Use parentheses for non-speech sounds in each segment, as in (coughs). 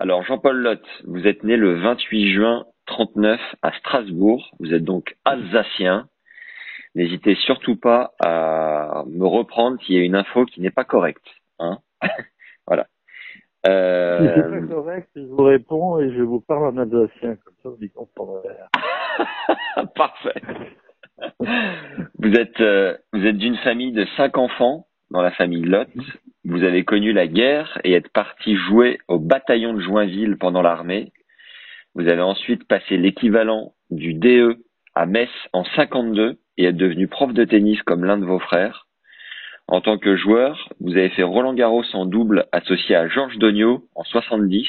Alors Jean-Paul Lotte, vous êtes né le 28 juin 39 à Strasbourg. Vous êtes donc alsacien. N'hésitez surtout pas à me reprendre s'il y a une info qui n'est pas correcte. Hein (laughs) voilà. Euh... Si c'est pas correct, je vous réponds et je vous parle en alsacien, comme ça vous y comprendrez. (laughs) Parfait. vous êtes euh, vous êtes d'une famille de cinq enfants dans la famille Lot. Vous avez connu la guerre et êtes parti jouer au bataillon de Joinville pendant l'armée. Vous avez ensuite passé l'équivalent du DE à Metz en 52 et êtes devenu prof de tennis comme l'un de vos frères. En tant que joueur, vous avez fait Roland Garros en double associé à Georges Dogno en 70.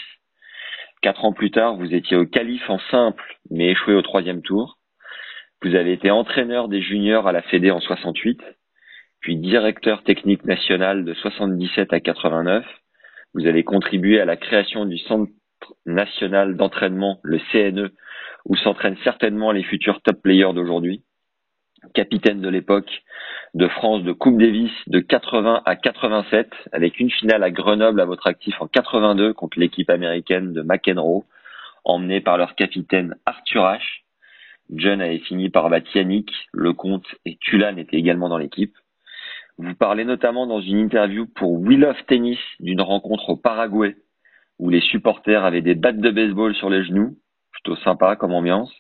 Quatre ans plus tard, vous étiez au Calife en simple, mais échoué au troisième tour. Vous avez été entraîneur des juniors à la Fédé en 68, puis directeur technique national de 77 à 89. Vous avez contribué à la création du Centre national d'entraînement, le CNE, où s'entraînent certainement les futurs top players d'aujourd'hui capitaine de l'époque de France de Coupe Davis de 80 à 87, avec une finale à Grenoble à votre actif en 82 contre l'équipe américaine de McEnroe, emmenée par leur capitaine Arthur H. John avait fini par battre Yannick, Lecomte et Tulan étaient également dans l'équipe. Vous parlez notamment dans une interview pour Wheel of Tennis d'une rencontre au Paraguay, où les supporters avaient des battes de baseball sur les genoux, plutôt sympa comme ambiance.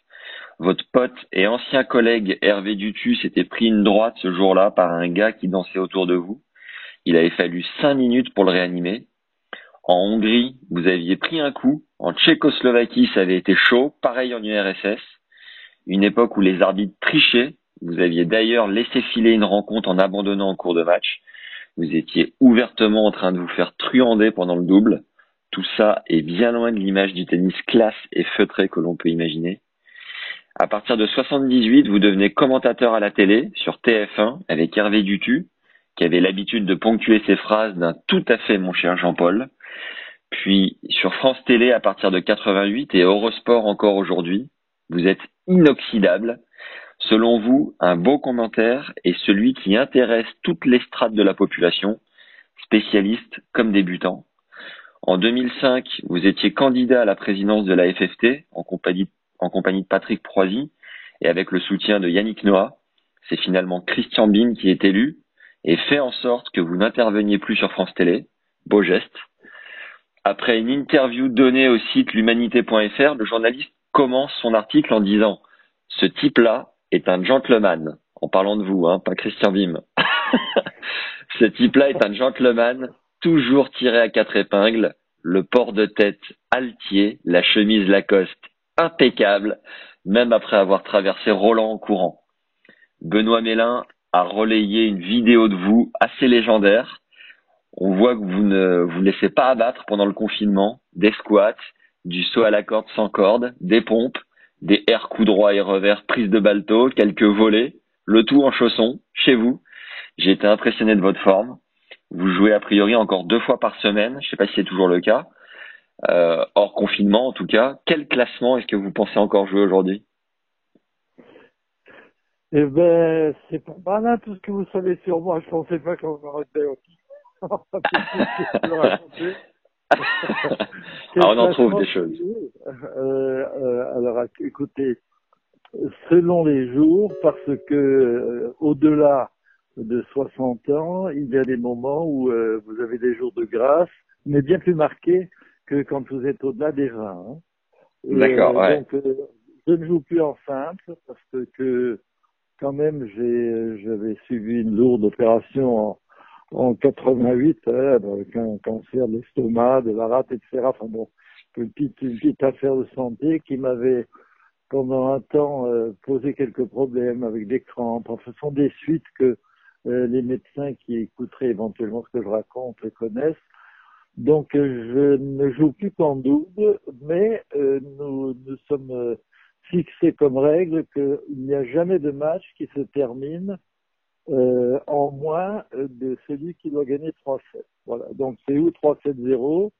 Votre pote et ancien collègue Hervé Dutu s'était pris une droite ce jour-là par un gars qui dansait autour de vous. Il avait fallu cinq minutes pour le réanimer. En Hongrie, vous aviez pris un coup. En Tchécoslovaquie, ça avait été chaud. Pareil en URSS. Une époque où les arbitres trichaient. Vous aviez d'ailleurs laissé filer une rencontre en abandonnant en cours de match. Vous étiez ouvertement en train de vous faire truander pendant le double. Tout ça est bien loin de l'image du tennis classe et feutré que l'on peut imaginer. À partir de 78, vous devenez commentateur à la télé sur TF1 avec Hervé Dutu, qui avait l'habitude de ponctuer ses phrases d'un tout à fait mon cher Jean-Paul. Puis sur France Télé à partir de 88 et Eurosport encore aujourd'hui, vous êtes inoxydable. Selon vous, un beau commentaire est celui qui intéresse toutes les strates de la population, spécialistes comme débutants. En 2005, vous étiez candidat à la présidence de la FFT en compagnie de Patrick Proisy et avec le soutien de Yannick Noah. C'est finalement Christian Bim qui est élu et fait en sorte que vous n'interveniez plus sur France Télé. Beau geste. Après une interview donnée au site l'humanité.fr, le journaliste commence son article en disant Ce type-là est un gentleman. En parlant de vous, hein, pas Christian Bim. (laughs) Ce type-là est un gentleman, toujours tiré à quatre épingles, le port de tête altier, la chemise Lacoste impeccable, même après avoir traversé Roland en courant. Benoît Mélin a relayé une vidéo de vous assez légendaire. On voit que vous ne vous laissez pas abattre pendant le confinement, des squats, du saut à la corde sans corde, des pompes, des airs coups droits et revers, prise de balto, quelques volets, le tout en chaussons, chez vous. J'ai été impressionné de votre forme. Vous jouez a priori encore deux fois par semaine, je ne sais pas si c'est toujours le cas euh, hors confinement en tout cas. Quel classement est-ce que vous pensez encore jouer aujourd'hui? Eh ben, c'est pas mal tout ce que vous savez sur moi. Je pensais pas qu'on m'arrêtait aussi. (laughs) (laughs) (laughs) ah, on en trouve des choses. Euh, euh, alors, écoutez, selon les jours, parce que euh, au-delà de 60 ans, il y a des moments où euh, vous avez des jours de grâce, mais bien plus marqués que quand vous êtes au-delà des 20. Hein. D'accord, ouais. Donc, euh, je ne joue plus en simple parce que, quand même, j'ai, j'avais suivi une lourde opération en, en 88 hein, avec un cancer de l'estomac, de la rate, etc. Enfin bon, une petite, petite affaire de santé qui m'avait pendant un temps euh, posé quelques problèmes avec des crampes. Enfin, ce sont des suites que euh, les médecins qui écouteraient éventuellement ce que je raconte connaissent. Donc je ne joue plus qu'en double, mais nous, nous sommes fixés comme règle qu'il n'y a jamais de match qui se termine euh, en moins de celui qui doit gagner 3-7. Voilà. Donc c'est ou 3-7-0,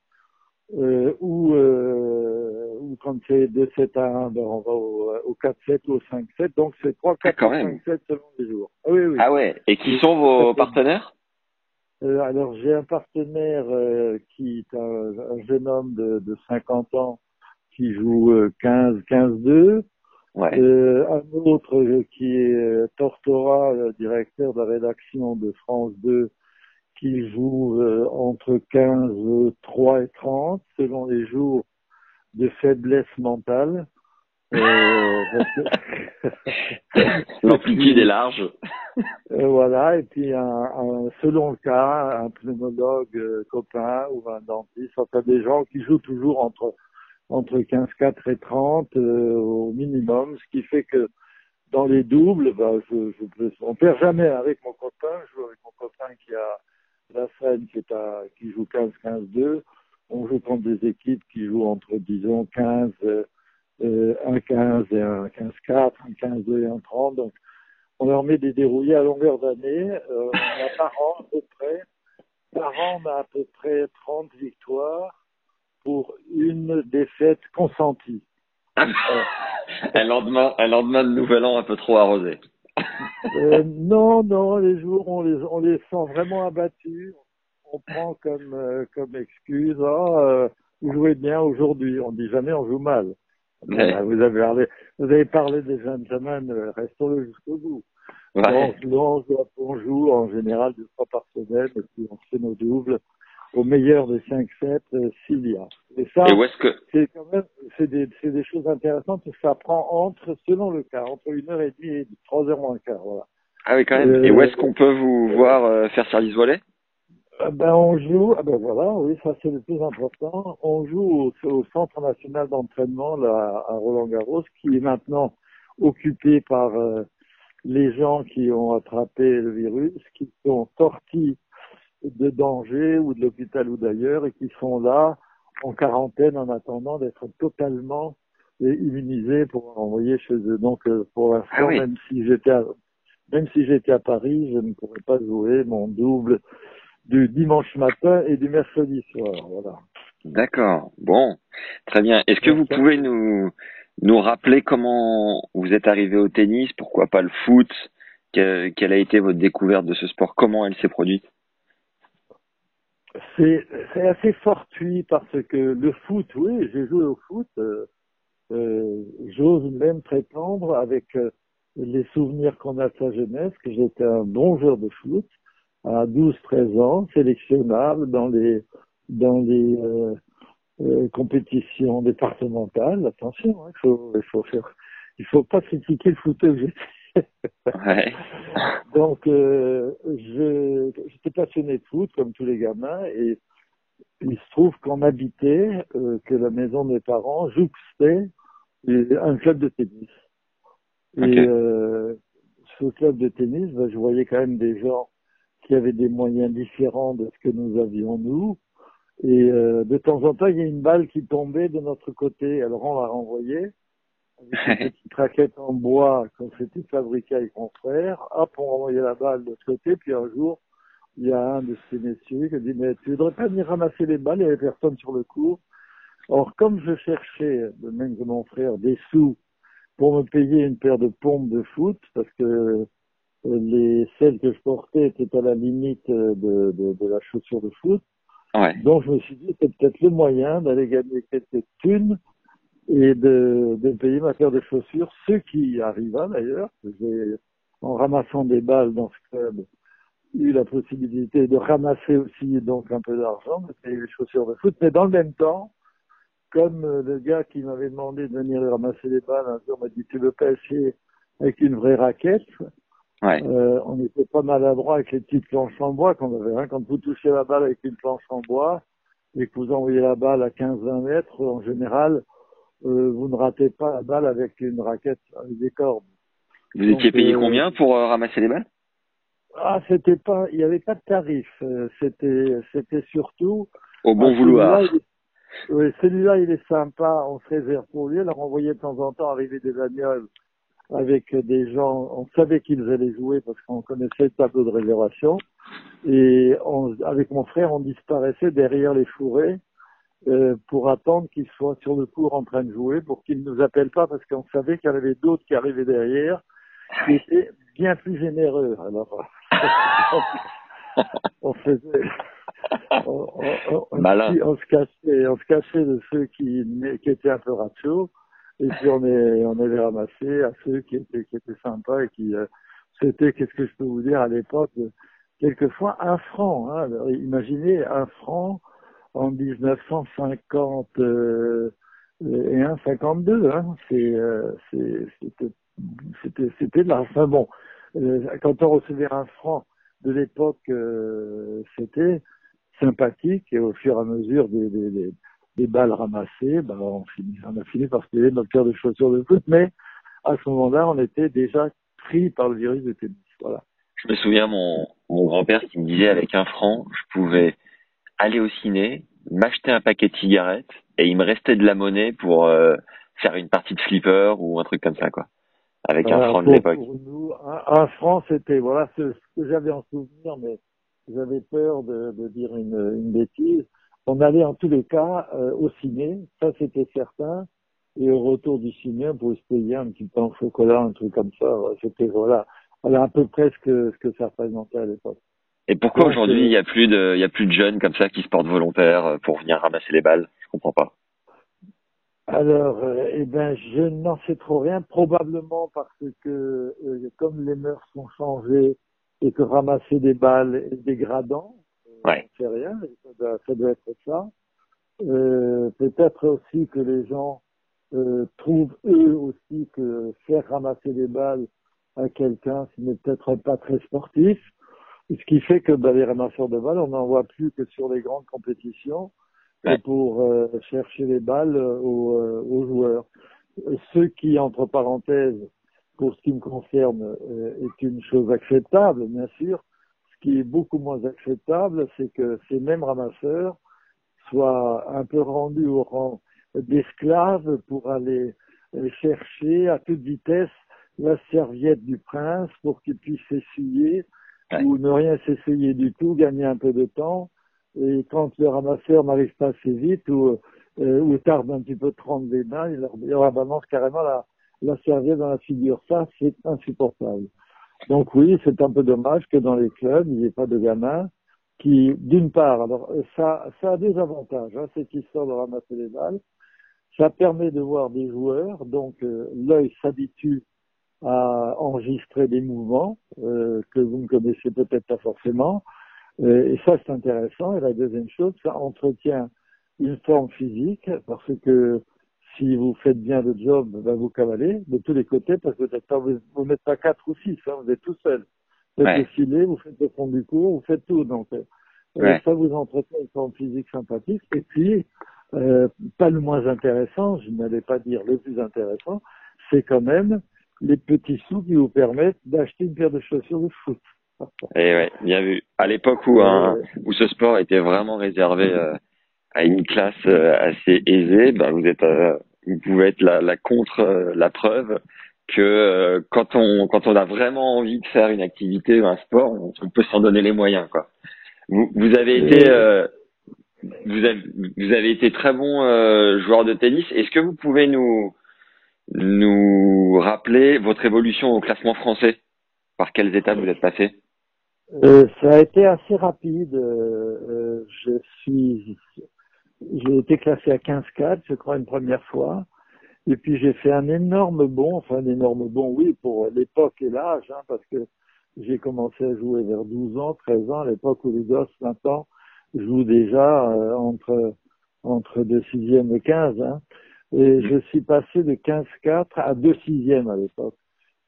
euh, ou, euh, ou quand c'est 2-7 à 1, ben on va au, au 4-7 ou au 5-7. Donc c'est 3-4 ah, 5-7 selon les jours. Ah oui, oui. Ah ouais. Et qui sont vos partenaires? Euh, alors j'ai un partenaire euh, qui est un, un, jeune homme de, de 50 ans qui joue 15-15-2. Euh, Ouais. Euh, un autre euh, qui est euh, Tortora, le directeur de la rédaction de France 2, qui joue entre 15, 3 et 30, selon les jours de faiblesse mentale. (laughs) (laughs) L'amplitude est large. voilà, et puis un, un, selon le cas, un pneumologue copain ou un dentiste, enfin des gens qui jouent toujours entre entre 15, 4 et 30 euh, au minimum, ce qui fait que dans les doubles, bah, je, je, on perd jamais avec mon copain. Je joue avec mon copain qui a la scène qui, est à, qui joue 15, 15, 2. On joue contre des équipes qui jouent entre, disons, 15, euh, un 15 et un 15, 4, un 15, 2 et un 30. Donc, on leur met des dérouillés à longueur d'année. Euh, par an à peu près, par an, on a à peu près 30 victoires pour une défaite consentie. (laughs) un, lendemain, un lendemain de nouvel an un peu trop arrosé. euh, non, non, les jours on les, on les sent vraiment abattus. On prend comme, euh, comme excuse, oh, euh, vous jouez bien aujourd'hui. On dit jamais on joue mal. Ouais. Vous, avez parlé, vous avez parlé des gentlemen, euh, restons-le jusqu'au bout. Ouais. Donc, on joue en général deux fois par semaine et puis on fait nos doubles au meilleur des 5-7 euh, s'il y a. Et ça, c'est quand même, c'est des, c'est des choses intéressantes parce que ça prend entre, selon le cas, entre une heure et demie et trois heures moins quart, voilà. Ah oui, quand même. Euh, et où est-ce qu'on peut vous euh, voir euh, faire service volet? Ben, on joue, ah ben voilà, oui, ça c'est le plus important. On joue au, au Centre national d'entraînement là, à Roland Garros, qui est maintenant occupé par les gens qui ont attrapé le virus, qui sont sortis de danger ou de l'hôpital ou d'ailleurs et qui sont là en quarantaine en attendant d'être totalement immunisés pour envoyer chez eux. Donc euh, pour l'instant, ah même si j'étais à, même si j'étais à Paris, je ne pourrais pas jouer mon double du dimanche matin et du mercredi soir. Voilà. D'accord. Bon, très bien. Est-ce que vous pouvez nous nous rappeler comment vous êtes arrivé au tennis? Pourquoi pas le foot? Quelle a été votre découverte de ce sport? Comment elle s'est produite? C'est assez fortuit parce que le foot, oui, j'ai joué au foot. Euh, euh, J'ose même prétendre avec euh, les souvenirs qu'on a de sa jeunesse que j'étais un bon joueur de foot à 12-13 ans, sélectionnable dans les dans les euh, euh compétitions départementales. Attention, hein, il faut il faut faire, il faut pas critiquer le foot que ouais. (laughs) Donc, euh, j'étais passionné de foot, comme tous les gamins, et il se trouve qu'on habitait, euh, que la maison de mes parents jouxtait un club de tennis. Et euh, ce club de tennis, ben, je voyais quand même des gens qui avaient des moyens différents de ce que nous avions nous. Et euh, de temps en temps, il y a une balle qui tombait de notre côté. Alors on la renvoyait avec une (laughs) petite raquette en bois quand c'était fabriqué avec mon frère. Hop, on renvoyait la balle de l'autre côté. Puis un jour, il y a un de ces messieurs qui a dit, mais tu voudrais pas venir ramasser les balles, il y avait personne sur le cours. Or, comme je cherchais, de même que mon frère, des sous pour me payer une paire de pompes de foot, parce que euh, les celles que je portais étaient à la limite de, de, de la chaussure de foot. Ouais. Donc, je me suis dit, c'est peut-être le moyen d'aller gagner quelques thunes et de, de payer ma paire de chaussures, ce qui arriva d'ailleurs. J'ai, en ramassant des balles dans ce club, eu la possibilité de ramasser aussi donc un peu d'argent, de payer les chaussures de foot, mais dans le même temps, comme le gars qui m'avait demandé de venir ramasser les balles, un jour m'a dit tu veux pas essayer avec une vraie raquette? Ouais. euh, On était pas maladroit avec les petites planches en bois qu'on avait. Hein. Quand vous touchez la balle avec une planche en bois et que vous envoyez la balle à 15-20 mètres, en général, euh, vous ne ratez pas la balle avec une raquette avec des cordes. Vous étiez payé euh, combien pour euh, ramasser les balles? Ah, c'était pas, il n'y avait pas de tarif. c'était, c'était surtout au bon vouloir. Oui, celui-là, il est sympa, on se réserve pour lui. Alors, on voyait de temps en temps arriver des bagnoles avec des gens, on savait qu'ils allaient jouer parce qu'on connaissait le tableau de réservation. Et on, avec mon frère, on disparaissait derrière les fourrés euh, pour attendre qu'ils soient sur le cours en train de jouer, pour qu'ils ne nous appellent pas parce qu'on savait qu'il y en avait d'autres qui arrivaient derrière, qui étaient bien plus généreux. Alors, (laughs) on faisait, on, on, on, se cachait, on se cachait de ceux qui, qui étaient un peu rachos, et puis on est, on avait ramassé à ceux qui étaient, qui étaient sympas et qui, euh, c'était, qu'est-ce que je peux vous dire à l'époque, quelquefois un franc. Hein. imaginez un franc en 1950 euh, et un 52. Hein. Euh, c'était, de l'argent. bon, euh, quand on recevait un franc de l'époque, euh, c'était sympathique et au fur et à mesure des, des, des, balles ramassées, ben on, finit, on a fini par se payer notre paire de chaussures de foot, mais à ce moment-là, on était déjà pris par le virus de tennis. Voilà. Je me souviens mon, mon grand-père qui me disait avec un franc, je pouvais aller au ciné, m'acheter un paquet de cigarettes et il me restait de la monnaie pour euh, faire une partie de flipper ou un truc comme ça quoi avec un franc de l'époque. un, franc, c'était voilà ce, que j'avais en souvenir, mais j'avais peur de, de dire une, une, bêtise. On allait en tous les cas euh, au ciné, ça c'était certain. Et au retour du ciné, on pouvait se payer un petit pain au chocolat, un truc comme ça. C'était voilà, voilà à peu près ce que, ce que ça représentait à l'époque. Et pourquoi aujourd'hui il n'y a plus de, il y a plus de jeunes comme ça qui se portent volontaires euh, pour venir ramasser les balles? Je comprends pas. Alors, euh, eh ben, je n'en sais trop rien, probablement parce que euh, comme les mœurs sont changées et que ramasser des balles est dégradant, euh, ouais. sais rien, ça doit, être ça. Peut-être aussi que les gens trouvent eux aussi que faire ramasser des balles à quelqu'un, ce n'est peut-être pas très sportif, ce qui fait que ben, les ramasseurs de balles, on n'en voit plus que sur les grandes compétitions pour euh, chercher les balles euh, aux, euh, aux, joueurs. Ce qui, entre parenthèses, pour ce qui me concerne, est une chose acceptable, bien sûr. Ce qui est beaucoup moins acceptable, c'est que ces mêmes ramasseurs soient un peu rendus au rang d'esclaves pour aller chercher à toute vitesse la serviette du prince pour qu'il puisse ou ne rien s'essayer du tout, gagner un peu de temps et quand le ramasseur n'arrive pas assez vite ou, euh, ou tarde un petit peu de prendre des mains, il leur, il balance carrément la, la serviette dans la figure. Ça, c'est insupportable. Donc oui, c'est un peu dommage que dans les clubs, il n'y ait pas de gamins qui, d'une part, alors ça, ça a des avantages, hein, cette histoire de ramasser les balles. Ça permet de voir des joueurs, donc euh, l'œil s'habitue à enregistrer des mouvements euh, que vous ne connaissez peut-être pas forcément. Euh, et ça, c'est intéressant. Et la deuxième chose, ça entretient une forme physique parce que si vous faites bien le job, ben vous cavalez de tous les côtés parce que vous, vous n'êtes pas quatre ou six, hein, vous êtes tout seul. Vous faites ouais. vous faites le fond du cours, vous faites tout. Donc, euh, ouais. ça vous entretient une forme physique sympathique. Et puis, euh, pas le moins intéressant, je n'allais pas dire le plus intéressant, c'est quand même les petits sous qui vous permettent d'acheter une paire de chaussures de foot. Et eh ouais, bien vu. À l'époque où, un, où ce sport était vraiment réservé euh, à une classe euh, assez aisée, ben vous êtes, euh, vous pouvez être la, la contre la preuve que quand on quand on a vraiment envie de faire une activité ou un sport, on, peut s'en donner les moyens quoi. Vous, vous avez été vous avez vous avez été très bon joueur de tennis. Est-ce que vous pouvez nous nous rappeler votre évolution au classement français Par quelles étapes vous êtes passé? Euh, ça a été assez rapide. Euh, euh je suis, j'ai été classé à 15-4, je crois, une première fois. Et puis j'ai fait un énorme bond, enfin un énorme bond, oui, pour l'époque et l'âge, hein, parce que j'ai commencé à jouer vers 12 ans, 13 ans, à l'époque où les gosses, maintenant, jouent déjà euh, entre entre 2 sixièmes et 15. Hein. Et je suis passé de 15-4 à 2 sixièmes à l'époque.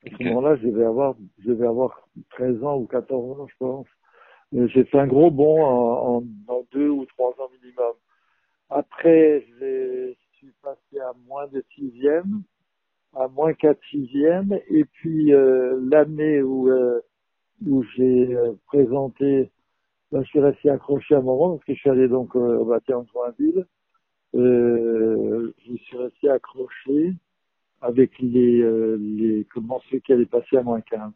À ce moment-là, je vais avoir, je avoir 13 ans ou 14 ans, je pense. J'ai fait un gros bond en, en, en, deux ou trois ans minimum. Après, je suis passé à moins de sixième, à moins quatre sixième, et puis euh, l'année où euh, où j'ai euh, présenté ben, je suis resté accroché à un moment parce que je suis allé donc au bâtiment de Joinville. Euh, je suis resté accroché avec les, euh, les comment ceux qui allaient passer à moins 15.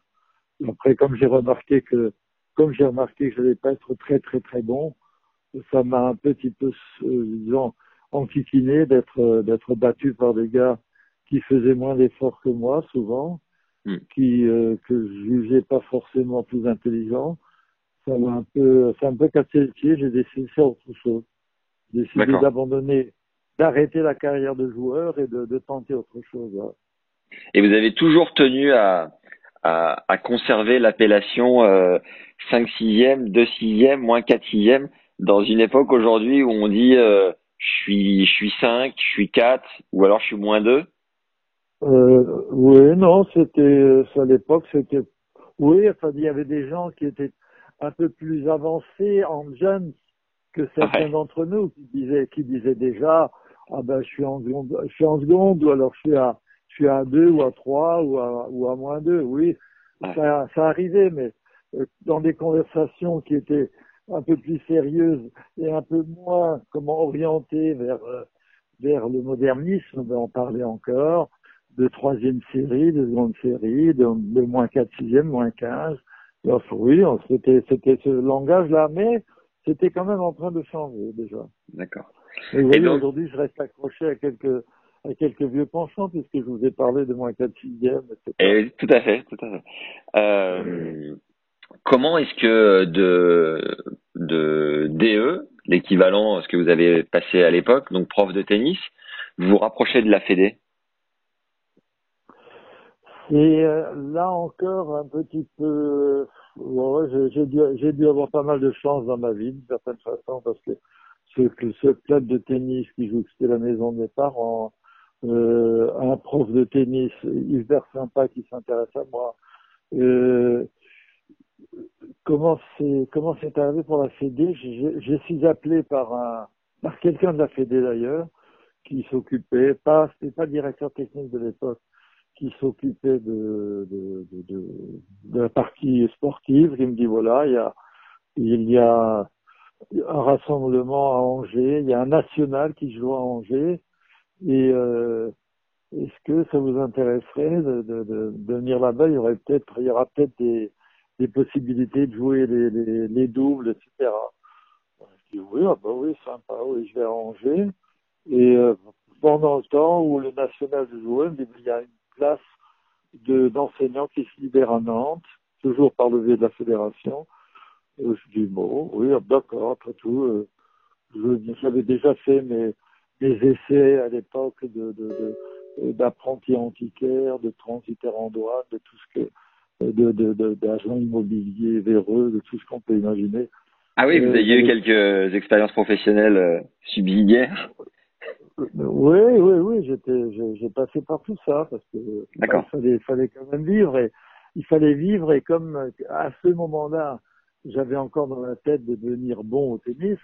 Après, comme j'ai remarqué que comme j'ai remarqué que je n'allais pas être très très très bon, ça m'a un petit peu euh, disons enquiquiné d'être euh, d'être battu par des gars qui faisaient moins d'efforts que moi souvent, hmm. qui euh, que je jugeais pas forcément plus intelligents. Ça m'a un peu ça m'a un peu cassé le pied. J'ai décidé de faire autre chose. Décidé d'abandonner, d'arrêter la carrière de joueur et de, de tenter autre chose. Et vous avez toujours tenu à à, à conserver l'appellation euh, 5 6e, 2 6e, moins 4 6e dans une époque aujourd'hui où on dit euh, je suis je suis 5, je suis 4 ou alors je suis moins 2 euh, Oui, non, c'était à l'époque c'était oui, enfin il y avait des gens qui étaient un peu plus avancés en jeunes que certains d'entre nous qui disaient qui disaient déjà ah ben je suis en seconde je suis en seconde ou alors je suis à je suis à 2 ou à 3 ou à ou à moins 2, oui. Ça ça arrivait mais euh, dans des conversations qui étaient un peu plus sérieuse et un peu moins comment orientée vers euh, vers le modernisme, ben on parlait encore de troisième série, de seconde série, de, de moins 4 sixième, moins 15. Alors, oui, c'était c'était ce langage-là, mais c'était quand même en train de changer déjà. D'accord. Et, aujourd'hui, je reste accroché à quelques à quelques vieux penchants puisque je vous ai parlé de moins 4 sixième, etc. Et, tout à fait, tout à fait. Euh, comment est-ce que de, de DE, l'équivalent, ce que vous avez passé à l'époque, donc prof de tennis, vous vous rapprochez de la Fédé? Et euh, là encore un petit peu, ouais, j'ai dû, avoir pas mal de chance dans ma vie d'une certaine façon parce que ce, ce club de tennis qui joue, c'était la maison de mes parents, euh, un prof de tennis hyper sympa qui s'intéresse à moi. Euh, comment c'est arrivé pour la Fédé? Je, suis appelé par par quelqu'un de la Fédé d'ailleurs qui s'occupait pas c'était pas le directeur technique de l'époque qui s'occupait de la partie sportive qui me dit voilà il y a un rassemblement à Angers il y a un national qui joue à Angers et euh, est-ce que ça vous intéresserait de, venir là-bas? Il y aura peut-être des possibilités de jouer les, les, les doubles, etc. Je dis oui, ah bah oui, sympa, oui, je vais arranger. Et euh, pendant le temps où le national jouer, il y a une place de d'enseignants qui se libère à Nantes, toujours par le biais de la fédération. Et je dis bon, oui, d'accord, après tout, euh, j'avais déjà fait mes, mes essais à l'époque de, de, d'apprenti antiquaire, de transitaire en douane, de tout ce que de, de, d'agents immobiliers véreux, de tout ce qu'on peut imaginer. Ah oui, vous avez eu euh, quelques expériences professionnelles euh, subsidiaires Oui, oui, oui, j'étais, j'ai, passé par tout ça parce que bah, il fallait, fallait quand même vivre et il fallait vivre et comme à ce moment-là, j'avais encore dans la tête de devenir bon au tennis,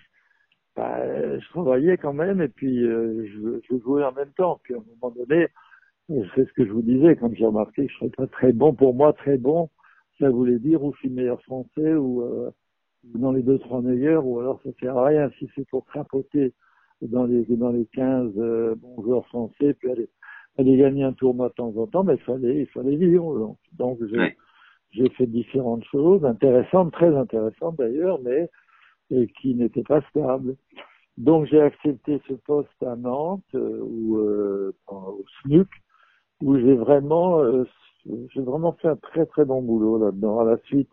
bah, je travaillais quand même et puis euh, je, je jouais en même temps. Puis à un moment donné, c'est ce que je vous disais quand j'ai remarqué que je serais pas très bon. Pour moi, très bon, ça voulait dire ou je suis meilleur français ou euh, dans les deux trois meilleurs, ou alors ça sert à rien si c'est pour crapoter dans les dans les 15 euh, bons joueurs français, puis aller, aller gagner un tournoi de temps en temps, mais il fallait il fallait vivre. Donc, donc j'ai j'ai fait différentes choses, intéressantes, très intéressantes d'ailleurs, mais et qui n'étaient pas stables. Donc j'ai accepté ce poste à Nantes euh, ou euh, au SNUC où j'ai vraiment, euh, j'ai vraiment fait un très très bon boulot là-dedans. À la suite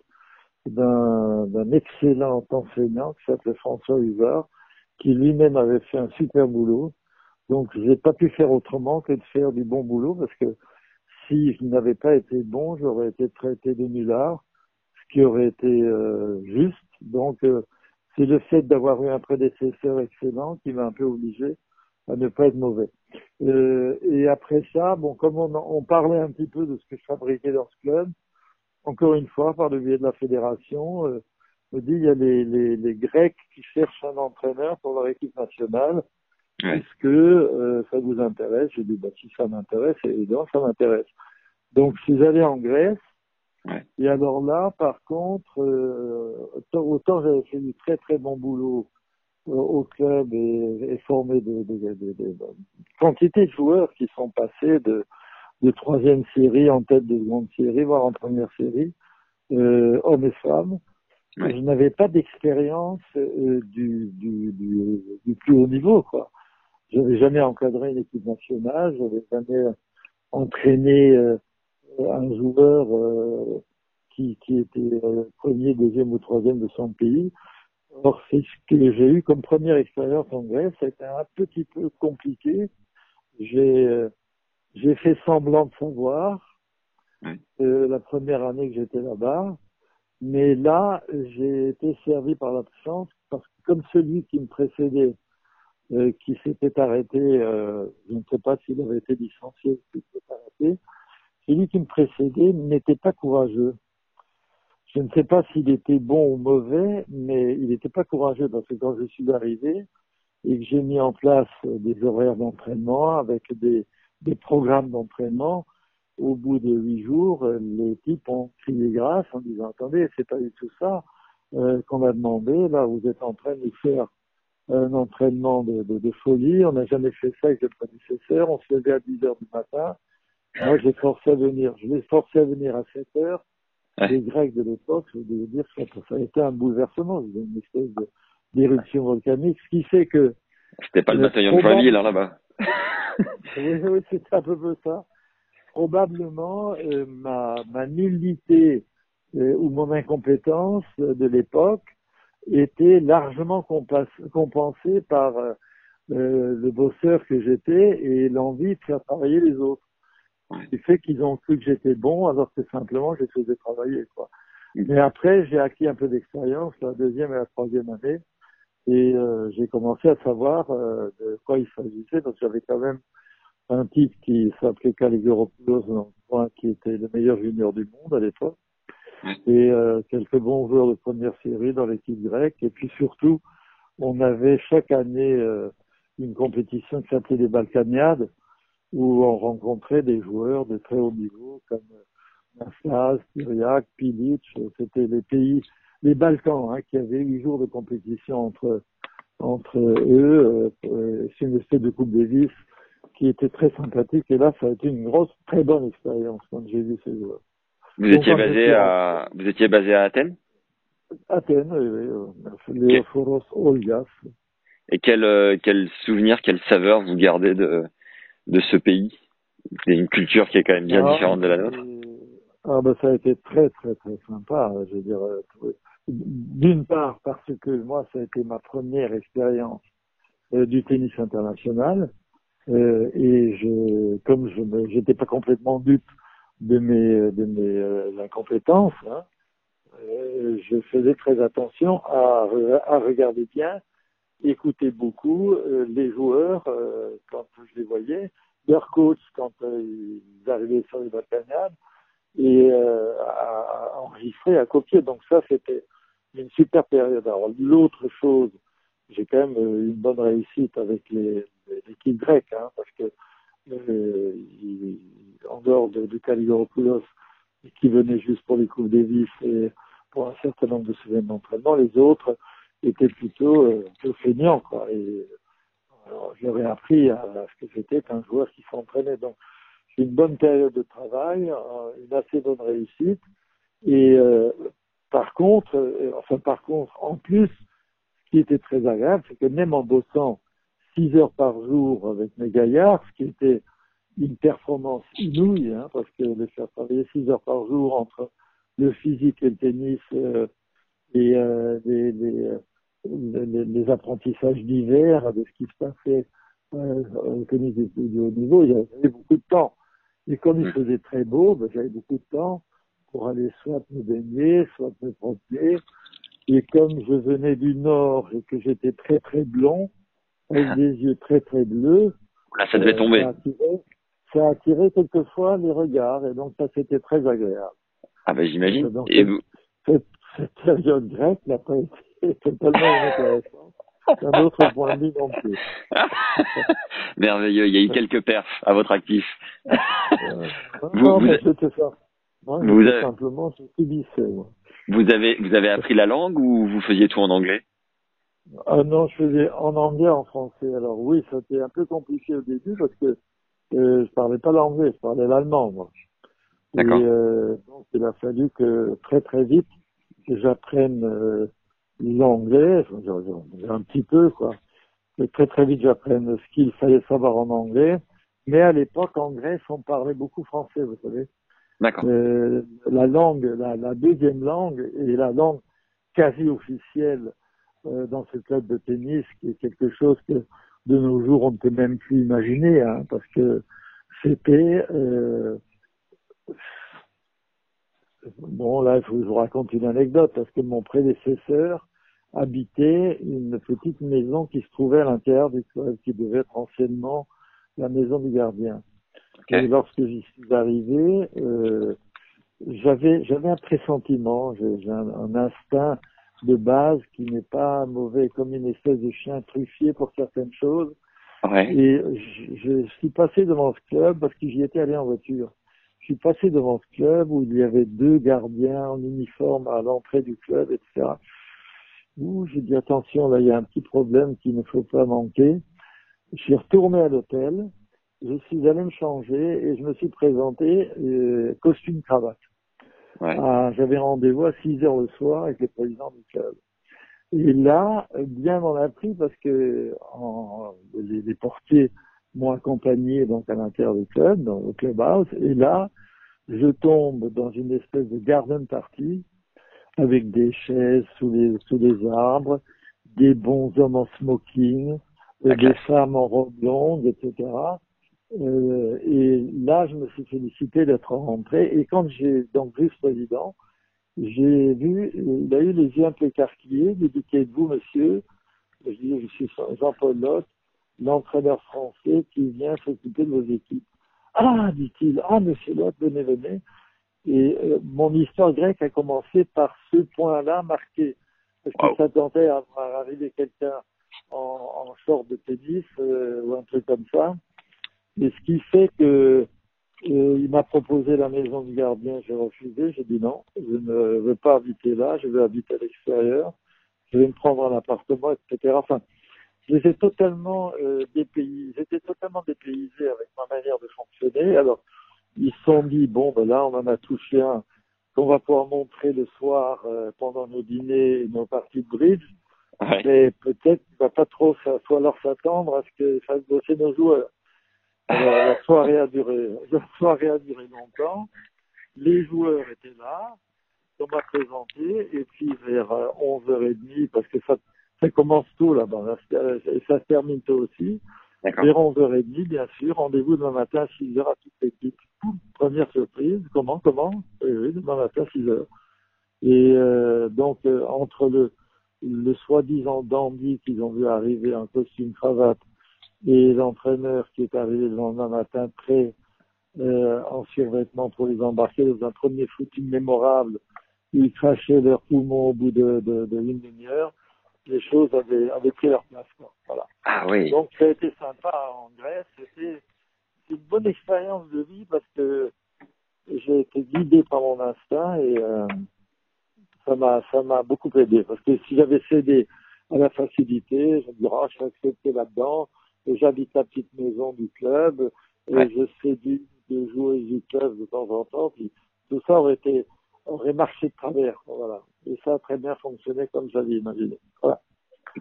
d'un, d'un excellent enseignant qui s'appelait François Huvard, qui lui-même avait fait un super boulot. Donc, j'ai pas pu faire autrement que de faire du bon boulot parce que si je n'avais pas été bon, j'aurais été traité de nullard, ce qui aurait été euh, juste. Donc, euh, c'est le fait d'avoir eu un prédécesseur excellent qui m'a un peu obligé à ne pas être mauvais. Euh, et après ça, bon, comme on, on, parlait un petit peu de ce que je fabriquais dans ce club, encore une fois, par le biais de la fédération, euh, me dit il y a les, les, les, Grecs qui cherchent un entraîneur pour leur équipe nationale. Est-ce que euh, ça vous intéresse? J'ai dit bah, si ça m'intéresse, évidemment ça m'intéresse. Donc je suis allé en Grèce Et alors là, par contre, euh, autant, j'avais fait du très très bon boulot euh, au club et, et formé de, de, de, de, quantité de joueurs qui sont passés de, de troisième série en tête de seconde série, voire en première série, euh, hommes et femmes. Je n'avais pas d'expérience euh, du, du, du, du, plus haut niveau, quoi. J'avais jamais encadré une équipe nationale, j'avais jamais entraîné euh, un joueur euh, qui, qui était premier, deuxième ou troisième de son pays. Or, c'est ce que j'ai eu comme première expérience en Grèce. Ça a été un petit peu compliqué. J'ai j'ai fait semblant de savoir la première année que j'étais là-bas. Mais là, j'ai été servi par la chance parce que comme celui qui me précédait, euh, qui s'était arrêté, euh, je ne sais pas s'il avait été licencié ou s'il s'était arrêté, celui qui me précédait n'était pas courageux. Je ne sais pas s'il était bon ou mauvais, mais il n'était pas courageux parce que quand je suis arrivé et que j'ai mis en place des horaires d'entraînement avec des, des programmes d'entraînement, au bout de huit jours, les types ont crié grâce en disant attendez, c'est pas du tout ça euh, qu'on a demandé. Là, vous êtes en train de faire un entraînement de, de, de folie. On n'a jamais fait ça avec le prédécesseur. On se levait à 10 heures du matin. Moi, j'ai forcé à venir. Je l'ai forcé à venir à 7 heures. Les Grecs de l'époque, je veux dire ça a été un bouleversement, une espèce d'éruption volcanique, ce qui fait que... C'était pas le bataillon de Joinville, hein, là-bas. (laughs) oui, oui, c'est un peu ça. Probablement, euh, ma, ma nullité euh, ou mon incompétence de l'époque était largement compensée par euh, le bosseur que j'étais et l'envie de faire travailler les autres. Qui fait qu'ils ont cru que j'étais bon alors que simplement je faisais travailler. Quoi. Mais après, j'ai acquis un peu d'expérience la deuxième et la troisième année et j'ai commencé à savoir de quoi il s'agissait que j'avais quand même un type qui s'appelait Caligoropoulos, qui était le meilleur junior du monde à l'époque, et euh, quelques bons joueurs de première série dans l'équipe grecque. Et puis surtout, on avait chaque année une compétition qui s'appelait les Balkaniades, où on rencontrait des joueurs de très haut niveau comme Naslas, Kyriak, Pilic. C'était les pays les Balkans, hein, qui avaient huit jours de compétition entre entre eux, euh, c'est une espèce de Coupe Davis qui était très sympathique. Et là, ça a été une grosse, très bonne expérience quand j'ai vu ces joueurs. Vous étiez basé à, vous étiez basé à Athènes? Athènes, oui, oui. Léophoros Olgas. Et quel, euh, quel souvenir, quelle saveur vous gardez de, de ce pays? C'est une culture qui est quand même bien ah, différente de la nôtre. Ah ben ça a été très très très sympa. Je veux dire, euh, d'une part parce que moi, ça a été ma première expérience euh, du tennis international. Euh, et je, comme je n'étais pas complètement dupe de mes, de mes euh, incompétences, hein, euh, je faisais très attention à, à regarder bien, écouter beaucoup les joueurs quand je les voyais, leurs coachs quand ils arrivaient sur les bataillades, et à, à enregistrer, à copier. Donc ça, c'était une super période. Alors l'autre chose, j'ai quand même euh, une bonne réussite avec l'équipe grecque, hein, parce que euh, en dehors de, de Kaligoropoulos, qui venait juste pour les Coupes Davis et pour un certain nombre de semaines d'entraînement, les autres étaient plutôt euh, feignants, quoi. Et j'aurais appris à, ce que c'était un joueur qui s'entraînait. Donc, j'ai une bonne période de travail, euh, une assez bonne réussite. Et par contre, enfin par contre, en plus, qui était très agréable, c'est que même en bossant six heures par jour avec mes gaillards, ce qui était une performance inouïe, hein, parce que les faire travailler six heures par jour entre le physique et le tennis euh, et euh, les, les, les, apprentissages divers de ce qui se passait euh, au tennis du, haut niveau, il y avait beaucoup de temps. Et comme il faisait très beau, ben, j'avais beaucoup de temps pour aller soit me baigner, soit me promener. Et comme je venais du nord et que j'étais très très blond, avec (laughs) des yeux très très bleus, là ça devait euh, tomber. Ça a, attiré, quelquefois les regards et donc ça c'était très agréable. Ah ben j'imagine. Et vous cette, cette, période grecque n'a pas été (laughs) totalement intéressante. C'est un autre point de vue non plus. (laughs) Merveilleux, il y a eu quelques perfs à votre actif. Euh, vous, non, mais c'était ça vous avez... simplement, Vous avez, vous avez appris la langue ou vous faisiez tout en anglais? Ah non, je faisais en anglais, en français. Alors oui, c'était un peu compliqué au début parce que euh, je parlais pas l'anglais, je parlais l'allemand, moi. D'accord. Et euh, donc il a fallu que très très vite que j'apprenne euh, l'anglais, un petit peu quoi. Que très très vite j'apprenne ce qu'il fallait savoir en anglais. Mais à l'époque, en Grèce, on parlait beaucoup français, vous savez. Euh, la langue, la, deuxième langue et la langue quasi officielle euh, dans ce club de tennis, qui est quelque chose que de nos jours on ne peut même plus imaginer, hein, parce que c'était euh, bon là je vous raconte une anecdote parce que mon prédécesseur habitait une petite maison qui se trouvait à l'intérieur du club, qui devait être anciennement la maison du gardien. Et lorsque j'y suis arrivé, euh, j'avais j'avais un pressentiment, j'ai un, un, instinct de base qui n'est pas mauvais, comme une espèce de chien truffier pour certaines choses. Ouais. Et je, je, suis passé devant ce club parce que j'y étais allé en voiture. Je suis passé devant ce club où il y avait deux gardiens en uniforme à l'entrée du club, etc. Où j'ai dit attention, là il y a un petit problème qu'il ne faut pas manquer. Je suis retourné à l'hôtel, je suis allé me changer et je me suis présenté euh, costume cravate. Ouais. Ah, J'avais rendez-vous à 6 heures le soir avec le président du club. Et là, bien m'en a pris parce que en, les, les, portiers m'ont accompagné donc à l'intérieur du club, dans le clubhouse. Et là, je tombe dans une espèce de garden party avec des chaises sous les sous les arbres, des bons hommes en smoking, okay. des femmes en robe longue, etc. Euh, et là, je me suis félicité d'être rentré. Et quand j'ai donc vu ce président, j'ai vu, il a eu les yeux un peu écarquillés. Il dit, qui êtes-vous, monsieur? Je dis, je suis Jean-Paul Lotte, l'entraîneur français qui vient s'occuper de vos équipes. Ah, dit-il, ah, monsieur Lotte, venez, venez. Et euh, mon histoire grecque a commencé par ce point-là marqué. Parce qu'il wow. s'attendait à voir arriver quelqu'un en, en short de tennis euh, ou un truc comme ça. Et ce qui fait que euh, il m'a proposé la maison du gardien, j'ai refusé, j'ai dit non, je ne veux pas habiter là, je veux habiter à l'extérieur, je vais me prendre un appartement, etc. Enfin, j'étais totalement euh, dépaysé, j'étais totalement dépaysé avec ma manière de fonctionner. Alors, ils se sont dit bon, ben là, on en a touché un qu'on va pouvoir montrer le soir euh, pendant nos dîners et nos parties de bridge. Ouais. Mais peut-être qu'il va pas trop falloir s'attendre à ce que ça bosser nos joueurs. Alors, la soirée a duré, (laughs) la soirée a duré longtemps. Les joueurs étaient là. On m'a présenté. Et puis, vers 11h30, parce que ça, ça commence tôt là-bas. Et ça se termine tôt aussi. Vers 11h30, bien sûr. Rendez-vous demain matin à 6h à toute l'équipe. Première surprise. Comment, comment? Oui, oui, demain matin à 6h. Et euh, donc, euh, entre le, le soi-disant dandy qu'ils ont vu arriver en costume cravate et l'entraîneur qui est arrivé le lendemain matin prêt euh, en survêtement pour les embarquer dans un premier footing mémorable ils crachaient leurs poumons au bout de, de, de une demi-heure, les choses avaient, avaient pris leur place. Quoi. Voilà. Ah oui. Donc ça a été sympa en Grèce. C'était une bonne expérience de vie parce que j'ai été guidé par mon instinct et euh, ça m'a ça m'a beaucoup aidé parce que si j'avais cédé à la facilité, je me dirais, oh, je serais accepté là-dedans, et j'habite la petite maison du club, et Ouais. je séduis des joueurs du club de temps en temps, puis tout ça aurait été, aurait marché de travers, voilà. Et ça a très bien fonctionné comme j'avais imaginé. Voilà.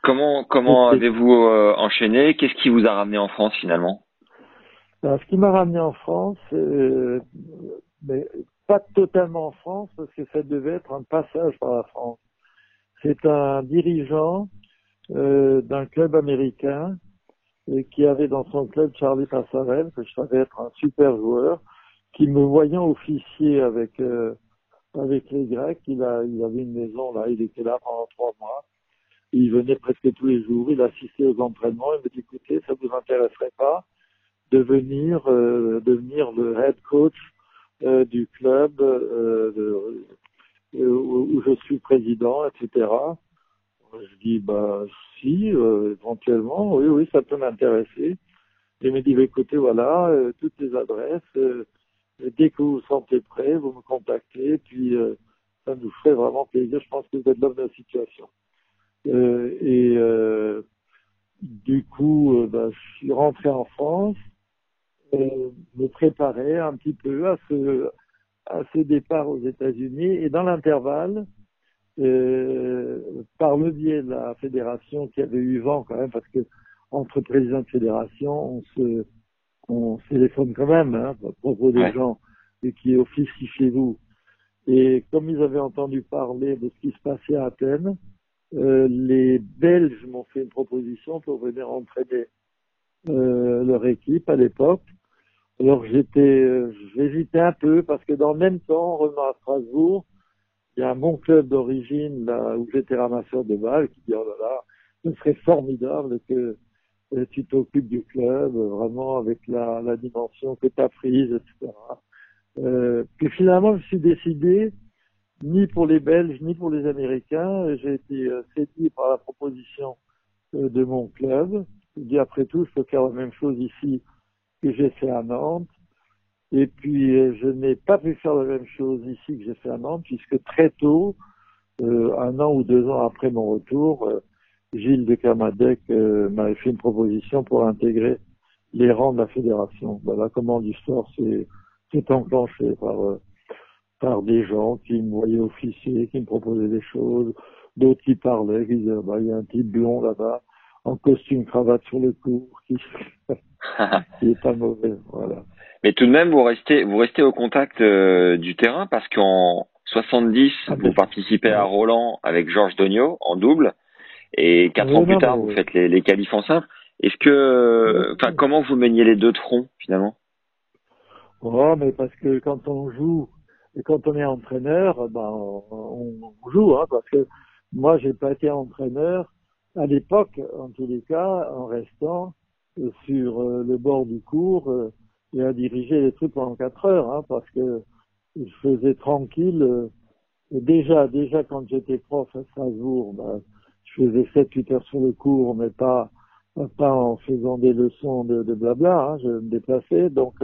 Comment comment avez-vous euh, enchaîné? Qu'est-ce qui vous a ramené en France finalement? Alors, ce qui m'a ramené en France, euh, mais pas totalement en France, parce que ça devait être un passage par la France. C'est un dirigeant euh, d'un club américain et qui avait dans son club Charlie Passarel, que je savais être un super joueur, qui me voyant officier avec euh, avec les Grecs, il a il avait une maison là, il était là pendant trois mois. Il venait presque tous les jours, il assistait aux entraînements, il me dit écoutez, ça vous intéresserait pas de venir euh, devenir le head coach euh, du club où je suis président, etc. Je dis bah si, euh, éventuellement, oui, oui, ça peut m'intéresser. Il me dit bah, écoutez, voilà, euh, toutes les adresses, euh, dès que vous vous sentez prêt, vous me contactez, puis ça nous ferait vraiment plaisir. Je pense que vous êtes l'homme de la situation. Et du coup, bah, je suis rentré en France, me préparer un petit peu à ce, à ce départ aux États-Unis. Et dans l'intervalle, par le biais de la fédération qui avait eu vent quand même, parce que entre présidents de fédération, on se on téléphone quand même hein, à propos des gens et qui officient chez vous. Et comme ils avaient entendu parler de ce qui se passait à Athènes, euh, les Belges m'ont fait une proposition pour venir entraîner euh, leur équipe à l'époque. Alors j'étais, euh, j'hésitais un peu parce que dans le même temps, revenant à Strasbourg, y a mon club d'origine là où j'étais ramasseur de balles qui dit oh là là, ce serait formidable que tu t'occupes du club, vraiment avec la, dimension que tu as prise, etc. Euh, puis finalement, je suis décidé, ni pour les Belges, ni pour les Américains. J'ai été euh, séduit par la proposition euh, de mon club. Je dis après tout, je peux faire la même chose ici que j'ai fait à Nantes. Et puis, euh, je n'ai pas pu faire la même chose ici que j'ai fait à Nantes, puisque très tôt, un an ou deux ans après mon retour, Gilles de Camadec euh, m'avait fait une proposition pour intégrer les rangs de la fédération. Voilà comment l'histoire s'est enclenchée par, euh, par des gens qui me voyaient officier, qui me proposaient des choses, d'autres qui parlaient, qui disaient, bah, il y a un type blond là-bas, en costume cravate sur le cours, qui, (laughs) qui est pas mauvais, voilà. Mais tout de même, vous restez, vous restez au contact euh, du terrain parce qu'en 70, ah, vous participez à Roland avec Georges Dogno en double. Et quatre ans plus tard, vous faites les, les qualifs en simple. Est-ce que, enfin, comment vous meniez les deux de front finalement? Oh, mais parce que quand on joue et quand on est entraîneur, ben on, joue, hein, parce que moi j'ai pas été entraîneur à l'époque, en tous les cas, en restant sur euh, le bord du cours euh, et à diriger les trucs pendant quatre heures, hein, parce que je faisais tranquille. Euh, déjà, déjà quand j'étais prof à Strasbourg, ben, je faisais 7-8 heures sur le cours, mais pas, pas en faisant des leçons de, de blabla, hein, je me déplaçais. Donc,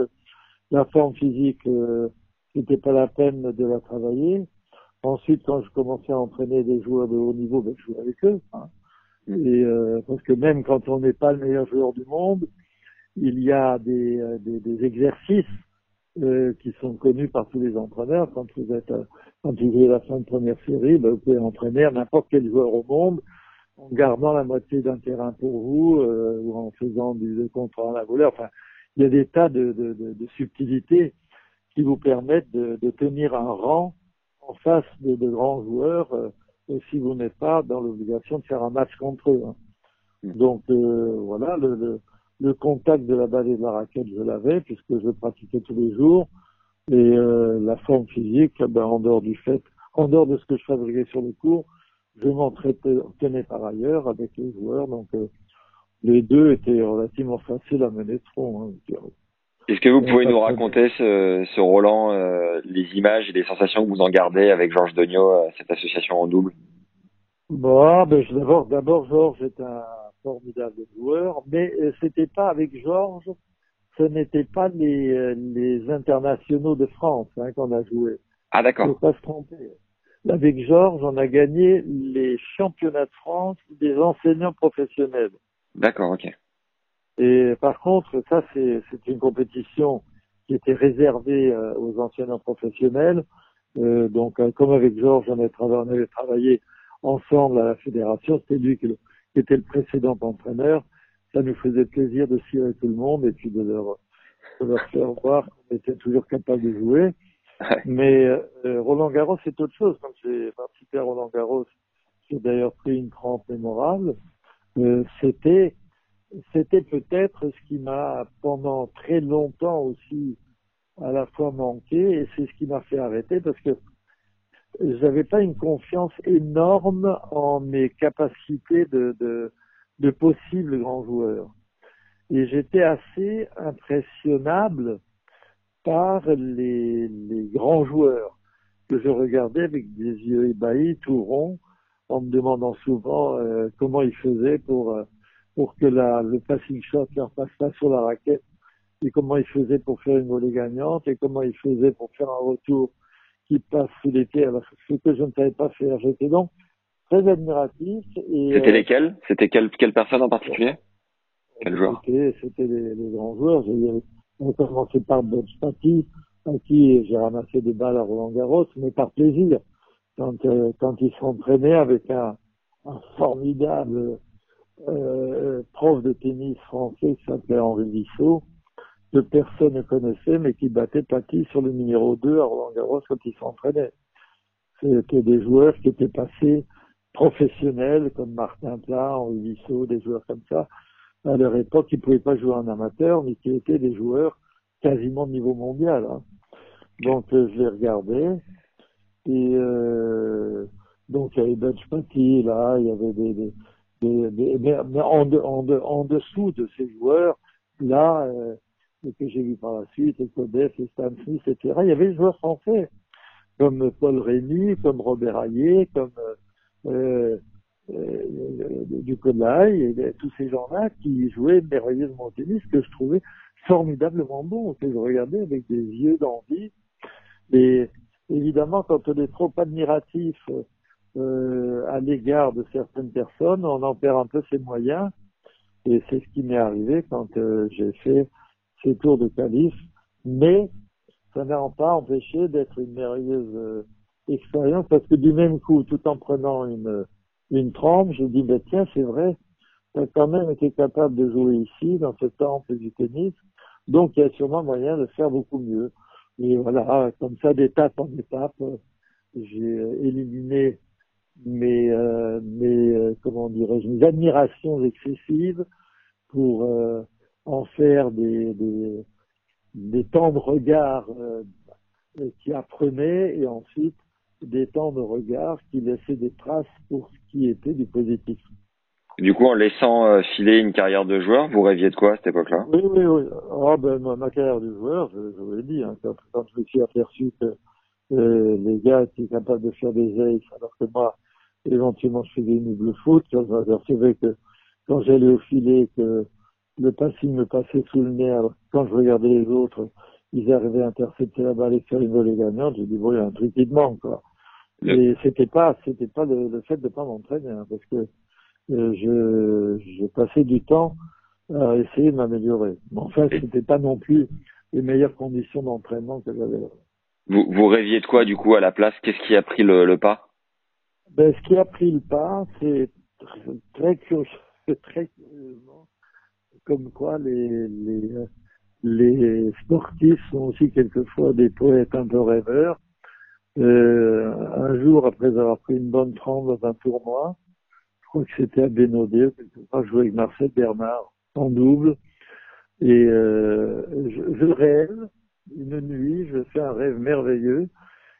la forme physique, euh, c'était pas la peine de la travailler. Ensuite, quand je commençais à entraîner des joueurs de haut niveau, ben, je jouais avec eux. Hein. Et euh, parce que même quand on n'est pas le meilleur joueur du monde, il y a des, euh, des, des exercices euh, qui sont connus par tous les entraîneurs. Quand vous êtes quand vous jouez la fin de première série, ben, vous pouvez entraîner n'importe quel joueur au monde en gardant la moitié d'un terrain pour vous euh, ou en faisant du contrat à la volée. Enfin, il y a des tas de, de, de, de subtilités qui vous permettent de, tenir un rang en face de, grands joueurs euh, si vous n'êtes pas dans l'obligation de faire un match contre eux. Hein. Mm. Donc euh, voilà, le, le, le, contact de la balle et de la raquette, je l'avais puisque je pratiquais tous les jours. Et euh, la forme physique, ben, en dehors du fait, en dehors de ce que je fabriquais sur le cours, je m'entraînais par ailleurs avec les joueurs, donc euh, les deux étaient relativement faciles à mener de front. Hein, Est-ce que vous pouvez nous raconter ce, ce Roland, euh, les images et les sensations que vous en gardez avec Georges Dogno, euh, cette association en double? Bon, ben, d'abord, Georges est un formidable joueur, mais c'était pas avec Georges, ce n'était pas les, les internationaux de France hein, qu'on a joué. Ah d'accord. Faut pas se tromper avec Georges, on a gagné les championnats de France des enseignants professionnels. D'accord, ok. Et par contre, ça, c'est une compétition qui était réservée euh, aux enseignants professionnels. Euh, donc, euh, comme avec Georges, on, on, avait travaillé ensemble à la fédération. C'était lui qui, était le précédent entraîneur. Ça nous faisait plaisir de cirer tout le monde et puis de leur, de leur faire voir qu'on était toujours capable de jouer. Mais euh, Roland Garros, c'est autre chose. Quand j'ai participé à Roland Garros, j'ai d'ailleurs pris une crampe mémorable. Euh, c'était c'était peut-être ce qui m'a pendant très longtemps aussi à la fois manqué et c'est ce qui m'a fait arrêter parce que j'avais pas une confiance énorme en mes capacités de, de, de possibles grands joueurs. Et j'étais assez impressionnable par les, les grands joueurs que je regardais avec des yeux ébahis, tout ronds, en me demandant souvent euh, comment ils faisaient pour euh, pour que le passing shot leur passe pas sur la raquette et comment il faisait pour faire une volée gagnante et comment il faisait pour faire un retour qui passe sous l'été, ce que je ne savais pas faire. J'étais donc très admiratif. C'était euh, lesquels? C'était quelle, quelle personne en particulier? Quel joueur? C'était les, les, grands joueurs. On commençait par Bob Spati, à qui j'ai ramassé des balles à Roland Garros, mais par plaisir. Quand, euh, quand il s'entraînait avec un, un formidable euh, prof de tennis français qui s'appelait Henri Vissot, que personne ne connaissait, mais qui battait Paty sur le numéro 2 à Roland Garros quand il s'entraînait. C'était des joueurs qui étaient passés professionnels, comme Martin Plat, Henri Vissot, des joueurs comme ça. À leur époque, ils ne pouvaient pas jouer en amateur, mais qui étaient des joueurs quasiment de niveau mondial. Hein. Donc, euh, je les regardais. Et euh, donc, il y avait Bench Paty, là, il y avait des, mais, en, en, dessous de ces joueurs, là, euh, que j'ai vu par la suite, les Codef, les Stan etc. Il y avait des joueurs français, comme Paul Rémy, comme Robert Hayé, comme euh, euh, Ducolay, et tous ces gens-là qui jouaient merveilleusement au tennis, que je trouvais formidablement bon, que je regardais avec des yeux d'envie. Et évidemment, quand on est trop admiratif euh, à l'égard de certaines personnes, on en perd un peu ses moyens. Et c'est ce qui m'est arrivé quand euh, j'ai fait ces tours de calife, mais ça n'a pas empêché d'être une merveilleuse euh, expérience parce que du même coup, tout en prenant une, une trempe, je dis, ben tiens, c'est vrai, tu as quand même été capable de jouer ici, dans ce temple du tennis, donc il y a sûrement moyen de faire beaucoup mieux. Et voilà, comme ça, d'étape en étape, j'ai éliminé mes, euh, mes euh, comment dirais-je, mes admirations excessives pour euh, en faire des, des, des temps de regard euh, qui apprenaient et ensuite des temps de regard qui laissaient des traces pour ce qui était du positif. Du coup, en laissant euh, filer une carrière de joueur, vous rêviez de quoi à cette époque-là? Oui, oui, oui. Oh, ben, ma, carrière de joueur, je, je vous l'ai dit, hein, quand, quand, je me suis aperçu que euh, les gars étaient capables de faire des ailes, alors que moi, éventuellement, je faisais une double foot, quand je m'apercevais que quand j'allais au filet, que le passing me passait sous le nez. Alors, quand je regardais les autres, ils arrivaient à intercepter la balle et faire une volée gagnante. J'ai dit, bon, il y a un truc qui manque, quoi. Et c'était pas, c'était pas le, fait de pas m'entraîner, hein, parce que euh, je, je passais du temps à essayer de m'améliorer. Mais enfin, c'était pas non plus les meilleures conditions d'entraînement que j'avais. Vous, vous rêviez de quoi, du coup, à la place? Qu'est-ce qui a pris le, le pas? Ben, ce qui a pris le pas, c'est très, (laughs) très, très, comme quoi les, les, les sportifs sont aussi quelquefois des poètes un peu rêveurs. Euh, un jour, après avoir pris une bonne trempe dans un tournoi, je crois que c'était à Bénodet, je jouais avec Marcel Bernard en double, et euh, je, je, rêve, une nuit, je fais un rêve merveilleux.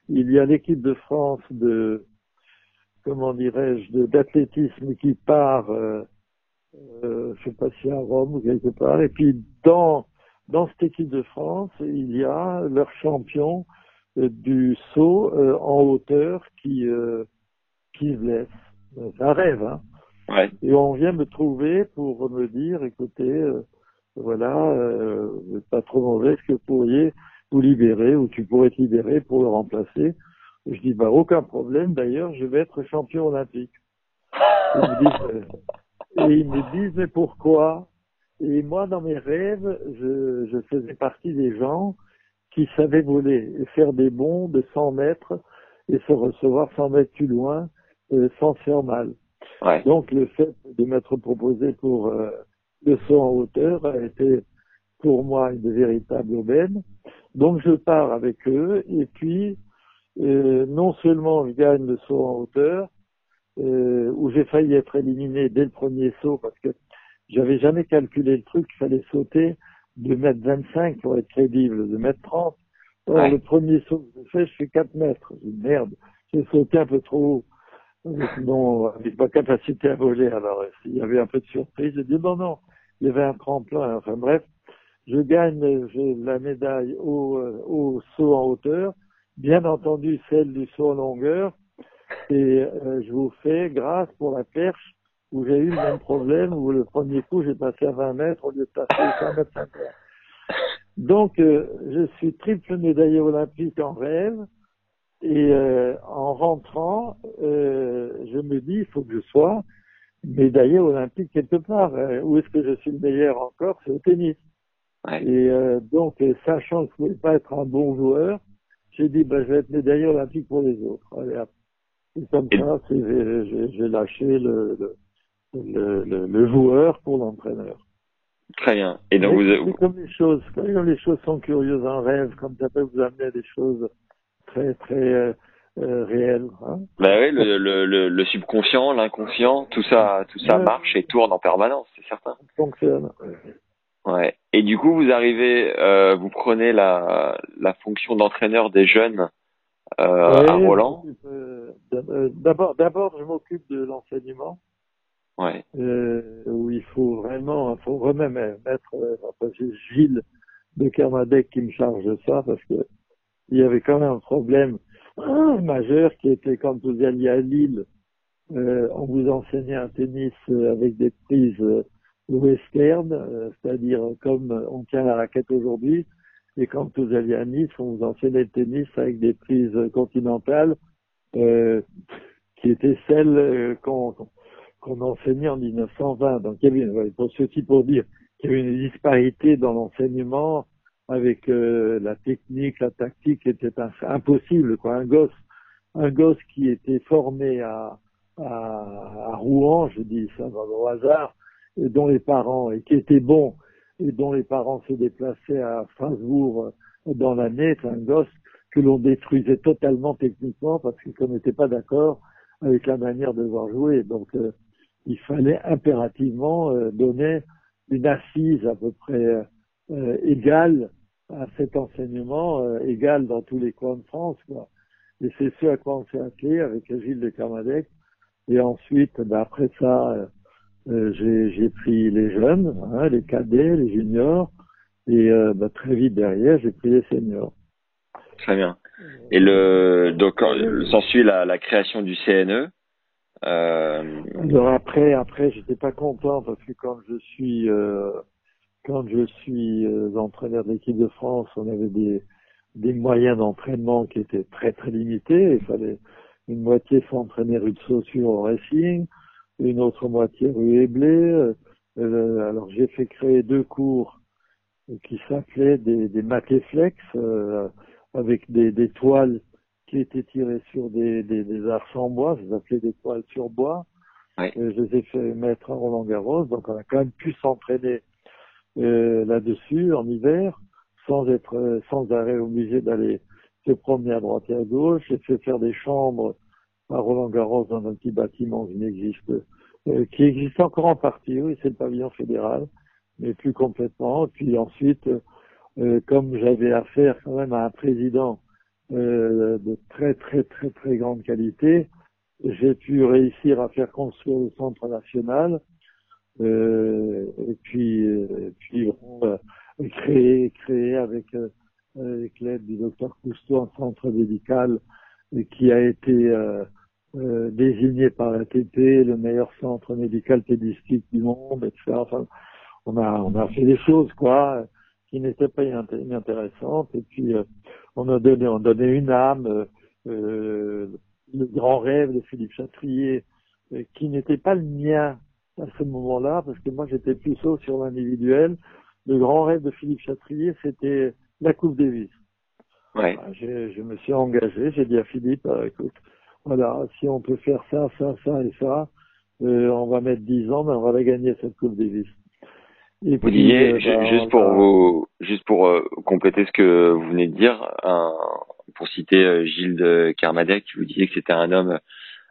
Il y a l'équipe de France de, comment dirais-je, d'athlétisme qui part euh, euh, je sais pas si à Rome ou quelque part. Et puis dans dans cette équipe de France, il y a leur champion euh, du saut euh, en hauteur qui euh, qui se blesse. C'est un rêve, hein. Ouais. Et on vient me trouver pour me dire, écoutez, voilà, pas trop mauvais, est-ce que vous pourriez vous libérer ou tu pourrais te libérer pour le remplacer? Je dis, bah aucun problème. D'ailleurs, je vais être champion olympique. Et ils me disent, mais pourquoi Et moi, dans mes rêves, je, je, faisais partie des gens qui savaient voler et faire des bonds de 100 mètres et se recevoir 100 mètres plus loin euh, sans faire mal. Ouais. Donc, le fait de m'être proposé pour euh, le saut en hauteur a été pour moi une véritable aubaine. Donc, je pars avec eux et puis, euh, non seulement je gagne le saut en hauteur, euh, où j'ai failli être éliminé dès le premier saut parce que j'avais jamais calculé le truc, il fallait sauter de mètre 25 pour être crédible, de mètre 30. Alors, le premier saut que je fais, je fais 4 mètres. Je dis, merde, j'ai sauté un peu trop haut. Non, avec ma capacité à voler, alors il y avait un peu de surprise. Je dis, non, non, il y avait un tremplin. Enfin bref, je gagne la médaille au, euh, au saut en hauteur. Bien entendu, celle du saut en longueur. Et euh, je vous fais grâce pour la perche où j'ai eu le même problème où le premier coup j'ai passé à 20 mètres au lieu de passer à 100 mètres 50. Donc, euh, je suis triple médaillé olympique en rêve. Et euh, en rentrant, euh, je me dis, il faut que je sois médaillé olympique quelque part. où est-ce que je suis le meilleur encore? C'est au tennis. Et donc, sachant que je ne pouvais pas être un bon joueur, j'ai dit, bah, je vais être médaillé olympique pour les autres. Allez, et comme ça, j'ai lâché le, le, le, le, joueur pour l'entraîneur. Très bien. Et donc vous, comme les choses, comme les choses sont curieuses en rêve, comme ça peut vous amener à des choses très très euh, euh réelles. Hein bah oui, le, le, le, subconscient, l'inconscient, tout ça, tout ça marche et tourne en permanence, c'est certain. Ça fonctionne. Ouais. Et du coup, vous arrivez, euh, vous prenez la, la fonction d'entraîneur des jeunes euh, à Roland. Euh, d'abord, d'abord, je m'occupe de l'enseignement. Ouais. Euh, où il faut vraiment, il faut vraiment mettre, enfin, c'est Gilles de Kermadec qui me charge de ça parce que il y avait quand même un problème majeur qui était quand vous alliez à Lille, euh, on vous enseignait un tennis avec des prises western, euh, c'est-à-dire comme on tient la raquette aujourd'hui, et quand vous alliez à Nice, on vous enseignait le tennis avec des prises continentales euh, qui étaient celles euh, qu'on qu'on enseignait en 1920. Donc il y avait, pour ceci pour dire qu'il y avait une disparité dans l'enseignement avec euh, la technique, la tactique était impossible. Quoi. Un gosse, un gosse qui était formé à, à, à Rouen, je dis ça au hasard, dont les parents et qui était bon et dont les parents se déplaçaient à Strasbourg euh, dans l'année, c'est un gosse que l'on détruisait totalement techniquement parce qu'on n'était pas d'accord avec la manière de voir jouer. Donc euh, il fallait impérativement euh, donner une assise à peu près égale à cet enseignement, égal dans tous les coins de France. Quoi. Et c'est ce à quoi on s'est attelé avec Gilles de Carmadec. Et ensuite, ben, après ça, euh, j'ai pris les jeunes, hein, les cadets, les juniors, et euh, bah, très vite derrière, j'ai pris les seniors. Très bien. Et le donc s'ensuit la, la création du CNE. Euh... Alors après, après, j'étais pas content parce que quand je suis euh, quand je suis euh, entraîneur de l'équipe de France, on avait des des moyens d'entraînement qui étaient très très limités. Il fallait une moitié s'entraîner rue de Saussure au racing, une autre moitié rue Eblé. Euh, euh, alors j'ai fait créer deux cours qui s'appelaient des, des matéflex euh, avec des, des, toiles qui étaient tirées sur des, des, des arcs en bois, ça s'appelait des toiles sur bois. je les ai fait mettre à Roland Garros, donc on a quand même pu s'entraîner là-dessus en hiver sans être sans arrêt obligé d'aller se promener à droite et à gauche. J'ai fait faire des chambres à Roland Garros dans un petit bâtiment qui n'existe, euh, qui existe encore en partie, oui, c'est le pavillon fédéral, mais plus complètement. Puis ensuite, euh, comme j'avais affaire quand même à un président euh, de très très très très grande qualité, j'ai pu réussir à faire construire le centre national et puis puis créer créer avec avec l'aide du docteur Cousteau un centre médical qui a été euh, désigné par la TP le meilleur centre médical pédistique du monde, etc. Enfin, on a on a fait des choses quoi qui n'étaient pas inintéressantes et puis euh, on a donné on donnait une âme euh, euh le grand rêve de Philippe Chatrier qui n'était pas le mien à ce moment-là parce que moi j'étais plus haut sur l'individuel le grand rêve de Philippe Chatrier c'était la Coupe Davis ouais. je, je me suis engagé j'ai dit à Philippe écoute voilà, si on peut faire ça, ça, ça et ça, euh, on va mettre 10 ans, mais on va la gagner cette Coupe Davis. Et euh, bah, juste pour vous, juste pour euh, compléter ce que vous venez de dire, pour citer Gilles de Kermadec, vous disiez que c'était un homme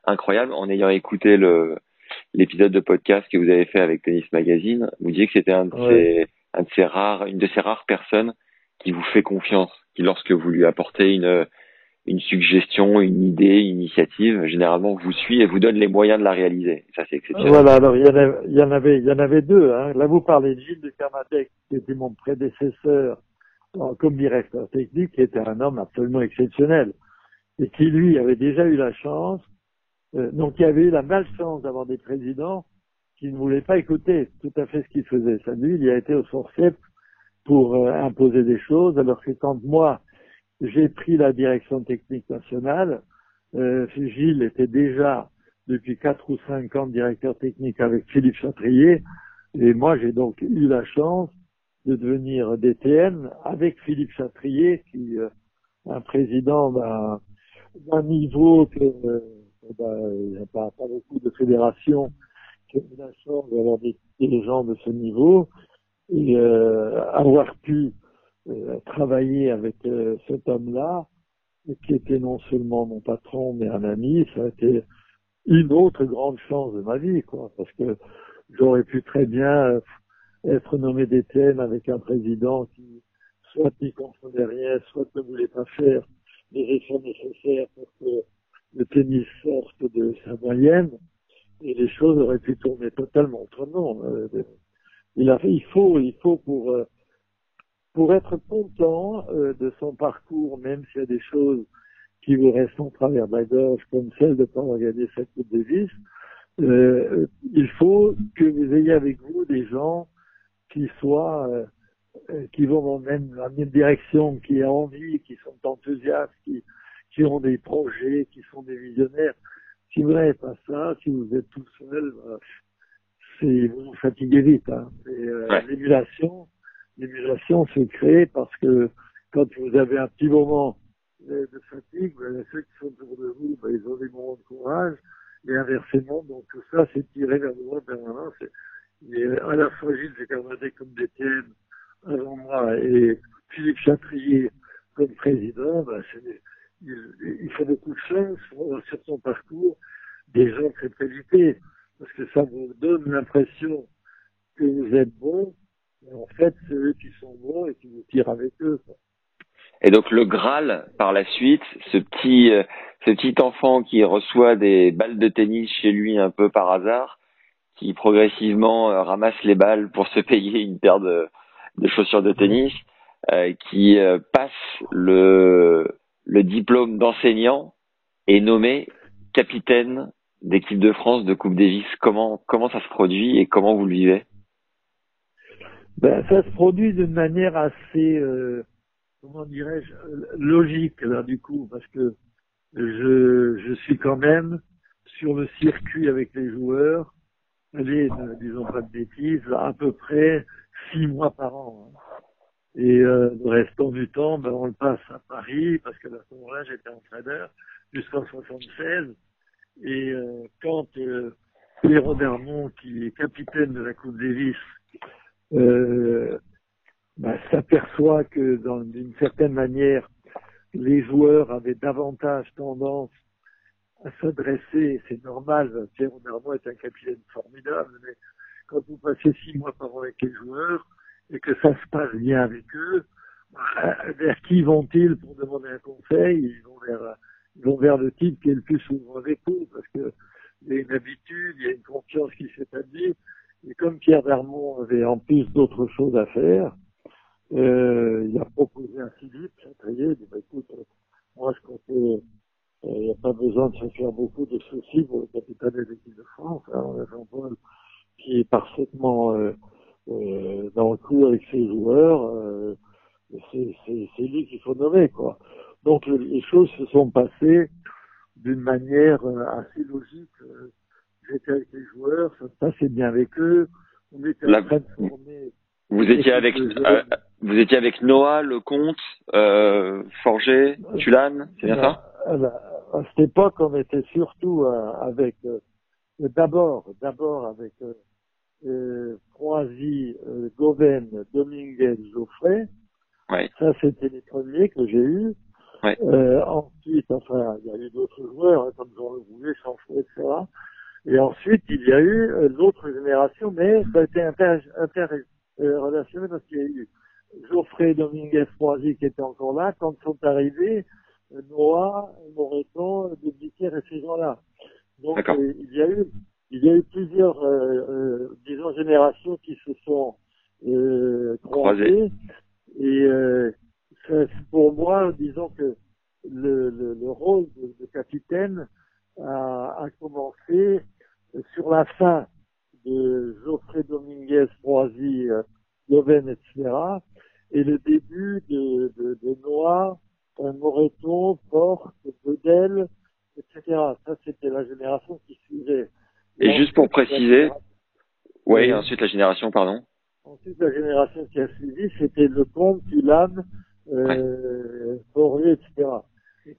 incroyable. En ayant écouté le l'épisode de podcast que vous avez fait avec Tennis Magazine, vous disiez que c'était un un de ces rares, une de ces rares personnes qui vous fait confiance, qui lorsque vous lui apportez une une suggestion, une idée, une initiative, généralement vous suit et vous donne les moyens de la réaliser. Ça c'est exceptionnel. Voilà, alors il y en avait, y en avait, il y en avait deux. Hein. Là vous parlez de Gilles de Carmatec, qui était mon prédécesseur comme directeur technique, qui était un homme absolument exceptionnel et qui lui avait déjà eu la chance, euh, donc qui avait eu la malchance d'avoir des présidents qui ne voulaient pas écouter tout à fait ce qu'il faisait. Ça lui, il y a été au forceps pour imposer des choses, alors que quand moi, j'ai pris la direction technique nationale, Gilles était déjà depuis quatre ou cinq ans directeur technique avec Philippe Chatrier, et moi j'ai donc eu la chance de devenir DTN avec Philippe Chatrier, qui un président d'un niveau que n'y a pas, pas, beaucoup de fédérations qui ont la chance d'avoir des, des, gens de ce niveau. Et euh, avoir pu euh, travailler avec euh, cet homme-là, qui était non seulement mon patron mais un ami, ça a été une autre grande chance de ma vie, quoi, parce que j'aurais pu très bien être nommé DTN avec un président qui soit n'y comprenait rien, soit ne voulait pas faire les efforts nécessaires pour que le tennis sorte de sa moyenne et les choses auraient pu tourner totalement autrement. Euh, il, a, il faut, il faut pour euh, pour être content euh, de son parcours, même s'il y a des choses qui vous restent en travers de la gorge, comme celle de ne pas gagné cette Coupe Davis, euh, il faut que vous ayez avec vous des gens qui soient qui vont dans même, la même direction, qui ont envie, qui sont enthousiastes, qui, qui ont des projets, qui sont des visionnaires. Si vous n'avez pas ça, si vous êtes tout seul, bah, c'est vous vous fatiguez vite. Hein. Euh, l'émulation, l'émulation se crée parce que quand vous avez un petit moment de, fatigue, bah, ceux qui sont autour de vous, bah, ils ont des moments de courage et inversement. Donc tout ça, c'est tiré vers le haut permanent. Et à la fois Gilles Zécarmadé comme d'Étienne avant moi et Philippe Chatrier comme président, c'est il, il, fait beaucoup de choses sur son parcours des gens très qualité, parce que ça vous donne l'impression que vous êtes bon, mais en fait, c'est eux qui sont bons et qui vous tirent avec eux. Et donc le Graal, par la suite, ce petit, euh, ce petit enfant qui reçoit des balles de tennis chez lui un peu par hasard, qui progressivement euh, ramasse les balles pour se payer une paire de, de chaussures de tennis, euh, qui euh, passe le le diplôme d'enseignant est nommé capitaine d'équipe de France de Coupe Davis. Comment, comment ça se produit et comment vous le vivez? Ben, Ça se produit d'une manière assez, euh, comment dirais-je, logique, là, du coup, parce que je, je suis quand même sur le circuit avec les joueurs, allez, ne disons pas de bêtises, à peu près six mois par an. Hein. Et euh, le restant du temps, ben, on le passe à Paris, parce que à ce moment-là, j'étais entraîneur jusqu'en 76. Et euh, quand euh, Pierrot qui est capitaine de la Coupe Davis, euh, ben, s'aperçoit que d'une certaine manière, les joueurs avaient davantage tendance à s'adresser, c'est normal, Pierrot Dermont est un capitaine formidable, mais quand vous passez six mois par an avec les joueurs, et que ça se passe bien avec eux, bah, vers qui vont-ils pour demander un conseil? Ils vont vers, ils vont vers le type qui est le plus souvent avec eux, parce que il y a une habitude, il y a une confiance qui s'établit. Et comme Pierre Vermont avait en plus d'autres choses à faire, euh, il a proposé à Philippe Chatrier, il dit, bah, écoute, moi je comptais, euh, il n'y a pas besoin de se faire beaucoup de soucis pour le capitaine de l'équipe de France. Hein, Jean-Paul, qui est parfaitement euh, euh, dans le coup avec ses joueurs, euh, c'est lui qu'il faut nommer quoi. Donc les choses se sont passées d'une manière assez logique. Euh, j'étais avec les joueurs, ça se passait bien avec eux. On était en train de former. Vous étiez avec euh, vous étiez avec Noah, Lecomte, euh, Forger, Tulane, c'est bien ça? À cette époque, on était surtout avec d'abord d'abord avec euh, Croisy, euh, Goven, Dominguez, Geoffrey. Ouais. Ça, c'était les premiers que j'ai eus. Ouais. Euh, ensuite, enfin, il y a eu d'autres joueurs, hein, comme Jean Le Roulet, Sanfou, etc. Et ensuite, il y a eu euh, l'autre génération, mais ça a été interrelationnel inter, parce qu'il y a eu Geoffrey, Dominguez, Croisy qui étaient encore là. Quand sont arrivés Noah, Moreton, Dubiquer et ces gens-là. Donc, il y a eu il y a eu plusieurs, euh, euh, disons, générations qui se sont euh, croisées. Et euh, pour moi, disons que le, le, le rôle de, de capitaine a, a, commencé sur la fin de Geoffrey Dominguez, Froisy, euh, Loven, etc. et le début de, de, de Noix, Moreton, Porte, Bedel, etc. Ça, c'était la génération qui suivait. Et, juste pour préciser, oui, ensuite la génération, pardon. Ensuite, la génération qui a suivi, c'était le Comte, Tulane, euh, etc.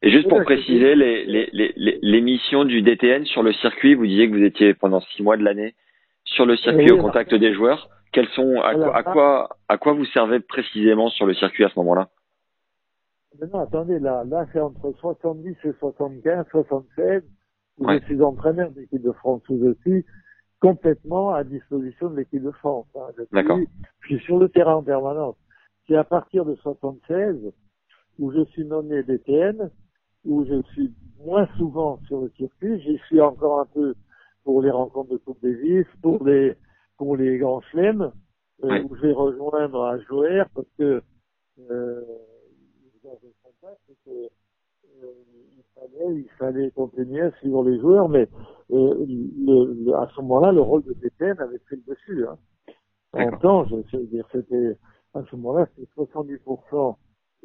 Et juste pour préciser, les, les, les, les, missions du DTN sur le circuit, vous disiez que vous étiez pendant six mois de l'année sur le circuit au contact des joueurs. Quels sont, à, quoi, à quoi, à quoi vous servez précisément sur le circuit à ce moment-là? Non, attendez, là, là c'est entre 70 et 75, 76, où je suis entraîneur d'équipe de France vous aussi, complètement à disposition de l'équipe de France. Hein, D'accord. Je suis sur le terrain en permanence. C'est à partir de 76 où je suis nommé DTN, où je suis moins souvent sur le circuit. J'y suis encore un peu pour les rencontres de Coupe Davis, pour les pour les grands chelems, euh, où je vais rejoindre à Joer parce que euh, que euh, il fallait il fallait continuer à suivre les joueurs, mais euh, le, à ce moment-là, le rôle de DTN avait pris le dessus. Hein. En temps, je, je veux dire, c'était à ce moment-là, c'était 70%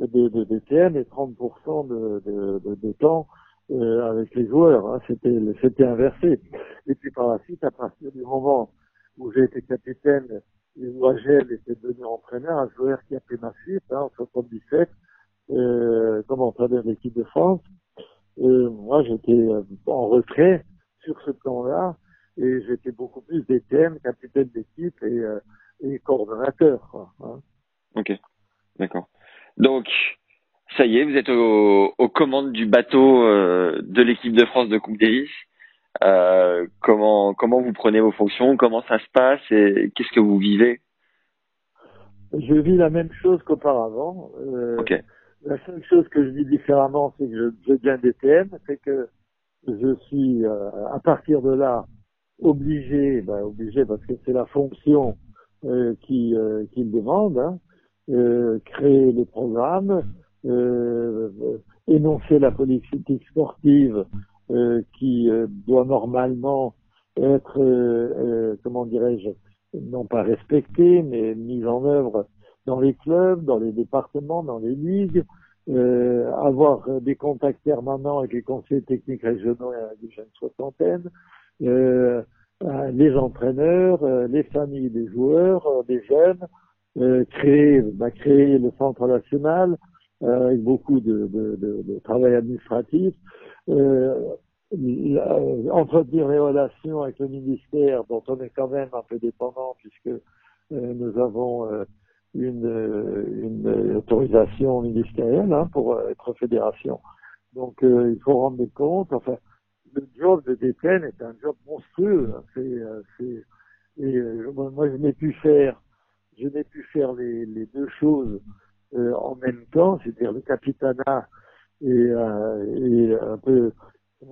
de, de et 30% de, temps euh, avec les joueurs. Hein. C'était inversé. Et puis par la suite, à partir du moment où j'ai été capitaine et où était devenu entraîneur, un joueur qui a pris ma suite hein, en 77 euh, comme entraîneur de l'équipe de France. Euh, moi, j'étais en retrait sur ce plan-là et j'étais beaucoup plus DTN, capitaine d'équipe et, et coordonnateur. Hein. Ok, d'accord. Donc, ça y est, vous êtes aux, aux commandes du bateau euh, de l'équipe de France de Coupe Davis. Euh, comment comment vous prenez vos fonctions? Comment ça se passe? Et qu'est-ce que vous vivez? Je vis la même chose qu'auparavant. Euh, La seule chose que je vis différemment, c'est que je, je viens DTM, c'est que je suis euh, à partir de là obligé, ben, obligé parce que c'est la fonction euh, qui euh, qui le demande. Hein, créer les programmes, euh, énoncer la politique sportive euh, qui doit normalement être, comment dirais-je, non pas respectée, mais mise en œuvre dans les clubs, dans les départements, dans les ligues, euh, avoir des contacts permanents avec les conseils techniques régionaux et les jeunes soixantaines, euh, les entraîneurs, les familles des joueurs, des jeunes, euh, créer, bah, créer le centre national euh, avec beaucoup de, de, de, de travail administratif, euh, entretenir les relations avec le ministère dont on est quand même un peu dépendant puisque euh, nous avons euh, une, une, autorisation ministérielle hein, pour être fédération. Donc il faut rendre des comptes. Enfin, le job de DTN est un job monstrueux. Hein. C'est, et moi je n'ai pu faire je n'ai pu faire les, les deux choses euh, en même temps, c'est-à-dire le capitanat et, euh, et un peu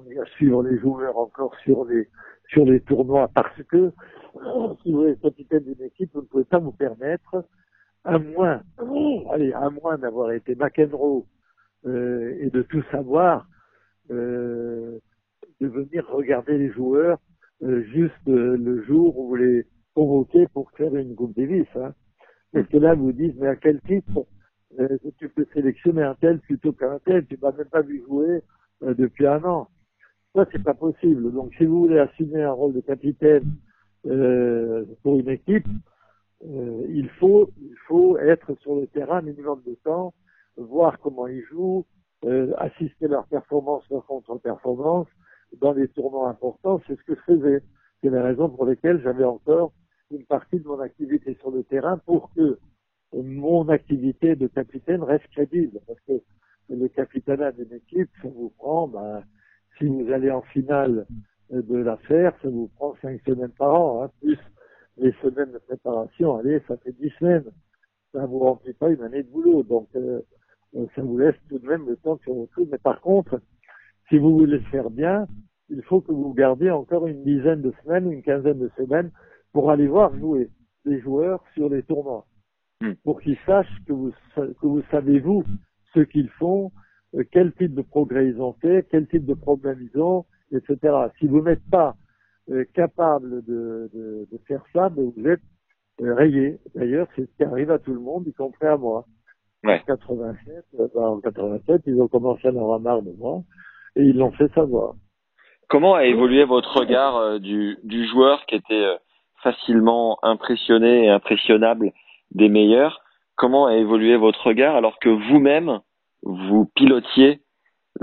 dire, suivre les joueurs encore sur les sur les tournois parce que (clears throat) si vous êtes capitaine d'une équipe, vous ne pouvez pas vous permettre, à moins, (clears throat) allez, à moins d'avoir été McEnroe euh, et de tout savoir, euh, de venir regarder les joueurs euh, juste le jour où les convoqué pour faire une Coupe Davis. Hein. Parce que là, vous dites, mais à quel titre euh, tu peux sélectionner un tel plutôt qu'un tel Tu m'as même pas vu jouer euh, depuis un an. Ça, c'est pas possible. Donc, si vous voulez assumer un rôle de capitaine euh, pour une équipe, euh, il faut il faut être sur le terrain minimum de temps, voir comment ils jouent, assister leur performance, leur contre-performance dans les tournois importants. C'est ce que je faisais. C'est la raison pour lesquelles j'avais encore une partie de mon activité sur le terrain pour que mon activité de capitaine reste crédible. Parce que le capitanat d'une équipe, ça vous prend, ben, si vous allez en finale de l'affaire, ça vous prend cinq semaines par an, hein, plus les semaines de préparation. Allez, ça fait dix semaines. Ça vous remplit pas une année de boulot. Donc, euh, ça vous laisse tout de même le temps sur votre Mais par contre, si vous voulez le faire bien, il faut que vous gardiez encore une dizaine de semaines, une quinzaine de semaines pour aller voir jouer les joueurs sur les tournois, hmm. pour qu'ils sachent que vous, que vous savez, vous, ce qu'ils font, euh, quel type de progrès ils ont fait, quel type de problème ils ont, etc. Si vous n'êtes pas euh, capable de, de, de, faire ça, ben vous êtes rayé. D'ailleurs, c'est ce qui arrive à tout le monde, y compris à moi. Ouais. En 87, euh, ben, en 87, ils ont commencé à en avoir marre de moi et ils l'ont fait savoir. Comment a évolué votre regard euh, du, du joueur qui était euh, facilement impressionné et impressionnable des meilleurs Comment a évolué votre regard alors que vous-même, vous pilotiez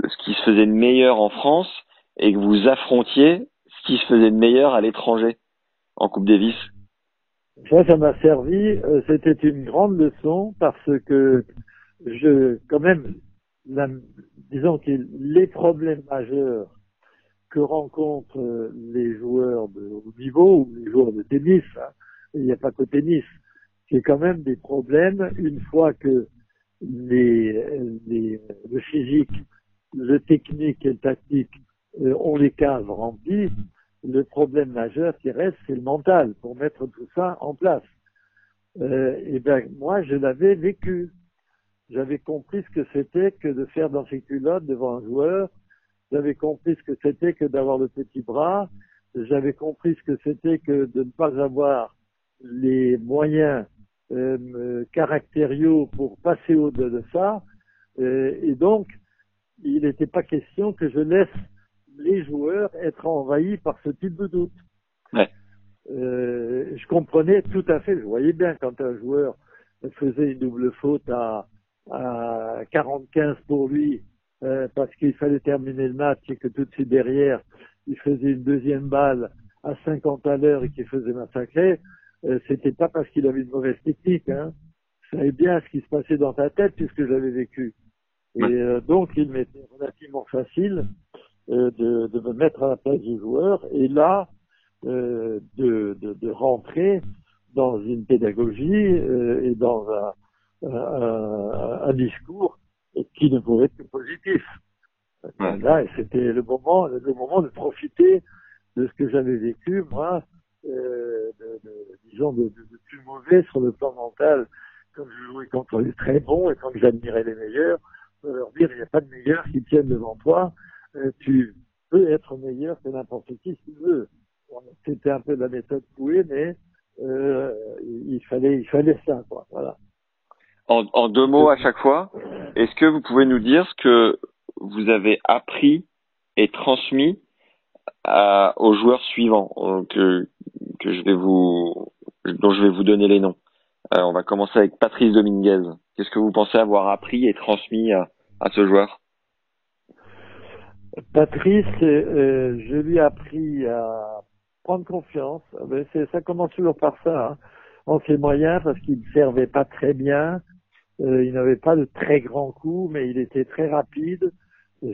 ce qui se faisait de meilleur en France et que vous affrontiez ce qui se faisait de meilleur à l'étranger en Coupe Davis? Ça, ça m'a servi. euh, C'était une grande leçon parce que je, quand même, disons que les problèmes majeurs que rencontrent euh, les joueurs de haut niveau ou les joueurs de tennis, hein, il n'y a pas que tennis, c'est quand même des problèmes une fois que les, les, le physique, le technique et le tactique euh, ont les cases remplies, le problème majeur qui reste, c'est le mental pour mettre tout ça en place. Euh, et ben moi, je l'avais vécu. J'avais compris ce que c'était que de faire dans ses culottes devant un joueur. J'avais compris ce que c'était que d'avoir le petit bras. J'avais compris ce que c'était que de ne pas avoir les moyens euh, caractériaux pour passer au-delà de ça. Euh, et donc, il n'était pas question que je laisse les joueurs être envahis par ce type de doute. Ouais. Euh, je comprenais tout à fait, je voyais bien quand un joueur faisait une double faute à, à 45 pour lui euh, parce qu'il fallait terminer le match et que tout de suite derrière il faisait une deuxième balle à 50 à l'heure et qu'il faisait massacrer, euh, c'était pas parce qu'il avait une mauvaise technique. Hein. Je savais bien ce qui se passait dans ta tête puisque je l'avais vécu. Et euh, donc il m'était relativement facile euh, de, de me mettre à la place du joueur et là euh, de, de, de rentrer dans une pédagogie euh, et dans un, un, un discours qui ne pouvait être que positif. Ouais. Là, c'était le moment, le moment de profiter de ce que j'avais vécu, moi, euh, de, de- disons, de, plus mauvais sur le plan mental, quand je jouais contre les très bons et quand j'admirais les meilleurs, de leur dire, il n'y a pas de meilleurs qui tiennent devant toi, euh, tu peux être meilleur que n'importe qui si tu veux. Bon, C'était un peu la méthode couée, mais euh, il fallait, il fallait ça, quoi. Voilà. En, en deux mots à chaque fois, est-ce que vous pouvez nous dire ce que vous avez appris et transmis à- aux joueurs suivants euh, que, que je vais vous, dont je vais vous donner les noms Euh, On va commencer avec Patrice Dominguez. Qu'est-ce que vous pensez avoir appris et transmis à, à ce joueur? Patrice, euh, je lui ai appris à prendre confiance. Ça commence toujours par ça, hein, en ses moyens, parce qu'il ne servait pas très bien. Euh, il n'avait pas de très grands coups, mais il était très rapide.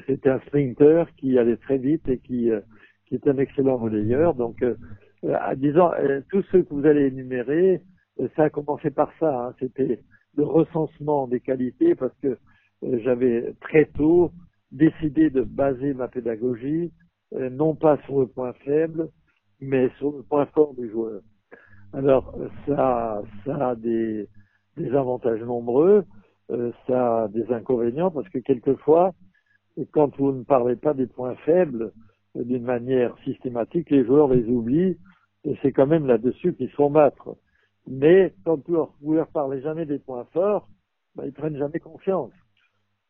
C'était un sprinter qui allait très vite et qui, euh, qui est un excellent relayeur. Donc, euh, euh, disons, euh, tous ceux que vous allez énumérer, euh, ça a commencé par ça. hein. C'était le recensement des qualités, parce que j'avais très tôt décidé de baser ma pédagogie non pas sur le point faible, mais sur le point fort du joueur. Alors ça, ça a des, des avantages nombreux, euh, ça a des inconvénients parce que quelquefois, quand vous ne parlez pas des points faibles euh, d'une manière systématique, les joueurs les oublient et c'est quand même là-dessus qu'ils se font battre. Mais quand vous leur, parlez jamais des points forts, ben, ils prennent jamais confiance.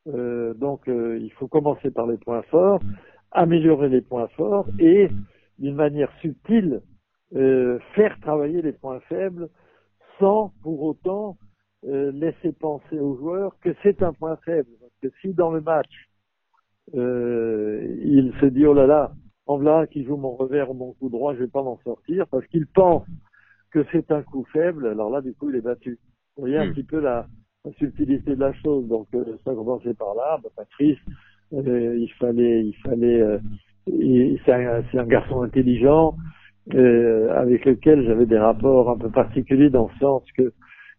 Euh, donc euh, il faut commencer par les points forts, améliorer les points forts et d'une manière subtile euh, faire travailler les points faibles sans pour autant euh, laisser penser aux joueurs que c'est un point faible. Parce que si dans le match euh, il se dit oh là là, en voilà qui joue mon revers ou mon coup droit, je vais pas m'en sortir parce qu'il pense que c'est un coup faible, alors là du coup il est battu. Vous voyez un Hmm. petit peu la, la subtilité de la chose. Donc euh, ça a commencé par là. Bah, Patrice, euh, il fallait, il fallait. euh, c'est un, un garçon intelligent euh, avec lequel j'avais des rapports un peu particuliers dans le sens que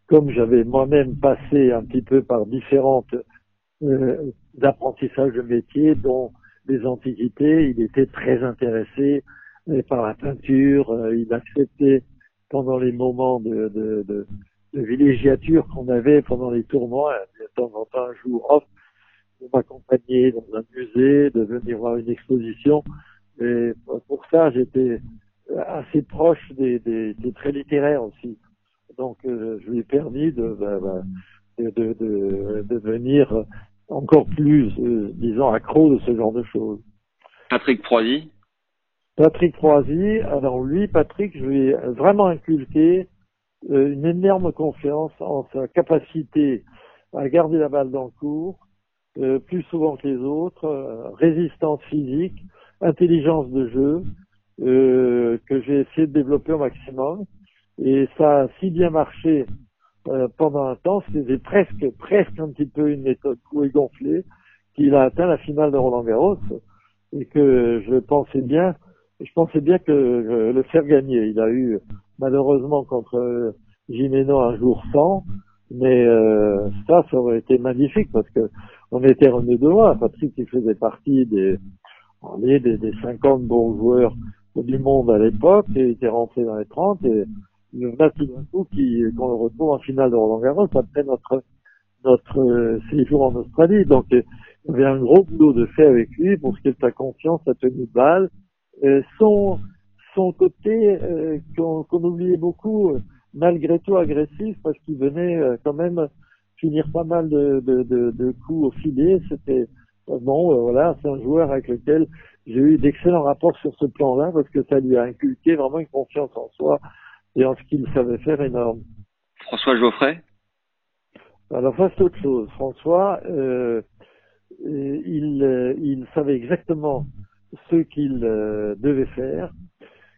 comme j'avais moi-même passé un petit peu par différentes euh, apprentissages de métier, dont les antiquités, il était très intéressé euh, par la peinture, euh, il acceptait pendant les moments de, de, de, de villégiature qu'on avait pendant les tournois, de temps en temps un jour off, de m'accompagner dans un musée, de venir voir une exposition. Et pour ça, j'étais assez proche des, des, des traits littéraires aussi. Donc, je lui ai permis de, bah, bah, de, de, de, devenir encore plus, disons, accro de ce genre de choses. Patrick Proisy Patrick Proisy, alors lui, Patrick, je lui ai vraiment inculqué une énorme confiance en sa capacité à garder la balle dans le cours, euh, plus souvent que les autres, euh, résistance physique, intelligence de jeu, euh, que j'ai essayé de développer au maximum. Et ça a si bien marché pendant un temps, c'était presque, presque un petit peu une méthode couée gonflée, qu'il a atteint la finale de Roland Garros et que je pensais bien, je pensais bien que le faire gagner. Il a eu malheureusement contre Gimeno un jour sans, mais euh, ça, ça aurait été magnifique parce que on était remis de loin. Patrick, qui faisait partie des, des, des 50 bons joueurs du monde à l'époque et était rentré dans les 30 et d'un coup qui, qu'on le retrouve en finale de Roland Garros après notre, notre euh, séjour en Australie. Donc, il y avait un gros boulot de fait avec lui pour ce qui est de sa confiance, sa tenue de balle, son, son côté euh, qu'on, qu'on oubliait beaucoup, malgré tout agressif parce qu'il venait euh, quand même finir pas mal de, de, de, de coups au filet. C'était euh, bon, euh, voilà, c'est un joueur avec lequel j'ai eu d'excellents rapports sur ce plan-là parce que ça lui a inculqué vraiment une confiance en soi et en ce qu'il savait faire énorme. François Geoffrey? Alors ça c'est autre chose. François, euh, il, il savait exactement ce qu'il devait faire.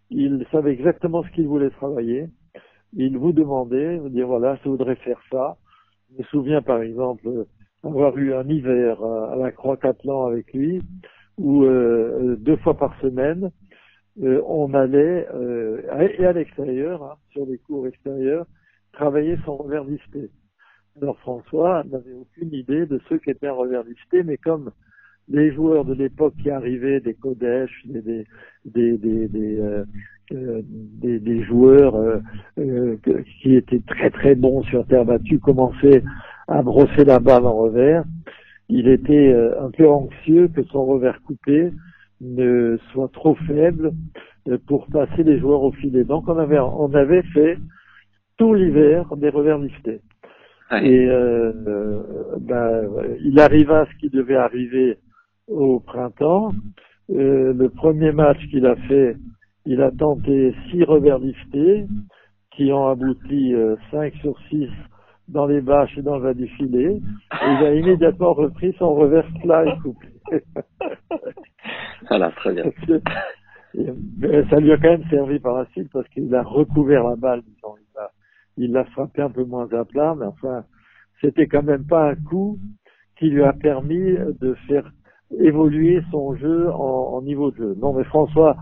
Il savait exactement ce qu'il voulait travailler il vous demandait, vous dire voilà, je voudrais faire ça. Je me souviens par exemple avoir eu un hiver à la Croix-Catlan avec lui, où euh, deux fois par semaine, euh, on allait, euh, et à l'extérieur, hein, sur les cours extérieurs, travailler son revers Alors François n'avait aucune idée de ce qu'était un revers mais comme les joueurs de l'époque qui arrivaient, des Kodesh, des, des, des, des, euh, euh, des, des, joueurs euh, euh, qui étaient très très bons sur terre battue commençaient à brosser la balle en revers. Il était un peu anxieux que son revers coupé ne soit trop faible pour passer les joueurs au filet. Donc on avait on avait fait tout l'hiver des revers liftés. Et ben, il arriva ce qui devait arriver au printemps. le premier match qu'il a fait il a tenté six revers liftés qui ont abouti euh, cinq sur six dans les bâches et dans le du filet. Et il a immédiatement repris son revers slide couplé. (laughs) voilà, très bien. ça lui a quand même servi par la suite parce qu'il a recouvert la balle, Il l'a frappé un peu moins à plat, mais enfin, c'était quand même pas un coup qui lui a permis de faire évoluer son jeu en, en niveau de jeu. Non, mais François,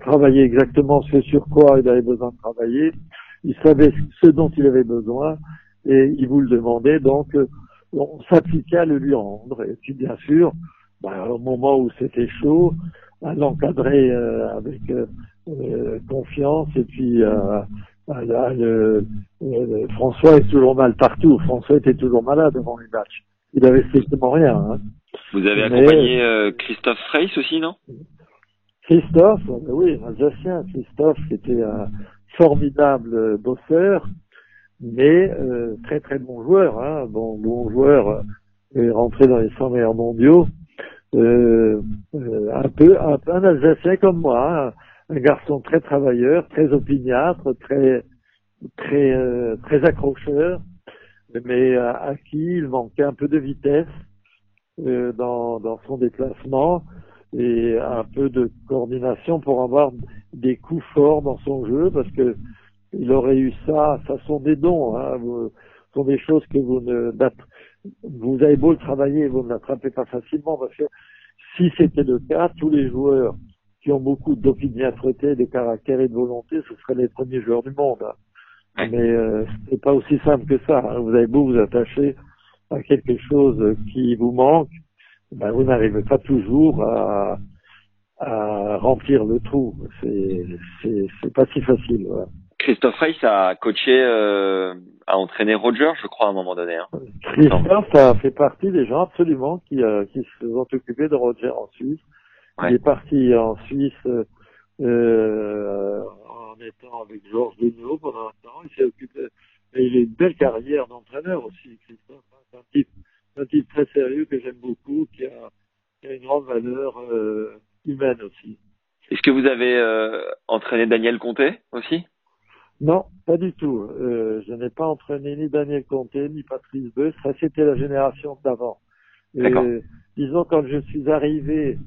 travaillait exactement ce sur quoi il avait besoin de travailler. Il savait ce dont il avait besoin et il vous le demandait. Donc, euh, on s'appliquait à le lui rendre. Et puis, bien sûr, bah, au moment où c'était chaud, à l'encadrer euh, avec euh, confiance. Et puis, François est toujours mal partout. François était toujours malade devant les matchs. Il avait strictement rien. Hein. Vous avez accompagné Christophe Freys aussi, non? Christophe, oui, Alsacien, Christophe était un formidable bosseur, mais euh, très très bon joueur, hein, bon, bon joueur, euh, rentré dans les 100 meilleurs mondiaux, euh, euh, un peu un, un, Alsacien comme moi, hein, un garçon très travailleur, très opiniâtre, très très euh, très accrocheur, mais à, à, qui il manquait un peu de vitesse dans, dans son déplacement et un peu de coordination pour avoir des coups forts dans son jeu parce que il aurait eu ça, ça sont des dons, hein, vous, sont des choses que vous ne vous avez beau le travailler, vous ne l'attrapez pas facilement parce que si c'était le cas, tous les joueurs qui ont beaucoup d'opiniâtreté, de caractère et de volonté, ce seraient les premiers joueurs du monde. Hein. Mais euh, c'est pas aussi simple que ça. Hein. Vous avez beau vous attacher à quelque chose qui vous manque, ben, vous n'arrivez pas toujours à, à remplir le trou. C'est pas si facile. Voilà. Christophe Reis a coaché, euh, a entraîné Roger, je crois, à un moment donné. Hein. Christophe a fait partie des gens absolument qui, euh, qui se sont occupés de Roger en Suisse. Il est parti en Suisse euh, en étant avec Georges Denot pendant un temps. Il s'est occupé, et il a une belle carrière d'entraîneur aussi, Christophe. Hein. C'est un type, un type très sérieux que j'aime beaucoup, qui a, qui a une grande valeur humaine aussi. Est-ce que vous avez entraîné Daniel Comté aussi? Non, pas du tout. Euh, je n'ai pas entraîné ni Daniel Comté, ni Patrice Beus. Ça, c'était la génération d'avant. disons, quand je suis arrivé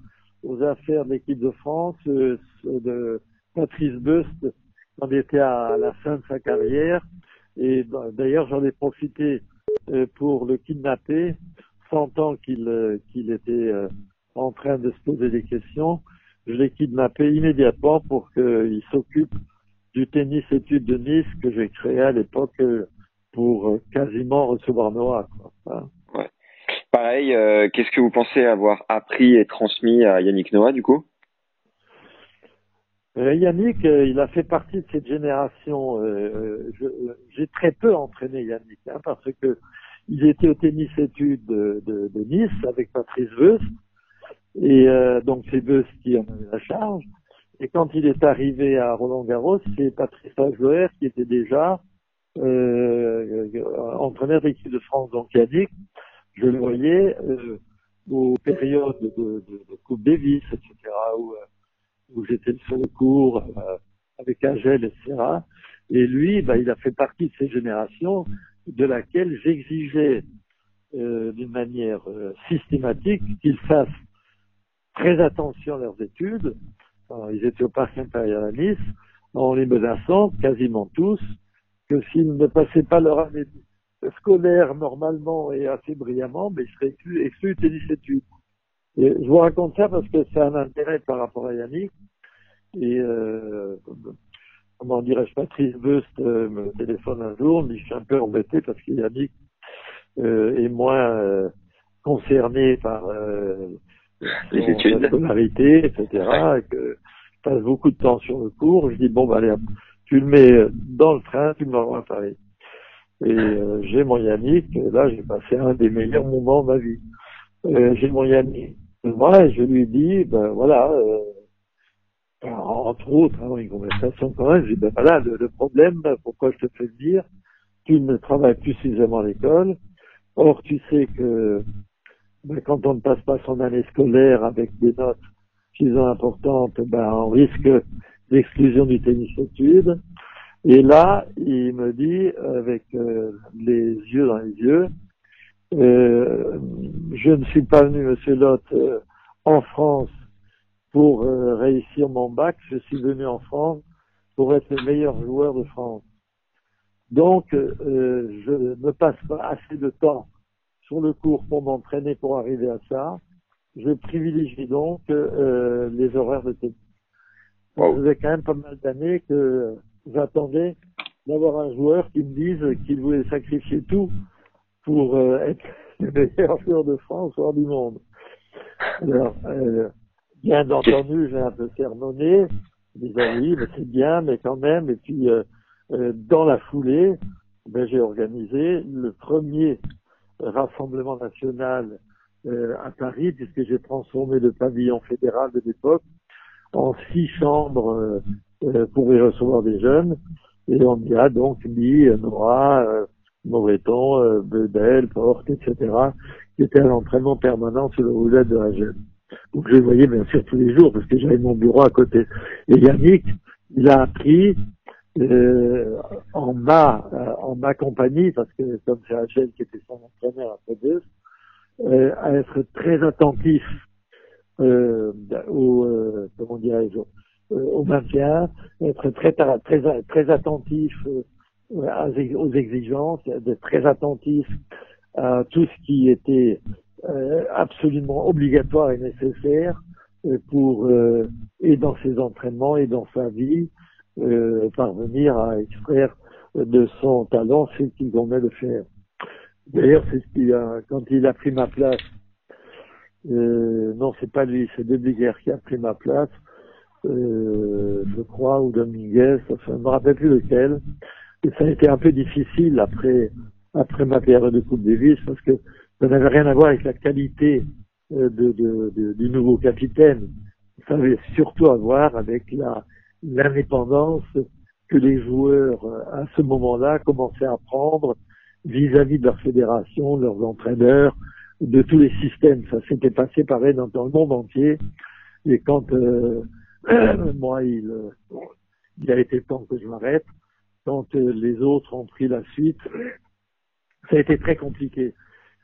aux affaires de l'équipe de France, euh, de Patrice Beust, on était à la fin de sa carrière. Et d'ailleurs, j'en ai profité euh, pour le kidnapper, sentant qu'il euh, qu'il était en train de se poser des questions. Je l'ai kidnappé immédiatement pour qu'il s'occupe du tennis études de Nice que j'ai créé à l'époque pour quasiment recevoir Noah. Quoi. Pareil, euh, qu'est-ce que vous pensez avoir appris et transmis à Yannick Noah du coup? Euh, Yannick, euh, il a fait partie de cette génération. J'ai très peu entraîné Yannick hein, parce que il était au tennis études de, Nice avec Patrice Veust et donc c'est Veust qui en avait la charge. Et quand il est arrivé à Roland Garros, c'est Patrice Lajoer qui était déjà entraîneur d'équipe de France. Donc Yannick je le voyais euh, aux périodes de, de, de, Coupe Davis, etc., où, euh, où j'étais sur le cours euh, avec Agel, etc. Et lui, bah, il a fait partie de ces générations de laquelle j'exigeais euh, d'une manière systématique qu'ils fassent très attention à leurs études. Ils étaient au Parc Impérial à Nice, en les menaçant quasiment tous que s'ils ne passaient pas leur année scolaire normalement et assez brillamment, mais je serais exclu, exclu tennis études. Je vous raconte ça parce que c'est un intérêt par rapport à Yannick. Et euh, comment dirais-je, Patrice Bust euh, me téléphone un jour, dit je suis un peu embêté parce que Yannick euh, est moins euh, concerné par les études, la scolarité, etc. Et que je passe beaucoup de temps sur le cours. Je dis bon bah allez, tu le mets dans le train, tu me l'envoies à Paris. Et euh, j'ai mon Yannick, là j'ai passé un des meilleurs moments de ma vie. Euh, j'ai mon Yannick, moi, je lui dis, ben voilà, euh, entre autres, hein, une conversation quand même, je dis, ben voilà, le, problème, pourquoi je te fais le dire, tu ne travailles plus suffisamment à l'école, or tu sais que ben, quand on ne passe pas son année scolaire avec des notes suffisamment importantes, ben on risque l'exclusion du tennis études. Et là, il me dit, avec euh, les yeux dans les yeux, euh, je ne suis pas venu, Monsieur Lotte, euh, en France pour réussir mon bac, je suis venu en France pour être le meilleur joueur de France. Donc, je ne passe pas assez de temps sur le cours pour m'entraîner pour arriver à ça. Je privilégie donc les horaires de tennis. Ça faisait quand même pas mal d'années que j'attendais d'avoir un joueur qui me dise qu'il voulait sacrifier tout pour euh, être (laughs) le meilleur joueur de France, voire du monde. Alors, euh, bien entendu, j'ai un peu sermonné, des amis, mais c'est bien, mais quand même. Et puis, euh, euh dans la foulée, ben, j'ai organisé le premier rassemblement national euh, à Paris, puisque j'ai transformé le pavillon fédéral de l'époque en six chambres euh, pour y recevoir des jeunes. Et on y a donc mis Nora, euh, Moreton, euh, Bedel, Porte, etc., qui étaient à l'entraînement permanent sur le roulette de la jeune. Donc je les voyais bien sûr tous les jours parce que j'avais mon bureau à côté. Et Yannick, il a appris euh, en ma en ma compagnie parce que comme c'est Rachel qui était son entraîneur à deux, euh, à être très attentif euh, au comment dirais-je euh, au maintien, être très très très attentif euh, aux exigences, d'être très attentif à tout ce qui était euh, absolument obligatoire et nécessaire pour et dans ses entraînements et dans sa vie parvenir à extraire de son talent ce qu'il venait de faire. D'ailleurs, c'est ce qu'il a, quand il a pris ma place, euh, non, c'est pas lui, c'est Debliger qui a pris ma place euh, je crois, ou Dominguez, enfin, je me rappelle plus lequel. Et ça a été un peu difficile après, après ma période de Coupe Davis parce que ça n'avait rien à voir avec la qualité euh, du nouveau capitaine. Ça avait surtout à voir avec la, l'indépendance que les joueurs, euh, à ce moment-là, commençaient à prendre vis-à-vis de leur fédération, de leurs entraîneurs, de tous les systèmes. Ça s'était passé pareil dans, le monde entier. Et quand euh, (clears throat) moi, il, il a été temps que je m'arrête, quand les autres ont pris la suite, (clears throat) ça a été très compliqué.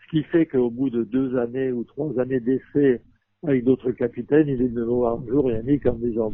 Ce qui fait qu'au bout de deux années ou trois années d'essai avec d'autres capitaines, il est de nouveau un jour Yannick en disant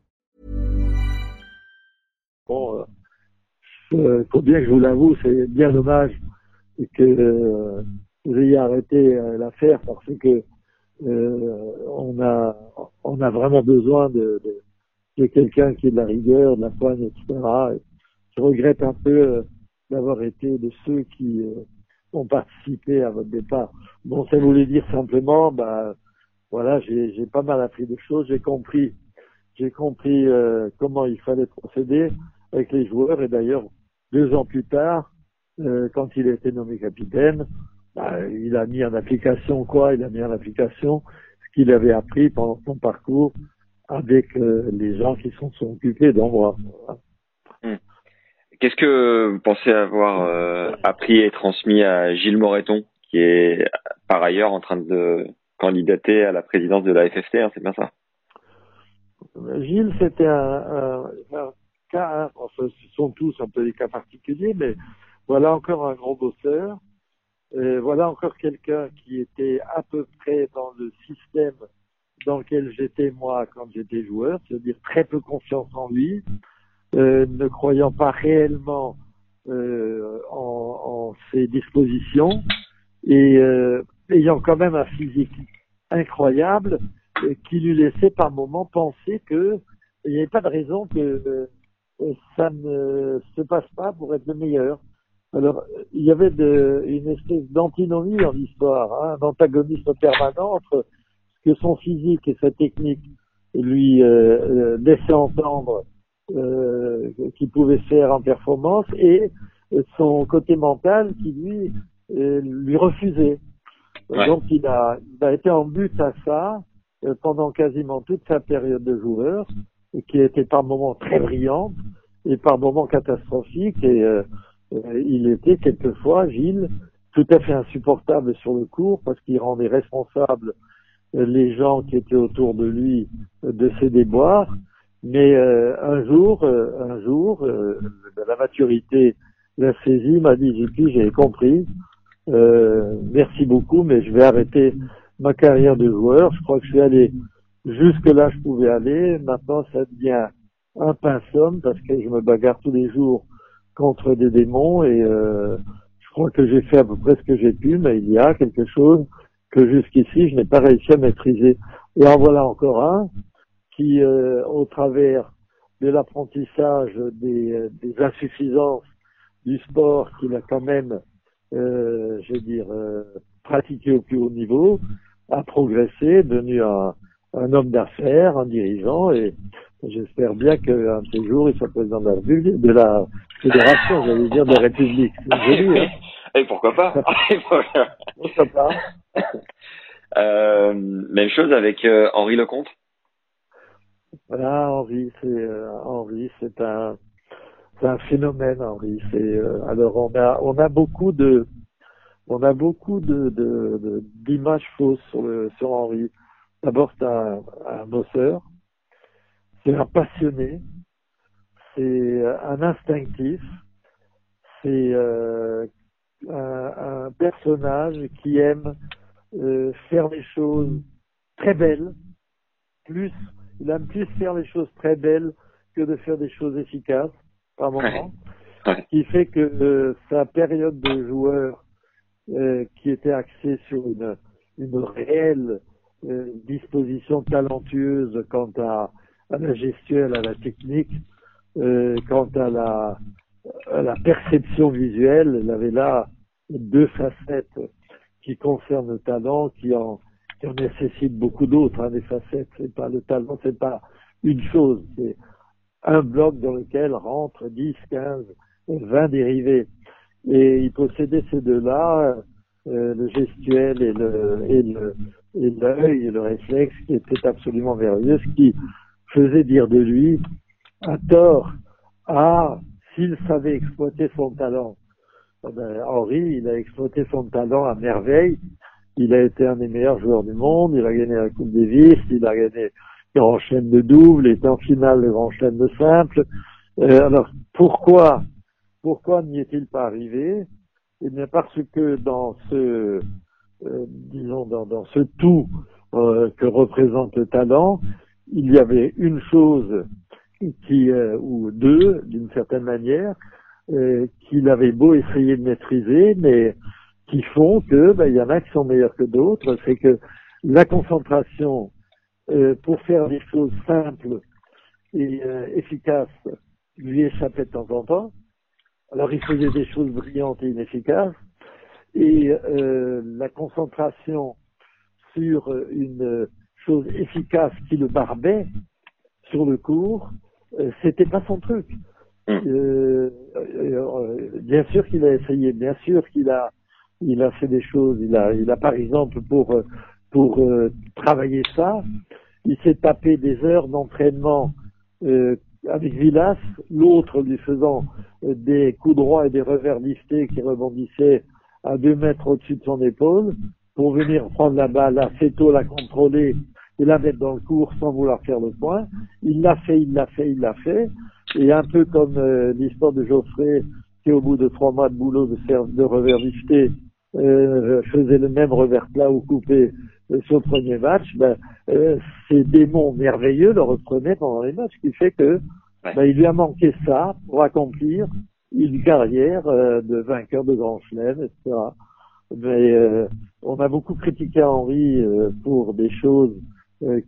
Bon, euh, faut bien que je vous l'avoue, c'est bien dommage que euh, vous ayez arrêté euh, l'affaire parce que euh, on a vraiment besoin de, quelqu'un qui est de la rigueur, de la poigne, etc. je regrette un peu euh, d'avoir été de ceux qui euh, ont participé à votre départ. Bon, ça voulait dire simplement, bah, voilà, j'ai pas mal appris de choses, j'ai compris, j'ai compris euh, comment il fallait procéder avec les joueurs. Et d'ailleurs, deux ans plus tard, quand il a été nommé capitaine, bah, il a mis en application quoi? Il a mis en application ce qu'il avait appris pendant son parcours avec euh, les gens qui sont, sont occupés d'envoi. Hmm. Qu'est-ce que vous pensez avoir euh, appris et transmis à Gilles Moreton, qui est par ailleurs en train de candidater à la présidence de la FFT, hein, c'est bien ça? Gilles, c'était un, cas, hein, enfin, ce sont tous un peu des cas particuliers, mais voilà encore un gros bosseur. Et voilà encore quelqu'un qui était à peu près dans le système dans lequel j'étais moi quand j'étais joueur, c'est-à-dire très peu confiance en lui, euh, ne croyant pas réellement euh, en, en, ses dispositions et euh, ayant quand même un physique incroyable euh, qui lui laissait par moments penser que il n'y avait pas de raison que euh, ça ne se passe pas pour être le meilleur. Alors, il y avait de, une espèce d'antinomie en l'histoire, hein, un antagonisme permanent entre que son physique et sa technique lui euh, euh laissaient entendre euh, qu'il pouvait faire en performance et son côté mental qui lui euh, lui refusait. Donc il a, il a été en but à ça pendant quasiment toute sa période de joueur, qui était par moments très brillante et par moments catastrophique. Et il était quelquefois, Gilles, tout à fait insupportable sur le cours parce qu'il rendait responsable les gens qui étaient autour de lui de ses déboires. Mais euh, un jour, euh, un jour, euh, la maturité l'a saisi, m'a dit JP, j'ai compris. merci beaucoup, mais je vais arrêter ma carrière de joueur. Je crois que je suis allé jusque là, je pouvais aller. Maintenant, ça devient un pinceau parce que je me bagarre tous les jours contre des démons et je crois que j'ai fait à peu près ce que j'ai pu, mais il y a quelque chose que jusqu'ici je n'ai pas réussi à maîtriser. Et en voilà encore un qui, euh, au travers de l'apprentissage des, euh, des, insuffisances du sport qu'il a quand même, euh, je veux dire, euh, pratiqué au plus haut niveau, a progressé, devenu un, un homme d'affaires, un dirigeant, et j'espère bien qu'un de ces jours, il soit président de la, de la fédération, j'allais dire, de la République. Joli, hein (laughs) et pourquoi pas? Pourquoi pas? (laughs) (laughs) Euh, Même chose avec euh, Henri Lecomte Voilà, Henri, c'est euh, Henri, c'est un un phénomène, Henri. C'est euh, alors on a on a beaucoup de on a beaucoup de d'images fausses sur le sur Henri. D'abord, c'est un, un bosseur, c'est un passionné, c'est un instinctif, c'est euh, un, un, personnage qui aime euh, faire les choses très belles, plus il aime plus faire les choses très belles que de faire des choses efficaces par moment. Ce qui fait que euh, sa période de joueur euh, qui était axée sur une, une réelle euh, disposition talentueuse quant à, à la gestuelle, à la technique. Euh, quant à la, à la perception visuelle, elle avait là deux facettes qui concernent le talent, qui en, qui en nécessitent beaucoup d'autres. Hein, des facettes, c'est pas le talent, c'est pas une chose, c'est un bloc dans lequel rentrent 10, 15, 20 dérivés. Et il possédait ces deux-là, euh, le gestuel et le et le et l'œil et le réflexe qui était absolument merveilleux, ce qui faisait dire de lui à tort ah s'il savait exploiter son talent. Eh ben, Henri, il a exploité son talent à merveille. Il a été un des meilleurs joueurs du monde. Il a gagné la Coupe Davis. Il a gagné Grand Chelem de double. Il était en finale le Grand Chelem de simple. Euh, alors pourquoi pourquoi n'y est-il pas arrivé? Eh bien parce que dans ce, disons, dans, dans, ce tout euh, que représente le talent, il y avait une chose qui, euh, ou deux, d'une certaine manière, euh, qu'il avait beau essayer de maîtriser, mais qui font que ben, il y en a qui sont meilleurs que d'autres. C'est que la concentration euh, pour faire des choses simples et efficaces lui échappait de temps en temps. Alors il faisait des choses brillantes et inefficaces. Et euh, la concentration sur une chose efficace qui le barbait sur le cours, euh, c'était pas son truc. Hmm. Euh, euh, bien sûr qu'il a essayé, bien sûr qu'il a, il a fait des choses. Il a, il a par exemple pour pour travailler ça, il s'est tapé des heures d'entraînement avec Villas, l'autre lui faisant euh, des coups droits et des revers liftés qui rebondissaient à deux mètres au-dessus de son épaule pour venir prendre la balle assez tôt, la contrôler et la mettre dans le cours sans vouloir faire le point. Il l'a fait, il l'a fait, il l'a fait. Et un peu comme euh, l'histoire de Geoffrey, qui au bout de trois mois de boulot de, revers lifté euh, faisait le même revers plat ou coupé euh, sur le premier match, ben, euh, ces démons merveilleux le reprenaient pendant les matchs, ce qui fait que ben, il lui a manqué ça pour accomplir une carrière euh, de vainqueur de Grand Chelem, etc. Mais euh, on a beaucoup critiqué Henri pour des choses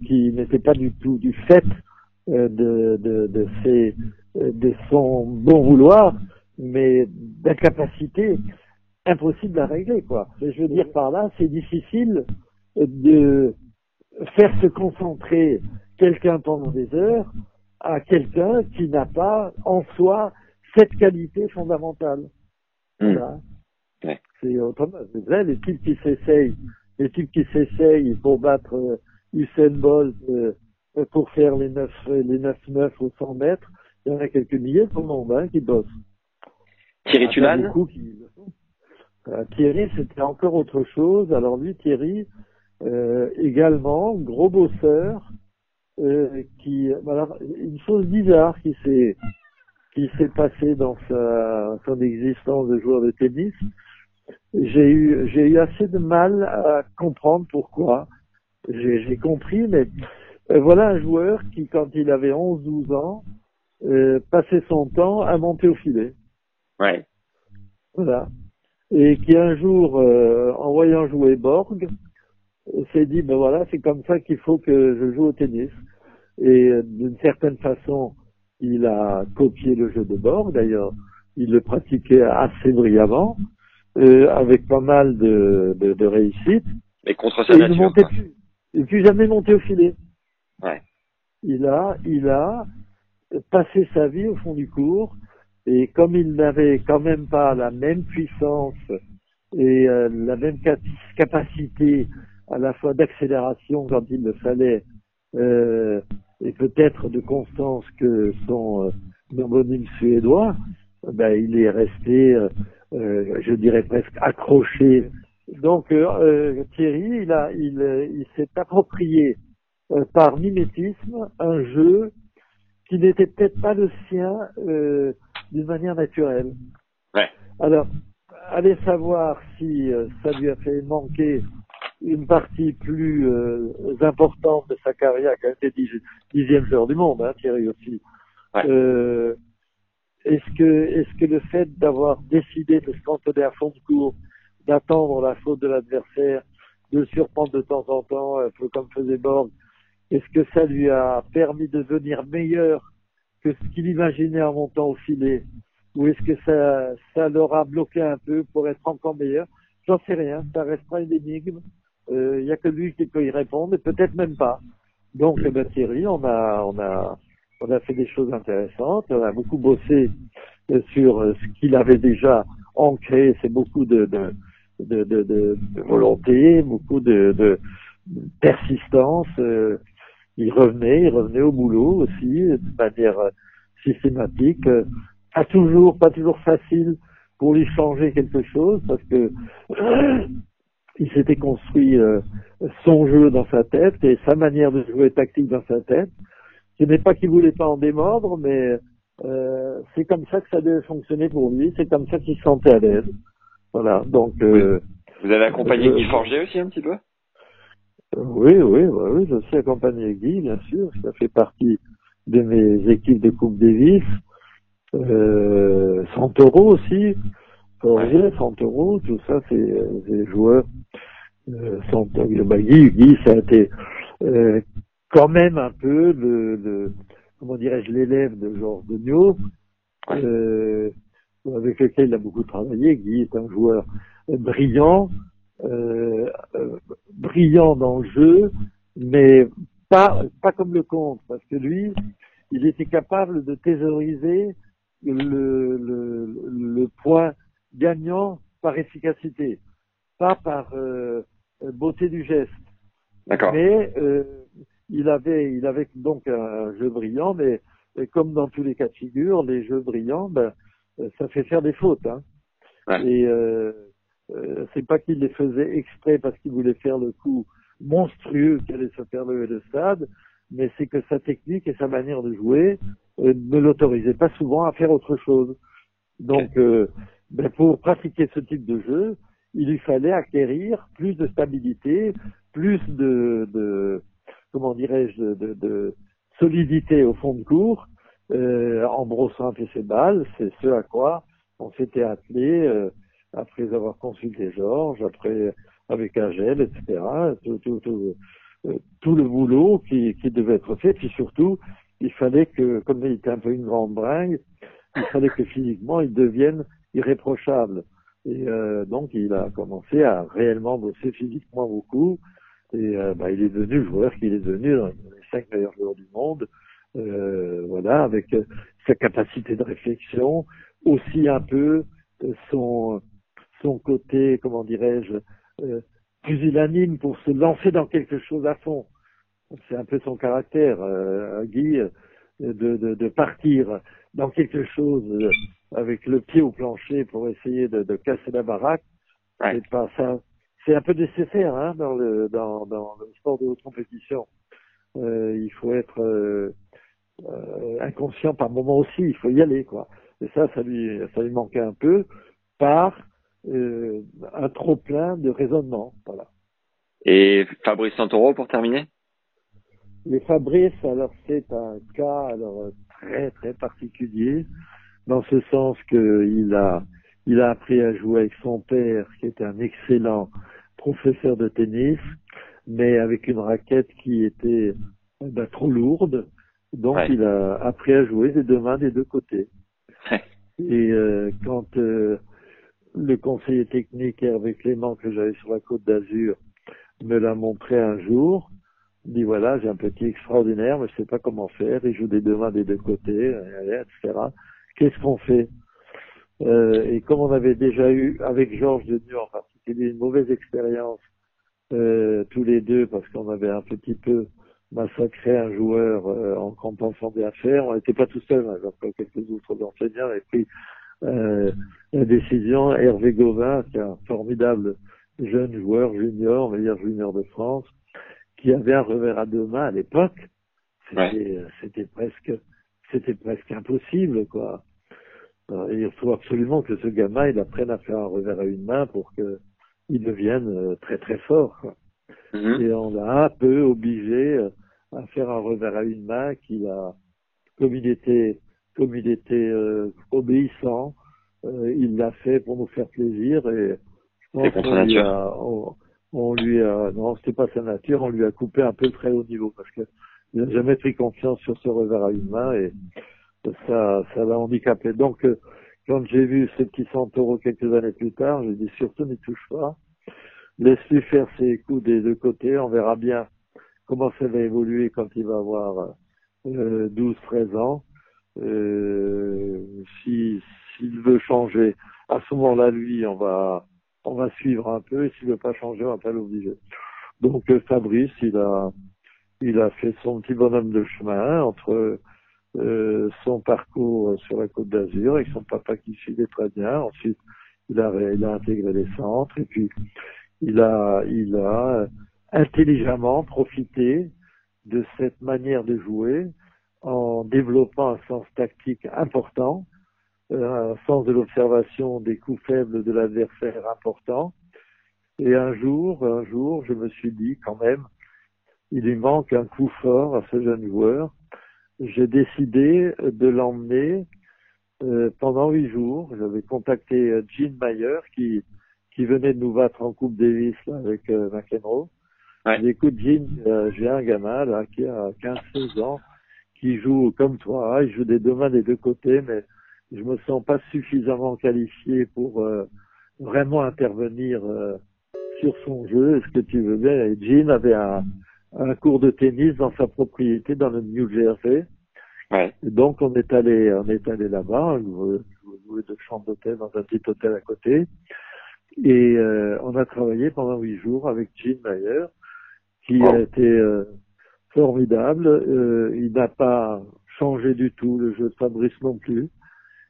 qui n'étaient pas du tout du fait de, de, de, ses, de son bon vouloir, mais d'incapacité impossible à régler, quoi. Je veux dire par là, c'est difficile de faire se concentrer quelqu'un pendant des heures à quelqu'un qui n'a pas en soi cette qualité fondamentale. Hmm. C'est autrement. les types qui s'essayent, les types qui s'essayent pour battre euh, Usain Bolt, euh, pour faire les 9, les 9, 9 ou 100 mètres, il y en a quelques milliers pour le monde hein, qui bossent. Thierry Tuman euh, Thierry, c'était encore autre chose. Alors lui, Thierry, euh, également, gros bosseur, euh, qui, voilà, une chose bizarre qui s'est qui s'est passée dans sa son existence de joueur de tennis. J'ai eu j'ai eu assez de mal à comprendre pourquoi. J'ai compris, mais euh, voilà un joueur qui, quand il avait 11-12 ans, euh, passait son temps à monter au filet. Ouais. Voilà et qui un jour, euh, en voyant jouer Borg, s'est dit, ben voilà, c'est comme ça qu'il faut que je joue au tennis. Et euh, d'une certaine façon, il a copié le jeu de Borg, d'ailleurs, il le pratiquait assez brillamment, euh, avec pas mal de, de, de réussite. Mais contre sa nature. Il ne plus, il plus jamais monté au filet. Ouais. Il a, il a passé sa vie au fond du cours et comme il n'avait quand même pas la même puissance et euh, la même capacité à la fois d'accélération quand il le fallait euh, et peut-être de constance que son euh, homonyme suédois, ben, il est resté, euh, euh, je dirais presque accroché. Donc Thierry, il a, il, il s'est approprié par mimétisme un jeu qui n'était peut-être pas le sien d'une manière naturelle. Ouais. Alors, allez savoir si ça lui a fait manquer une partie plus euh, importante de sa carrière, quand même dixième joueur du monde, hein, Thierry aussi. Ouais. Euh, est-ce que, est-ce que le fait d'avoir décidé de se cantonner à fond de cours, d'attendre la faute de l'adversaire, de surprendre de temps en temps, un peu comme faisait Borg, Est-ce que ça lui a permis de devenir meilleur que ce qu'il imaginait en montant au filet? Ou est-ce que ça, ça l'aura bloqué un peu pour être encore meilleur? J'en sais rien, ça restera une énigme. Il euh, n'y a que lui qui peut y répondre, et peut-être même pas. Donc, eh ben, Thierry, on a, on a, on a fait des choses intéressantes. On a beaucoup bossé euh, sur euh, ce qu'il avait déjà ancré. C'est beaucoup de, de, de, de, de volonté, beaucoup de, de persistance. Euh, il revenait, il revenait au boulot aussi de manière systématique. Pas toujours, pas toujours facile pour lui changer quelque chose parce que (clears throat) il s'était construit son jeu dans sa tête et sa manière de jouer tactique dans sa tête. Ce n'est pas qu'il voulait pas en démordre, mais euh, c'est comme ça que ça devait fonctionner pour lui. C'est comme ça qu'il se sentait à l'aise. Voilà. Donc. Euh, Vous avez accompagné euh, Guy Forger aussi un petit peu? Oui, oui, bah oui. Je suis accompagné Guy, bien sûr. Ça fait partie de mes équipes de Coupe Davis. Euh, Santoro aussi. Forger, Santoro, tout ça, c'est des joueurs. Euh, bah, Guy, Guy, ça a été euh, quand même un peu le, le comment dirais-je, l'élève de Georges Degnaud, euh, avec lequel il a beaucoup travaillé. Guy est un joueur brillant, euh, euh, brillant dans le jeu, mais pas pas comme le comte, parce que lui, il était capable de thésauriser le, le, le point gagnant par efficacité, pas par euh, beauté du geste. Mais euh, il avait, il avait donc un jeu brillant, mais, comme dans tous les cas de figure, les jeux brillants, ben, ça fait faire des fautes. Hein. Et euh, euh, c'est pas qu'il les faisait exprès parce qu'il voulait faire le coup monstrueux qui allait se faire lever le stade, mais c'est que sa technique et sa manière de jouer euh, ne l'autorisaient pas souvent à faire autre chose. Donc, euh, ben, pour pratiquer ce type de jeu, il lui fallait acquérir plus de stabilité, plus de, de comment dirais-je, de, de, solidité au fond de cours, euh, en brossant un peu ses balles. C'est ce à quoi on s'était attelé euh, après avoir consulté Georges, après avec Agel, etc. Tout, tout, tout, euh, tout le boulot qui, qui devait être fait. Puis surtout, il fallait que, comme il était un peu une grande bringue, il fallait que physiquement il devienne irréprochable. Et euh, donc il a commencé à réellement bosser physiquement beaucoup. Et euh, bah, il est devenu le joueur qu'il est devenu dans les cinq meilleurs joueurs du monde. Euh, voilà, avec euh, sa capacité de réflexion, aussi un peu son son côté, comment dirais-je, plus unanime pour se lancer dans quelque chose à fond. C'est un peu son caractère, euh, Guy, de, de, de, partir dans quelque chose avec le pied au plancher pour essayer de, de casser la baraque. C'est pas ça, c'est un peu nécessaire hein, dans, le, dans, dans le sport de haute compétition. Euh, il faut être euh, euh, inconscient par moment aussi, il faut y aller quoi. Et ça, ça lui, ça lui manquait un peu par euh, un trop plein de raisonnement. Voilà. Et Fabrice Santoro pour terminer? Les Fabrice, alors c'est un cas alors très très particulier dans ce sens qu'il a il a appris à jouer avec son père, qui était un excellent professeur de tennis, mais avec une raquette qui était ben, trop lourde. Donc il a appris à jouer des deux mains des deux côtés. Et euh, quand euh, le conseiller technique Hervé Clément que j'avais sur la côte d'Azur me l'a montré un jour, il dit voilà j'ai un petit extraordinaire mais je sais pas comment faire, il joue des deux mains des deux côtés, etc. Qu'est-ce qu'on fait? Euh, Et comme on avait déjà eu avec Georges de New York c'était une mauvaise expérience euh, tous les deux parce qu'on avait un petit peu massacré un joueur euh, en compensant des affaires. On n'était pas tout seul, hein, quelques autres enseignants avaient pris euh, la décision. Hervé Gauvin, qui est un formidable jeune joueur junior, meilleur junior de France, qui avait un revers à deux mains à l'époque. C'était, c'était presque, c'était presque impossible, quoi. il faut absolument que ce gamin, il apprenne à faire un revers à une main pour que ils deviennent euh, très très forts. Mhm. Et on l'a un peu obligé euh, à faire un revers à une main qu'il a, comme il était, comme il était euh, obéissant, il l'a fait pour nous faire plaisir et je pense qu'on lui a, on lui a, non, c'était pas sa nature, on lui a coupé un peu le très haut niveau parce que il n'a jamais pris confiance sur ce revers à une main et ça, ça l'a handicapé. Donc, euh, quand j'ai vu ce petit taureau quelques années plus tard, j'ai dit surtout n'y touche pas. Laisse-lui faire ses coups des deux côtés, on verra bien comment ça va évoluer quand il va avoir euh, 12-13 ans. Euh, si s'il veut changer, à ce moment-là, lui, on va on va suivre un peu, et s'il veut pas changer, on va pas l'obliger. Donc euh, Fabrice, il a il a fait son petit bonhomme de chemin entre euh, son parcours sur la Côte d'Azur avec son papa qui suivait très bien. Ensuite, il a, intégré les centres et puis il a, il a intelligemment profité de cette manière de jouer en développant un sens tactique important, euh, un sens de l'observation des coups faibles de l'adversaire important. Et un jour, un jour, je me suis dit quand même, il lui manque un coup fort à ce jeune joueur. J'ai décidé de l'emmener euh, pendant huit jours. J'avais contacté euh, Jean Mayer qui qui venait de nous battre en Coupe Davis là, avec euh, McEnroe. Ouais. Écoute Jean, euh, j'ai un gamin là qui a 15-16 ans qui joue comme toi, il joue des deux mains des deux côtés, mais je me sens pas suffisamment qualifié pour vraiment intervenir sur son jeu. Est-ce que tu veux bien? Et Jean avait un un cours de tennis dans sa propriété dans le New Jersey. Ouais. Et donc on est allé, on est allé là-bas, on jouait de chambre d'hôtel dans un petit hôtel à côté, et euh, on a travaillé pendant huit jours avec Jean Mayer, qui a été euh, formidable. Euh, il n'a pas changé du tout le jeu de Fabrice non plus.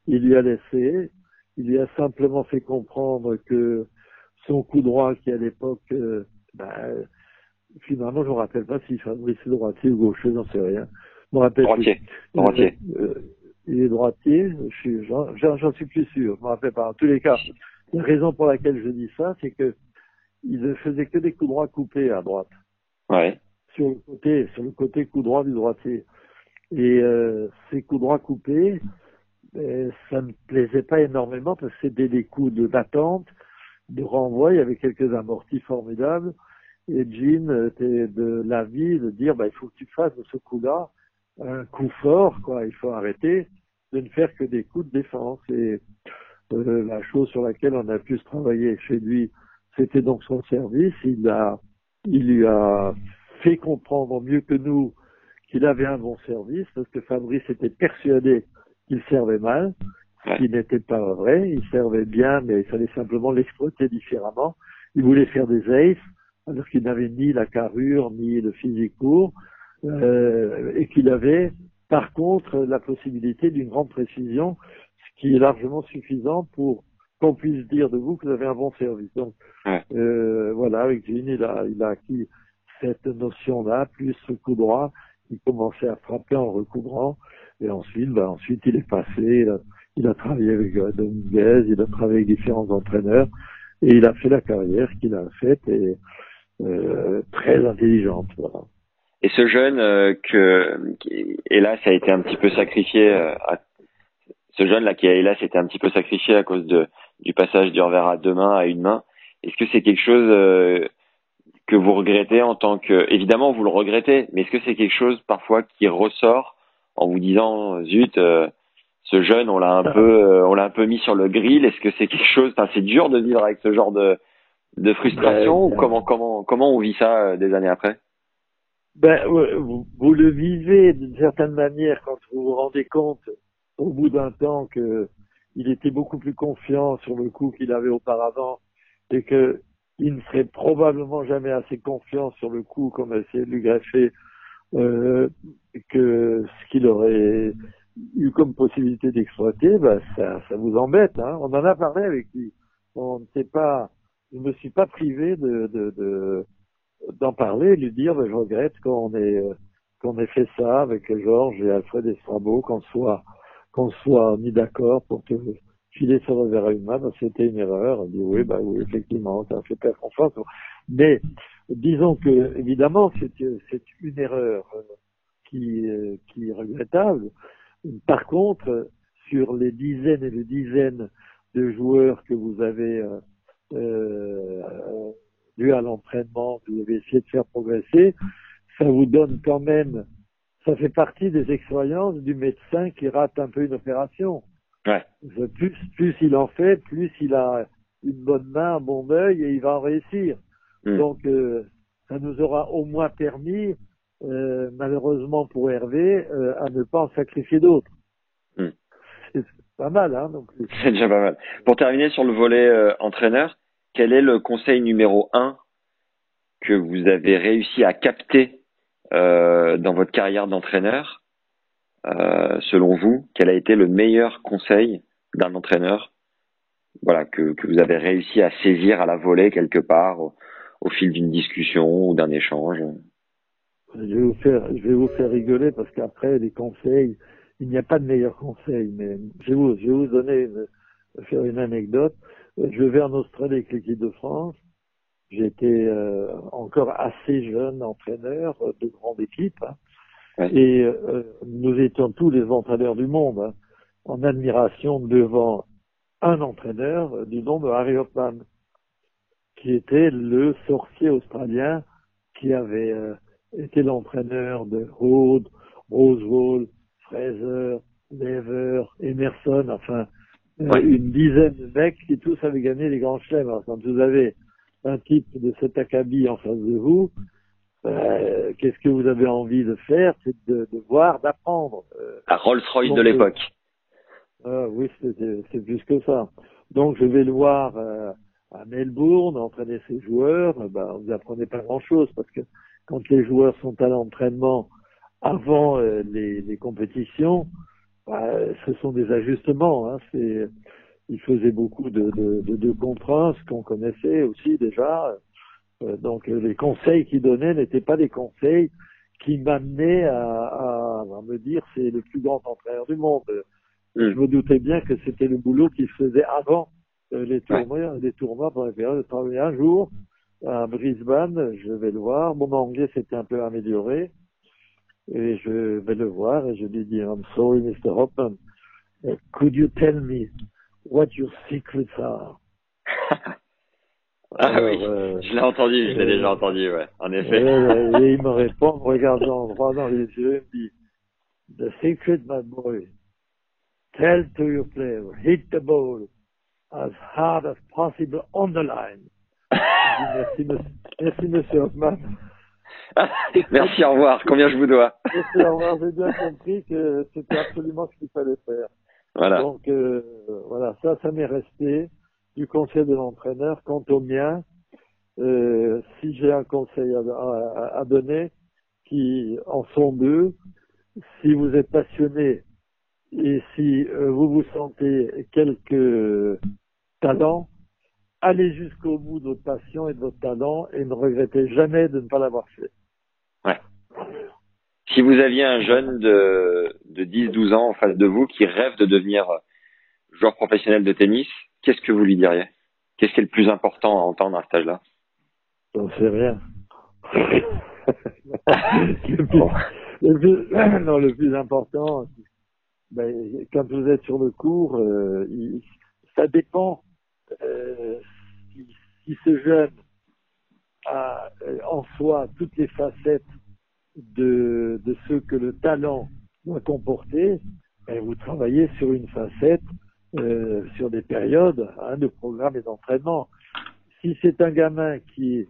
Il lui a laissé, il lui a simplement fait comprendre que son coup droit, qui à l'époque ben, finalement, je me rappelle pas si Fabrice est droitier ou gaucher, j'en sais rien. Je me rappelle droitier. Droitier. Euh, il est droitier, j'en suis plus sûr, je me rappelle pas. En tous les cas, la raison pour laquelle je dis ça, c'est que il ne faisait que des coups droits coupés à droite. Ouais. Sur le côté, sur le côté coup droit du droitier. Et euh, ces coups droits coupés, euh, ça ne plaisait pas énormément parce que c'était des coups de d'attente, de renvoi, il y avait quelques amortis formidables. Et Jean était de l'avis de dire, bah, il faut que tu fasses de ce coup-là un coup fort, quoi. Il faut arrêter de ne faire que des coups de défense. Et euh, la chose sur laquelle on a pu se travailler chez lui, c'était donc son service. Il a, il lui a fait comprendre mieux que nous qu'il avait un bon service, parce que Fabrice était persuadé qu'il servait mal, ce qui n'était pas vrai. Il servait bien, mais il fallait simplement l'exploiter différemment. Il voulait faire des aces alors qu'il n'avait ni la carrure ni le physique pour, euh, et qu'il avait par contre la possibilité d'une grande précision, ce qui est largement suffisant pour qu'on puisse dire de vous que vous avez un bon service. Donc euh, voilà, avec Jean, il a, il a acquis cette notion-là, plus ce coup droit, il commençait à frapper en recouvrant, et ensuite, ben, ensuite il est passé, il a, travaillé avec Dominguez, il a travaillé avec différents entraîneurs, et il a fait la carrière qu'il a faite, et très intelligente. Voilà. Et ce jeune euh, que, qui, hélas, a été un petit peu sacrifié, euh, à, ce jeune là qui a hélas été un petit peu sacrifié à cause de du passage du revers à deux mains à une main. Est-ce que c'est quelque chose euh, que vous regrettez en tant que, évidemment vous le regrettez, mais est-ce que c'est quelque chose parfois qui ressort en vous disant zut, ce jeune on l'a un peu, on l'a un peu mis sur le grill? Est-ce que c'est quelque chose, enfin c'est dur de vivre avec ce genre de de frustration ou comment comment comment on vit ça euh, des années après? Ben vous, vous, le vivez d'une certaine manière quand vous vous rendez compte au bout d'un temps que il était beaucoup plus confiant sur le coup qu'il avait auparavant et que il ne serait probablement jamais assez confiant sur le coup comme essayé de lui greffer euh, que ce qu'il aurait eu comme possibilité d'exploiter, ben ça, ça vous embête. Hein. On en a parlé avec lui. On ne sait pas je me suis pas privé de, de, d'en parler, de lui dire, ben, je regrette qu'on ait, euh, qu'on ait fait ça avec Georges et Alfred Estrabo, qu'on soit, qu'on soit mis d'accord pour te filer sur le verre à une main, c'était une erreur. Il dit, oui, bah oui, effectivement, ça fait perdre confiance. Mais, disons que, évidemment, c'est, c'est une erreur euh, qui, euh, qui est regrettable. Par contre, sur les dizaines et les dizaines de joueurs que vous avez euh, dû à l'entraînement que vous avez essayé de faire progresser, ça vous donne quand même, ça fait partie des expériences du médecin qui rate un peu une opération. Ouais. Plus, plus il en fait, plus il a une bonne main, un bon œil et il va en réussir. Mm. Donc, euh, ça nous aura au moins permis, euh, malheureusement pour Hervé, euh, à ne pas en sacrifier d'autres. Mm. C'est pas mal, hein. Donc, C'est déjà pas mal. Pour terminer sur le volet euh, entraîneur, quel est le conseil numéro un que vous avez réussi à capter euh, dans votre carrière d'entraîneur euh, Selon vous, quel a été le meilleur conseil d'un entraîneur voilà, que, que vous avez réussi à saisir à la volée quelque part au, au fil d'une discussion ou d'un échange? Je vais vous faire, je vais vous faire rigoler parce qu'après les conseils, il n'y a pas de meilleurs conseils. Mais je vais vous, je vais vous donner, une, faire une anecdote. Je vais en Australie avec l'équipe de France. J'étais euh, encore assez jeune entraîneur de grande équipe. hein. Ouais. Et euh, nous étions tous les entraîneurs du monde hein, en admiration devant un entraîneur euh, du nom de Harry Hopman, qui était le sorcier australien qui avait euh, été l'entraîneur de Rhodes, Rosewall, Fraser, Lever, Emerson, enfin euh, Ouais. une dizaine de mecs qui tous avaient gagné les grands chelems. Alors, quand vous avez un type de cet acabit en face de vous, euh, qu'est-ce que vous avez envie de faire? C'est de, de voir, d'apprendre. Euh, La Rolls-Royce de l'époque. ah oui, c'est- plus que ça. Donc je vais le voir euh, à Melbourne, entraîner ses joueurs. Euh, Ben, vous apprenez pas grand-chose parce que quand les joueurs sont à l'entraînement avant euh, les, les compétitions, bah, ce sont des ajustements. Hein. C'est, il faisait beaucoup de, de, de, de qu'on connaissait aussi déjà. Euh, donc euh, les conseils qu'il donnait n'étaient pas des conseils qui m'amenaient à, à, à me dire c'est le plus grand entraîneur du monde. Mm. Je me doutais bien que c'était le boulot qu'il faisait avant euh, les tournois, les tournois pour la période de travail. Un jour, à Brisbane, je vais le voir. Mon anglais s'était un peu amélioré. Et je vais le voir et je lui dis, I'm sorry, Mr. Hoffman. Could you tell me what your secrets are? (laughs) Ah Alors, oui, euh, je l'ai entendu, je l'ai euh, déjà entendu, ouais, en effet. et, et il me (laughs) répond, me regardant droit dans les yeux, il me dit, The secret, my boy, tell to your player, hit the ball as hard as possible on the line. (laughs) Dis, merci, monsieur, merci, monsieur Hoffman. (laughs) Merci, au revoir. Combien je vous dois? Merci, au revoir. J'ai bien compris que c'était absolument ce qu'il fallait faire. Voilà. Donc, euh, voilà, ça, ça m'est resté du conseil de l'entraîneur. Quant au mien, euh, si j'ai un conseil à, à- à donner, qui en sont deux, si vous êtes passionné et si euh, vous vous sentez quelques talents, allez jusqu'au bout de votre passion et de votre talent et ne regrettez jamais de ne pas l'avoir fait. Si vous aviez un jeune de, de 10-12 ans en face de vous qui rêve de devenir joueur professionnel de tennis, qu'est-ce que vous lui diriez? Qu'est-ce qui est le plus important à entendre à cet âge-là? J'en sais rien. (laughs) le, plus, Bon. le plus- (coughs) non, le plus important, ben, quand vous êtes sur le cours, euh, il- ça dépend euh, si ce jeune a en soi toutes les facettes de, ce que le talent doit comporter, ben, vous travaillez sur une facette, euh, sur des périodes hein, de programme et d'entraînement. Si c'est un gamin qui est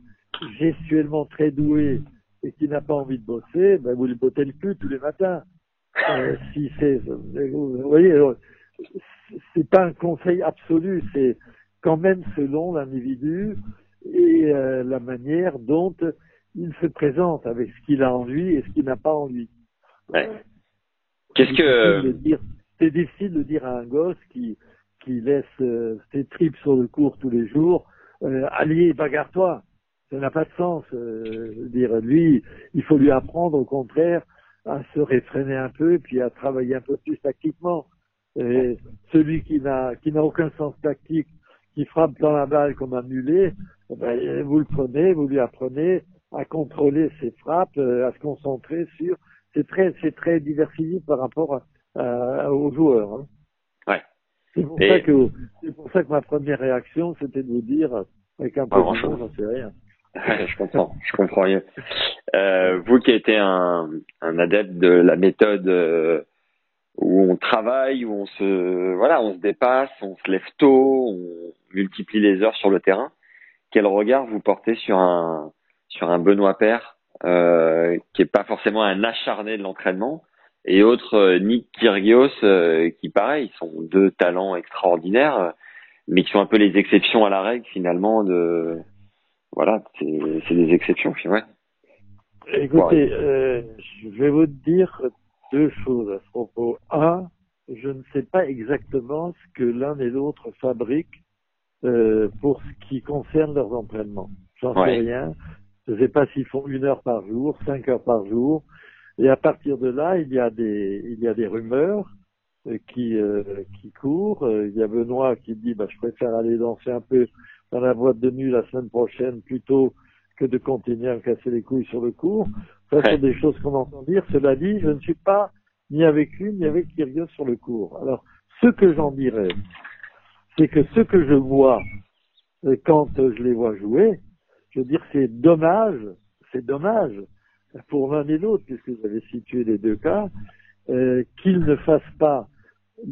gestuellement très doué et qui n'a pas envie de bosser, ben vous lui bottez le cul tous les matins. Euh, si c'est, vous voyez, c'est pas un conseil absolu, c'est quand même selon l'individu et euh, la manière dont il se présente avec ce qu'il a en lui et ce qu'il n'a pas en lui. Ouais. Qu'est-ce que C'est difficile de dire à un gosse qui qui laisse euh, ses tripes sur le cours tous les jours, euh, allez, bagarre-toi. Ça n'a pas de sens. euh, dire, lui, il faut lui apprendre au contraire à se réfréner un peu et puis à travailler un peu plus tactiquement. Et celui qui n'a qui n'a aucun sens tactique, qui frappe dans la balle comme un mulet, eh ben, vous le prenez, vous lui apprenez à contrôler ses frappes, euh, à se concentrer sur. C'est très c'est très diversifié par rapport à- à- aux joueurs. hein. Ouais. C'est pour Et- ça que c'est pour ça que ma première réaction c'était de vous dire avec un peu de j'en sais rien. (laughs) je comprends, je comprends mieux. Euh, vous qui êtes un, un adepte de la méthode euh, où on travaille, où on se voilà, on se dépasse, on se lève tôt, on multiplie les heures sur le terrain. Quel regard vous portez sur un sur un Benoît Père euh, qui est pas forcément un acharné de l'entraînement et autre euh, Nick Kyrgios euh, qui pareil sont deux talents extraordinaires mais qui sont un peu les exceptions à la règle finalement de voilà c'est des exceptions ouais. Écoutez, euh, je vais vous dire deux choses à ce propos. Un, je ne sais pas exactement ce que l'un et l'autre fabriquent euh, pour ce qui concerne leurs entraînements. J'en sais rien. Je ne sais pas s'ils font une heure par jour, cinq heures par jour. Et à partir de là, il y a des, il y a des rumeurs euh, qui, euh, qui courent. Il y a Benoît qui dit, bah, je préfère aller danser un peu dans la boîte de nuit la semaine prochaine plutôt que de continuer à me casser les couilles sur le cours. Ça, c'est des choses qu'on entend dire. Cela dit, je ne suis pas ni avec lui, ni avec Kyrgios sur le cours. Alors, ce que j'en dirais, c'est que ce que je vois quand je les vois jouer, je veux dire, c'est dommage, c'est dommage pour l'un et l'autre, puisque vous avez situé les deux cas, euh, qu'ils ne fassent pas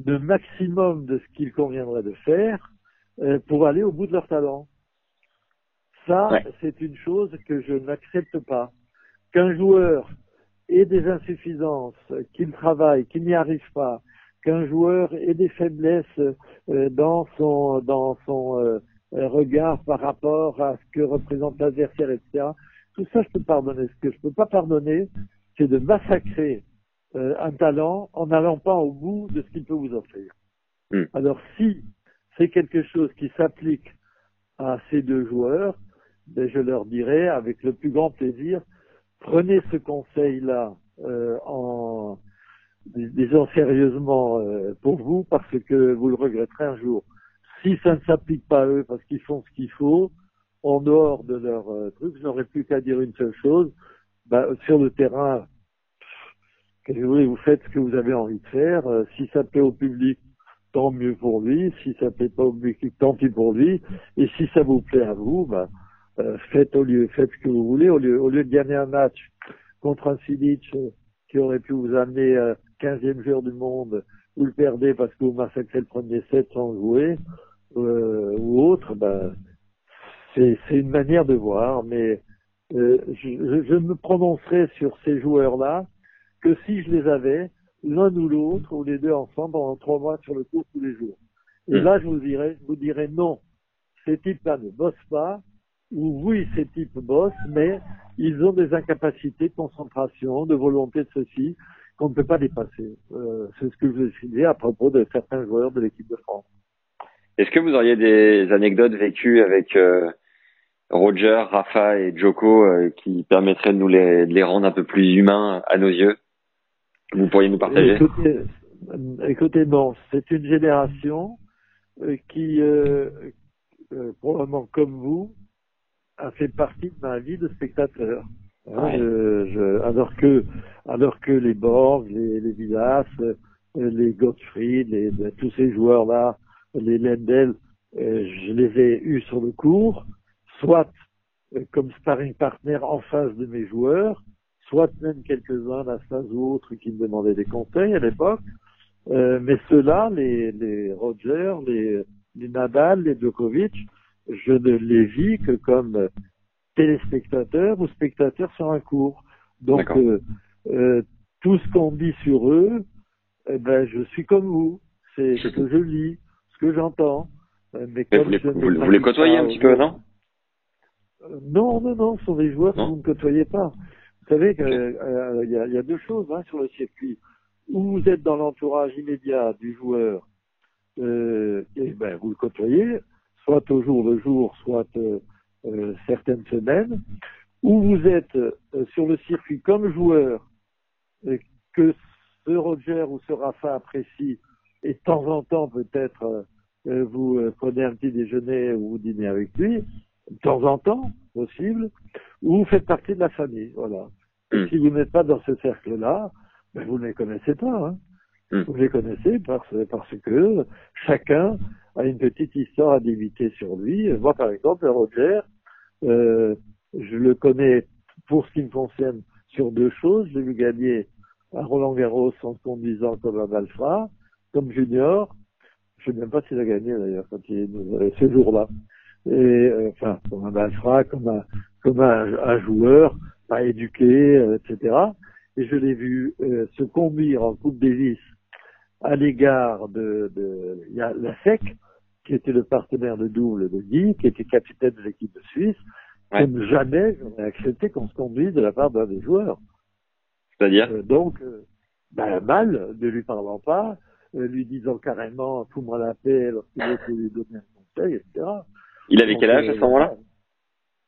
le maximum de ce qu'il conviendrait de faire euh, pour aller au bout de leur talent. Ça, c'est une chose que je n'accepte pas. Qu'un joueur ait des insuffisances, qu'il travaille, qu'il n'y arrive pas, qu'un joueur ait des faiblesses euh, dans son dans son euh, regard par rapport à ce que représente l'adversaire, etc. Tout ça, je peux pardonner. Ce que je peux pas pardonner, c'est de massacrer euh, un talent en n'allant pas au bout de ce qu'il peut vous offrir. Hmm. Alors, si c'est quelque chose qui s'applique à ces deux joueurs, ben, je leur dirais avec le plus grand plaisir, prenez ce conseil-là euh, en disons sérieusement euh, pour vous parce que vous le regretterez un jour. Si ça ne s'applique pas à eux parce qu'ils font ce qu'il faut, en dehors de leur euh, truc, je n'aurais plus qu'à dire une seule chose. Ben, sur le terrain, vous vous faites ce que vous avez envie de faire. Euh, si ça plaît au public, tant mieux pour lui. Si ça plaît pas au public, tant pis pour lui. Et si ça vous plaît à vous, ben, euh, faites au lieu, faites ce que vous voulez. Au lieu, au lieu de gagner un match contre un Silic euh, qui aurait pu vous amener euh, 15e joueur du monde, vous le perdez parce que vous massacrez le premier set sans jouer, euh, ou autre, ben, c'est une manière de voir, mais je, je, je, me prononcerai sur ces joueurs-là que si je les avais, l'un ou l'autre, ou les deux ensemble, pendant trois mois sur le cours tous les jours. Et hmm. là, je vous dirais, je vous dirais non, ces types-là ne bossent pas, où oui, ces types bossent, mais ils ont des incapacités de concentration, de volonté de ceci, qu'on ne peut pas dépasser. Euh, c'est ce que je vous ai à propos de certains joueurs de l'équipe de France. Est-ce que vous auriez des anecdotes vécues avec euh, Roger, Rafa et Joko euh, qui permettraient de nous les, de les rendre un peu plus humains à nos yeux? Vous pourriez nous partager? Écoutez, écoutez non, c'est une génération qui, probablement comme vous, a fait partie de ma vie de spectateur. Hein, je, alors que alors que les Borg, les, les Villas, euh, les Gottfried, les, tous ces joueurs-là, les Lendel, euh, je les ai eus sur le cours, soit euh, comme sparring partner en face de mes joueurs, soit même quelques-uns, la phase ou autre, qui me demandaient des conseils à l'époque. mais ceux-là, les, les Roger, les, les Nadal, les Djokovic, je ne les vis que comme téléspectateurs ou spectateurs sur un cours. Donc, euh, euh, tout ce qu'on dit sur eux, eh ben, je suis comme vous. C'est ce que je lis, ce que j'entends. Euh, mais, comme vous, les, vous, les côtoyez un petit peu, non? Non, non, non, ce sont des joueurs que vous ne côtoyez pas. Vous savez qu'il y, a, y, a, deux choses hein, sur le circuit. Ou vous êtes dans l'entourage immédiat du joueur, et ben, vous le côtoyez, soit au jour le jour, soit euh, certaines semaines, où vous êtes euh, sur le circuit comme joueur, que ce Roger ou ce Rafa apprécie, et de temps en temps peut-être euh, vous prenez un petit déjeuner ou vous dînez avec lui, de temps en temps, possible, ou vous faites partie de la famille, voilà. Hmm. si vous n'êtes pas dans ce cercle-là, ben vous ne les connaissez pas. Hein. Hmm. Vous les connaissez parce, parce que chacun a une petite histoire à d'éviter sur lui. Moi, par exemple, Roger, euh, je le connais pour ce qui me concerne sur deux choses. J'ai vu gagner à Roland Garros en conduisant comme un malfrat, comme junior. Je sais même pas s'il a gagné d'ailleurs quand il est ce jour-là. Et euh, enfin, comme un malfrat, comme un comme un, joueur pas éduqué, euh, etc. Et je l'ai vu euh, se conduire en Coupe Davis à l'égard de, de il y a la SEC, qui était le partenaire de double de Guy, qui était capitaine de l'équipe de Suisse, comme jamais j'aurais accepté qu'on se conduise de la part d'un des joueurs. C'est-à-dire euh, Donc, euh, ben, mal, ne lui parlant pas, euh, lui disant carrément « fous-moi la paix » lorsqu'il veut lui donner un conseil, etc. Il avait quel âge à ce moment-là?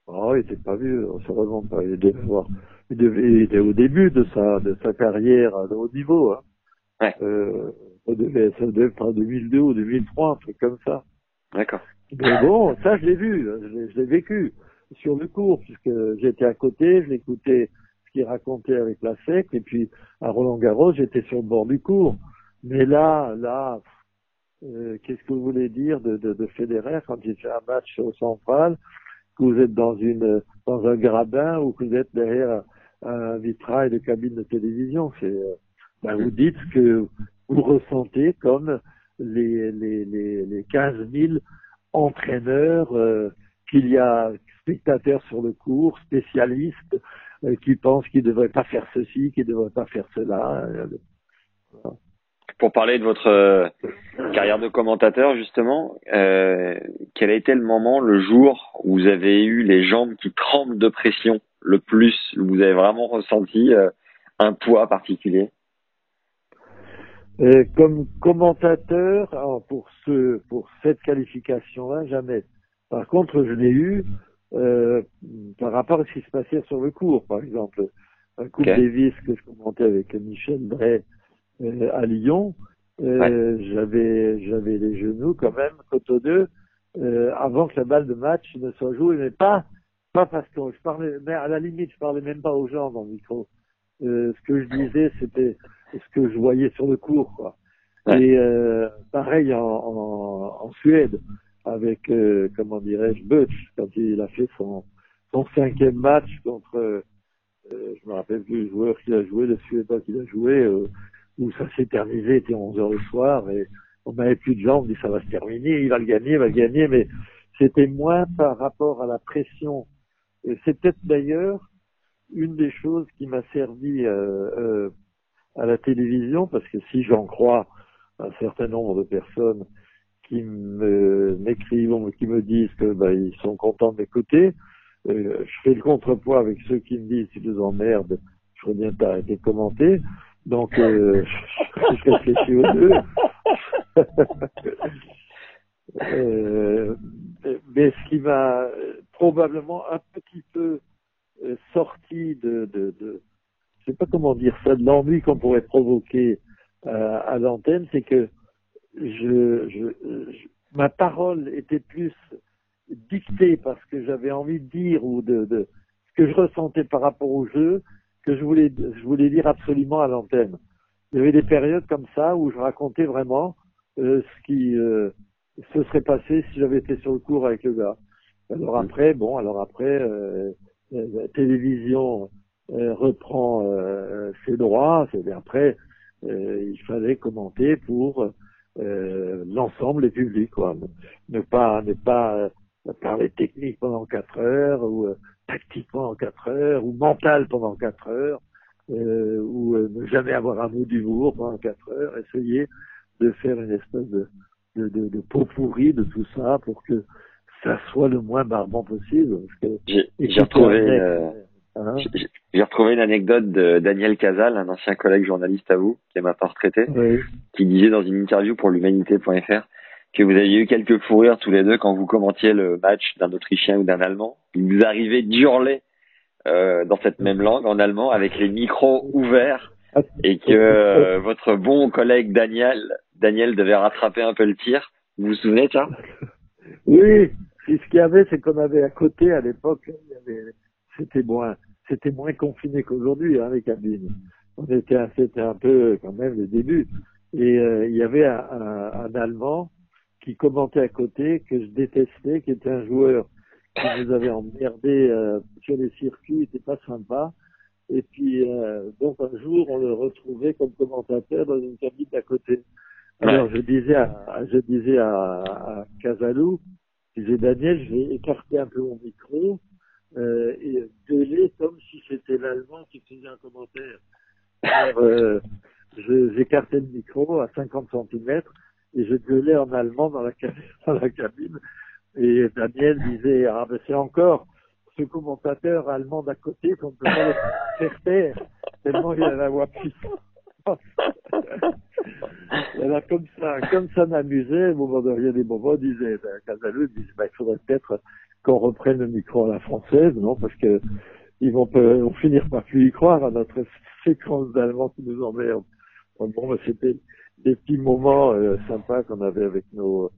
Oh, il était pas vieux, on se remonte pas. Il devait voir. Il, devait, était au début de sa de sa carrière à haut niveau. Hein. Ouais. Euh, ça devait, ça devait être en 2002 ou 2003, un truc comme ça. D'accord. Mais bon, ça je l'ai vu, je l'ai vécu sur le cours, puisque j'étais à côté, je l'écoutais ce qu'il racontait avec la SEC, et puis à Roland Garros, j'étais sur le bord du cours. Mais là, là, euh, qu'est-ce que vous voulez dire de, de, de Federer quand il fait un match au central, que vous êtes dans une dans un grabin ou que vous êtes derrière un, vitrail de cabine de télévision? C'est, euh, ben vous dites que vous ressentez comme les les les, les 15 000 entraîneurs euh, qu'il y a spectateurs sur le cours, spécialistes, euh, qui pensent qu'ils ne devraient pas faire ceci, qu'ils ne devraient pas faire cela. Pour parler de votre euh, carrière de commentateur, justement, euh, quel a été le moment, le jour où vous avez eu les jambes qui tremblent de pression le plus, où vous avez vraiment ressenti euh, un poids particulier? Comme commentateur, pour ce, pour cette qualification-là, jamais. Par contre, je l'ai eu euh, par rapport à ce qui se passait sur le cours, par exemple. Un Coupe okay. Davis que je commentais avec Michel Bray euh, à Lyon, euh, j'avais j'avais les genoux quand même cotonneux euh, avant que la balle de match ne soit jouée, mais pas pas parce que je parlais, mais à la limite je parlais même pas aux gens dans le micro. Euh, ce que je disais c'était ce que je voyais sur le cours, quoi. Ouais. Et euh, pareil en, en, en Suède avec, euh, comment dirais-je, Butch, quand il a fait son, son cinquième match contre, euh, je me rappelle plus le joueur qu'il a joué, le Suédois qu'il a joué, euh, où ça s'est terminé, était 11 heures le soir, et on n'avait plus de gens, on dit ça va se terminer, il va le gagner, il va le gagner, mais c'était moins par rapport à la pression. C'est peut-être d'ailleurs une des choses qui m'a servi euh, à la télévision, parce que si j'en crois un certain nombre de personnes qui me m'écrivent ou qui me disent que bah, ils sont contents de m'écouter. Euh, je fais le contrepoids avec ceux qui me disent si je les emmerde, je ferais bien d'arrêter de commenter. Donc euh, je réfléchis aux deux. (laughs) euh, mais ce qui m'a probablement un petit peu euh, sorti de, de, de je sais pas comment dire ça, de l'ennui qu'on pourrait provoquer euh, à l'antenne, c'est que je, je, ma parole était plus dictée par ce que j'avais envie de dire ou de, de, ce que je ressentais par rapport au jeu que je voulais, je voulais dire absolument à l'antenne. Il y avait des périodes comme ça où je racontais vraiment euh, ce qui euh, se serait passé si j'avais été sur le cours avec le gars. Alors après, bon, alors après, euh, la télévision euh, reprend euh, ses droits. C'est après, il fallait commenter pour euh, l'ensemble des publics, quoi. Ne pas, ne pas euh, parler technique pendant quatre heures ou euh, tactique pendant quatre heures ou mental pendant quatre heures euh, ou ne jamais avoir un mot d'humour pendant quatre heures. Essayer de faire une espèce de, de, de, de pot pourri de tout ça pour que ça soit le moins barbant possible. J'ai retrouvé, Hein J'ai retrouvé une anecdote de Daniel Casal, un ancien collègue journaliste à vous, qui est maintenant retraité, oui. qui disait dans une interview pour l'humanité.fr que vous aviez eu quelques fous rires tous les deux quand vous commentiez le match d'un Autrichien ou d'un Allemand. Il vous arrivait d'hurler euh, dans cette même langue, en allemand, avec les micros ouverts, et que euh, votre bon collègue Daniel, Daniel devait rattraper un peu le tir. Vous vous souvenez de ça? Oui, ce qu'il y avait, c'est qu'on avait à côté, à l'époque, c'était moins, c'était moins confiné qu'aujourd'hui, hein, les cabines. On était, c'était un peu quand même le début. Et euh, il y avait un, un, un, Allemand qui commentait à côté que je détestais, qui était un joueur qui nous avait emmerdé euh, sur les circuits, n'était pas sympa. Et puis, euh, donc un jour, on le retrouvait comme commentateur dans une cabine d'à côté. Alors, je disais à, je disais à, à Casalou, je disais, Daniel, je vais écarter un peu mon micro euh, et gueuler comme si c'était l'Allemand qui faisait un commentaire. Alors, euh, j'écartais le micro à 50 cm et je gueulais en allemand dans la, (laughs) dans la cabine. Et Daniel disait, ah ben c'est encore ce commentateur allemand d'à côté qu'on ne peut pas faire taire, tellement il a la voix puissante. Alors comme ça, comme ça m'amusait, au moment de rien des moments, disait, ben, Casalou disait, ben, il faudrait peut-être qu'on reprenne le micro à la française, non, parce que ils vont, vont finir par plus y croire à notre séquence d'allemand qui nous emmerde. Bon, ben, c'était des petits moments euh, sympas qu'on avait avec nos,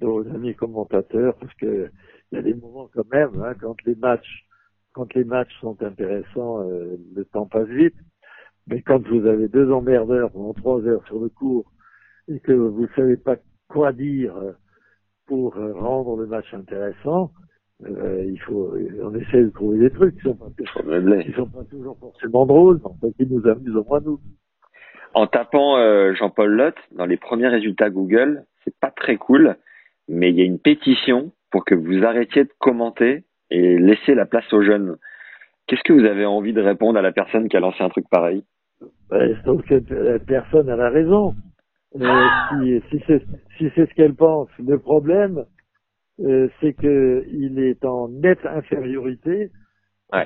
nos amis commentateurs, parce que il y a des moments quand même, hein, quand les matchs, quand les matchs sont intéressants, euh, le temps passe vite. Mais quand vous avez deux emmerdeurs pendant trois heures sur le cours et que vous savez pas quoi dire pour rendre le match intéressant, euh, il faut, on essaie de trouver des trucs qui sont pas, qui sont pas toujours forcément drôles, mais qui nous amusent au moins nous. En tapant euh, Jean-Paul Lotte dans les premiers résultats Google, c'est pas très cool, mais il y a une pétition pour que vous arrêtiez de commenter et laisser la place aux jeunes. Qu'est-ce que vous avez envie de répondre à la personne qui a lancé un truc pareil? Ben, Je que la personne a la raison. Euh, si, si c'est si c'est ce qu'elle pense, le problème, euh, c'est que il est en nette infériorité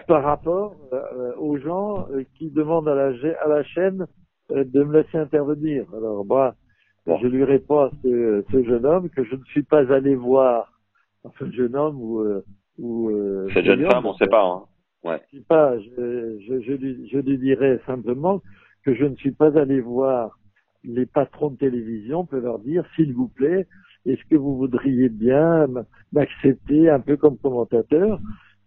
par rapport euh, aux gens euh, qui demandent à la, à la chaîne de me laisser intervenir. Alors moi, je lui réponds à ce, ce, jeune homme que je ne suis pas allé voir, ce jeune homme ou ou cette jeune femme, on ne sait pas. Hein. Ouais. Je, pas, je, je, je, lui, je lui dirais simplement que je ne suis pas allé voir les patrons de télévision peut leur dire, s'il vous plaît, est-ce que vous voudriez bien m'accepter un peu comme commentateur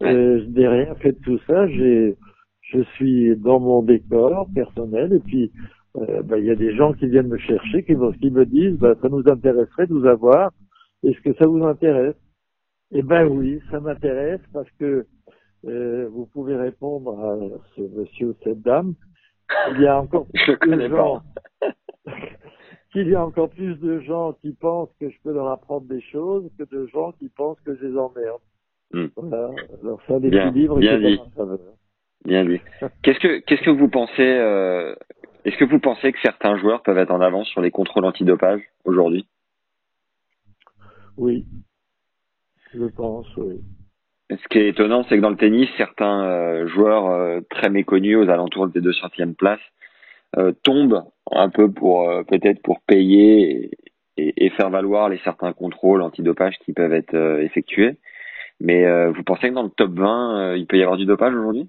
euh, Je n'ai rien fait de tout ça. J'ai, je suis dans mon décor personnel et puis euh, bah, il y a des gens qui viennent me chercher, qui, qui me disent bah, ça nous intéresserait de vous avoir. Est-ce que ça vous intéresse? Eh ben oui, ça m'intéresse parce que euh, vous pouvez répondre à ce monsieur ou cette dame. Il y a encore plus de gens. (laughs) qu'il y a encore plus de gens qui pensent que je peux leur apprendre des choses que de gens qui pensent que je les emmerde. Hmm. Voilà. Alors c'est un équilibre bien, bien dit. Bien (laughs) dit. Qu'est-ce que qu'est-ce que vous pensez euh, Est-ce que vous pensez que certains joueurs peuvent être en avance sur les contrôles antidopage aujourd'hui? Oui, je pense, oui. Ce qui est étonnant, c'est que dans le tennis, certains euh, joueurs euh, très méconnus aux alentours des 200e places euh, tombent un peu pour euh, peut-être pour payer et, et, faire valoir les certains contrôles antidopage qui peuvent être effectués. Mais vous pensez que dans le top 20, il peut y avoir du dopage aujourd'hui?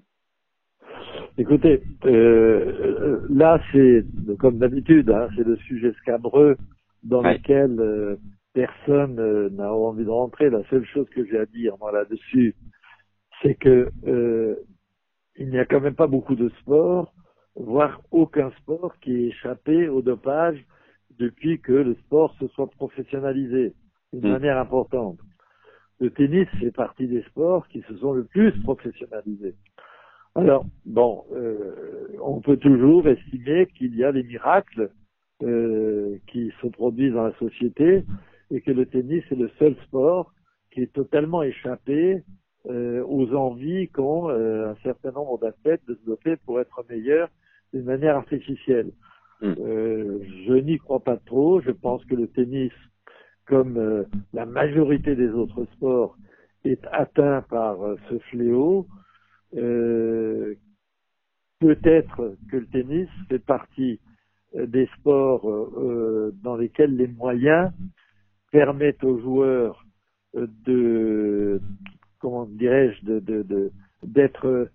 Écoutez, là c'est comme d'habitude, hein, c'est le sujet scabreux dans lequel personne euh, n'a envie de rentrer. La seule chose que j'ai à dire moi là-dessus, c'est que euh, il n'y a quand même pas beaucoup de sports, voire aucun sport qui ait échappé au dopage depuis que le sport se soit professionnalisé d'une mmh. manière importante. Le tennis fait partie des sports qui se sont le plus professionnalisés. Alors, bon, euh, on peut toujours estimer qu'il y a des miracles euh, qui se produisent dans la société et que le tennis est le seul sport qui est totalement échappé euh, aux envies qu'ont un certain nombre d'athlètes de se doter pour être meilleurs d'une manière artificielle. Hmm. Euh, je n'y crois pas trop. Je pense que le tennis, comme euh, la majorité des autres sports, est atteint par euh, ce fléau. Peut-être que le tennis fait partie des sports dans lesquels les moyens permettent aux joueurs de, comment dirais-je, de, de, d'être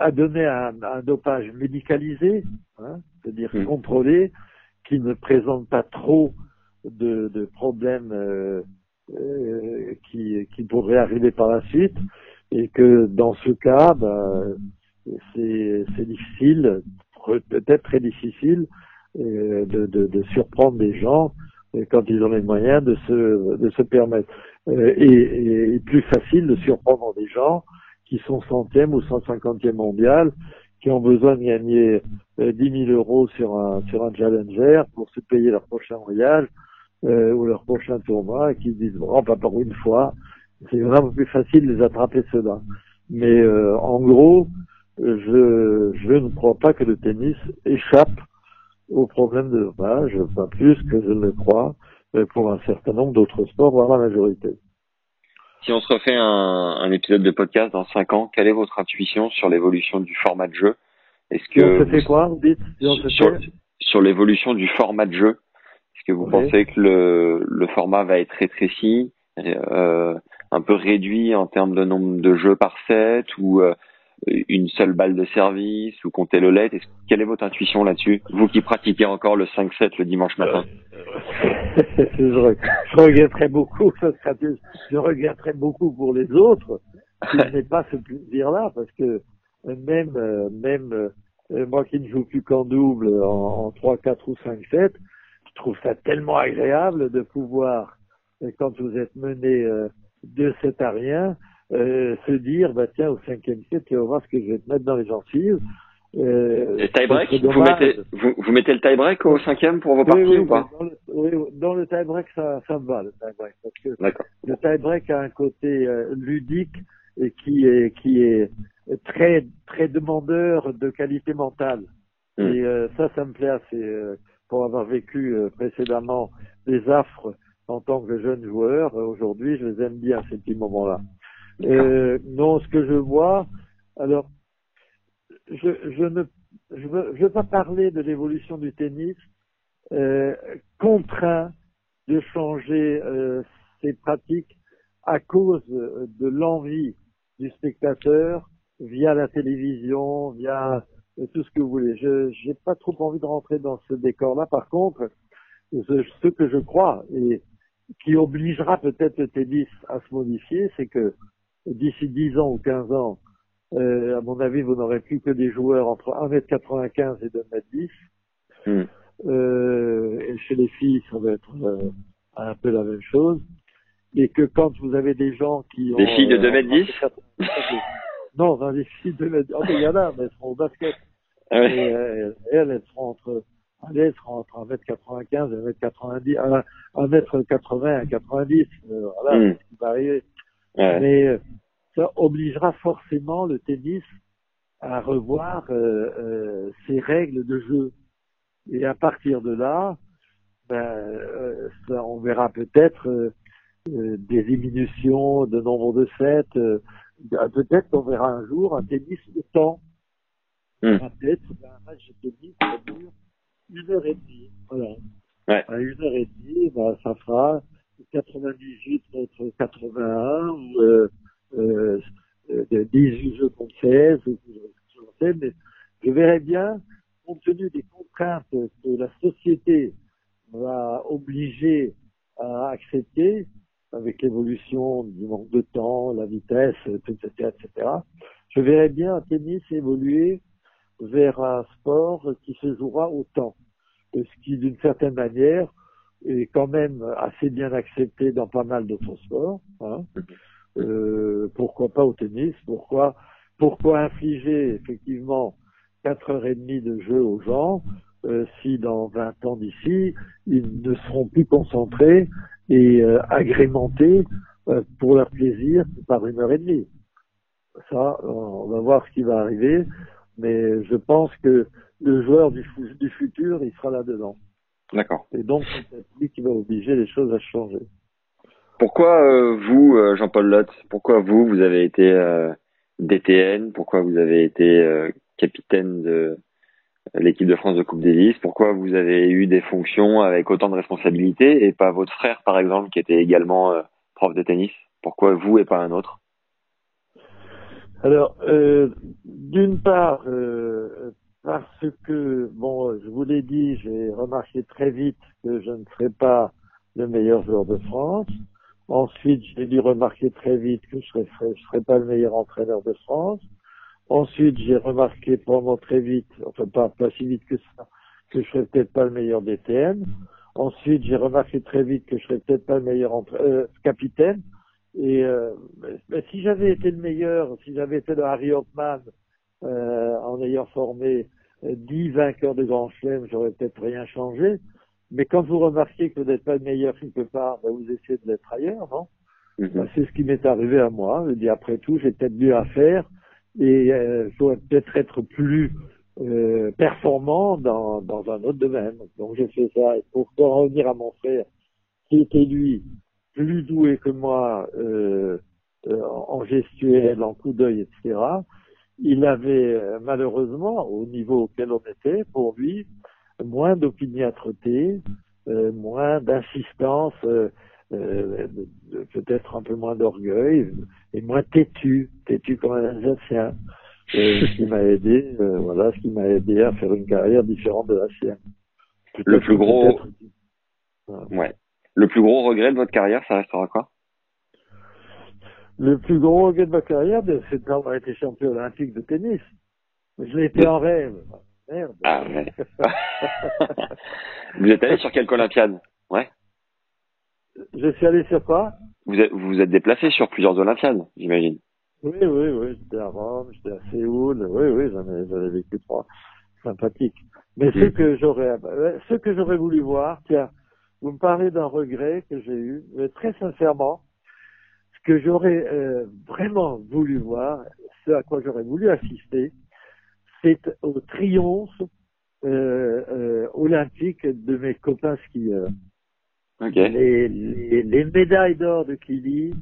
euh, à donner un, un, dopage médicalisé, hein, c'est-à-dire mmh. contrôlé, qui ne présente pas trop de, de problèmes euh, euh, qui, qui pourraient arriver par la suite, et que dans ce cas, bah, c'est, difficile, peut-être très difficile, euh, de, de, de surprendre des gens quand ils ont les moyens de se, de se permettre. euh, et, et, plus facile de surprendre des gens qui sont centième ou 150e mondial, qui ont besoin de gagner 10 000 euros sur un sur un challenger pour se payer leur prochain voyage euh, ou leur prochain tournoi, et qui disent bon, pas pour une fois, c'est vraiment plus facile de les attraper ceux-là. Mais euh, en gros, je, je ne crois pas que le tennis échappe au problème de dopage, pas plus que je ne le crois pour un certain nombre d'autres sports, voire la majorité. Si on se refait un, un, épisode de podcast dans 5 ans, quelle est votre intuition sur l'évolution du format de jeu? Est-ce que on se fait quoi vous dites? Sur, sur l'évolution du format de jeu, est-ce que vous pensez que le, le format va être rétréci, euh, un peu réduit en termes de nombre de jeux par set ou euh, une seule balle de service ou compter le LED Quelle est votre intuition là-dessus? Vous qui pratiquez encore le 5-7 le dimanche matin. (laughs) je, je regretterais beaucoup, je regretterais beaucoup pour les autres qui n'aient pas ce plaisir-là parce que même, même euh, moi qui ne joue plus qu'en double en, en 3, 4 ou 5-7, je trouve ça tellement agréable de pouvoir, quand vous êtes mené euh, de 7 à rien, euh, se dire, bah tiens, au cinquième set, tu vas voir ce que je vais te mettre dans les gencives. Euh, tie-break vous mettez, vous, vous, mettez le tie-break au cinquième pour vos parties ou pas dans le, Oui, dans le tie-break, ça, ça me va, le tie-break. Parce que le tie-break a un côté euh, ludique et qui est, qui est très, très demandeur de qualité mentale. Hmm. Et euh, ça, ça me plaît assez. Euh, pour avoir vécu précédemment des affres en tant que jeune joueur, aujourd'hui, je les aime bien, ces petits moments-là. Euh, non, ce que je vois, alors, je, je ne je veux, je veux pas parler de l'évolution du tennis euh, contraint de changer euh, ses pratiques à cause de l'envie du spectateur via la télévision, via tout ce que vous voulez. Je n'ai pas trop envie de rentrer dans ce décor-là. Par contre, ce, ce, que je crois et qui obligera peut-être le tennis à se modifier, c'est que d'ici 10 ans ou 15 ans, euh, à mon avis, vous n'aurez plus que des joueurs entre 1m95 et 2m10. Hmm. Euh, et chez les filles, ça va être euh, un peu la même chose. Et que quand vous avez des gens qui ont... Des filles de 2m10 euh, Non, non, des filles de 2m10. Oh, il y en a, mais elles seront au basket. Ah et, elles, elles seront entre... Allez, seront entre 1m95 et 1m90, 1m80 et 90. voilà, hmm. ce qui va arriver. Mais euh, ça obligera forcément le tennis à revoir euh, euh, ses règles de jeu. Et à partir de là, ben, ça, on verra peut-être des diminutions de nombre de sets. peut-être qu'on verra un jour un tennis de temps. Hmm. Peut-être un match de tennis qui dure une heure et demie. Voilà. Ouais. À une heure et demie, ben, ça fera 98 contre 81 ou euh, euh, 18 jeux contre 16, mais je verrais bien, compte tenu des contraintes que la société va obliger à accepter, avec l'évolution du manque de temps, la vitesse, etc., etc., je verrais bien un tennis évoluer vers un sport qui se jouera au temps. Ce qui, d'une certaine manière, est quand même assez bien accepté dans pas mal d'autres sports. Hein. Euh, pourquoi pas au tennis Pourquoi pourquoi infliger effectivement quatre heures et demie de jeu aux gens euh, si dans 20 ans d'ici ils ne seront plus concentrés et euh, agrémentés euh, pour leur plaisir par une heure et demie. Ça, on va voir ce qui va arriver, mais je pense que le joueur du, du futur, il sera là-dedans. D'accord. Et donc, c'est lui qui va obliger les choses à changer. Pourquoi euh, vous, euh, Jean-Paul Lotz, pourquoi vous, vous avez été euh, DTN Pourquoi vous avez été capitaine de l'équipe de France de Coupe Davis? Pourquoi vous avez eu des fonctions avec autant de responsabilités et pas votre frère, par exemple, qui était également prof de tennis? Pourquoi vous et pas un autre? Alors, d'une part, parce que, bon, je vous l'ai dit, j'ai remarqué très vite que je ne serais pas le meilleur joueur de France. Ensuite, j'ai dû remarquer très vite que je ne serais, serais pas le meilleur entraîneur de France. Ensuite, j'ai remarqué probablement très vite, enfin pas, pas si vite que ça, que je serais peut-être pas le meilleur DTN. Ensuite, j'ai remarqué très vite que je serais peut-être pas le meilleur euh, capitaine. Et euh, mais si j'avais été le meilleur, si j'avais été le Harry Hopman euh, en ayant formé euh, dix vainqueurs de Grand Chelem, j'aurais peut-être rien changé. Mais quand vous remarquez que vous n'êtes pas le meilleur quelque part, ben vous essayez de l'être ailleurs, non Mhm. ben, C'est ce qui m'est arrivé à moi. Je dis après tout, j'ai peut-être mieux à faire et euh, je dois peut-être être plus euh, performant dans, dans un autre domaine. Donc j'ai fait ça. Et pour en revenir à mon frère, qui était lui plus doué que moi euh, euh, en gestuelle, en coup d'œil, etc. Il avait euh, malheureusement, au niveau auquel on était, pour lui, moins d'opiniâtreté, euh, moins d'insistance, euh, euh, peut-être un peu moins d'orgueil et moins têtu, têtu comme un Alsacien. Euh, ce qui m'a aidé, euh, voilà, ce qui m'a aidé à faire une carrière différente de la sienne. Le plus gros- Ouais. Le plus gros regret de votre carrière, ça restera quoi? Le plus gros regret de ma carrière, ben, c'est d'avoir été champion olympique de tennis. Je l'ai été en rêve. Merde. Ah ouais. (laughs) Vous êtes allé sur quelques Olympiades Ouais. Je suis allé sur quoi? Vous êtes, vous vous êtes déplacé sur plusieurs Olympiades, j'imagine. Oui, oui, oui. J'étais à Rome, j'étais à Séoul. Oui, oui, j'en ai, j'en ai vécu trois. Sympathique. Mais ce Mm. que j'aurais, euh, ce que j'aurais voulu voir, tiens, vous me parlez d'un regret que j'ai eu, mais très sincèrement, ce que j'aurais euh, vraiment voulu voir, ce à quoi j'aurais voulu assister, c'est au triomphe euh, euh, olympique de mes copains skieurs. Ok. Les, les, les médailles d'or de Kili,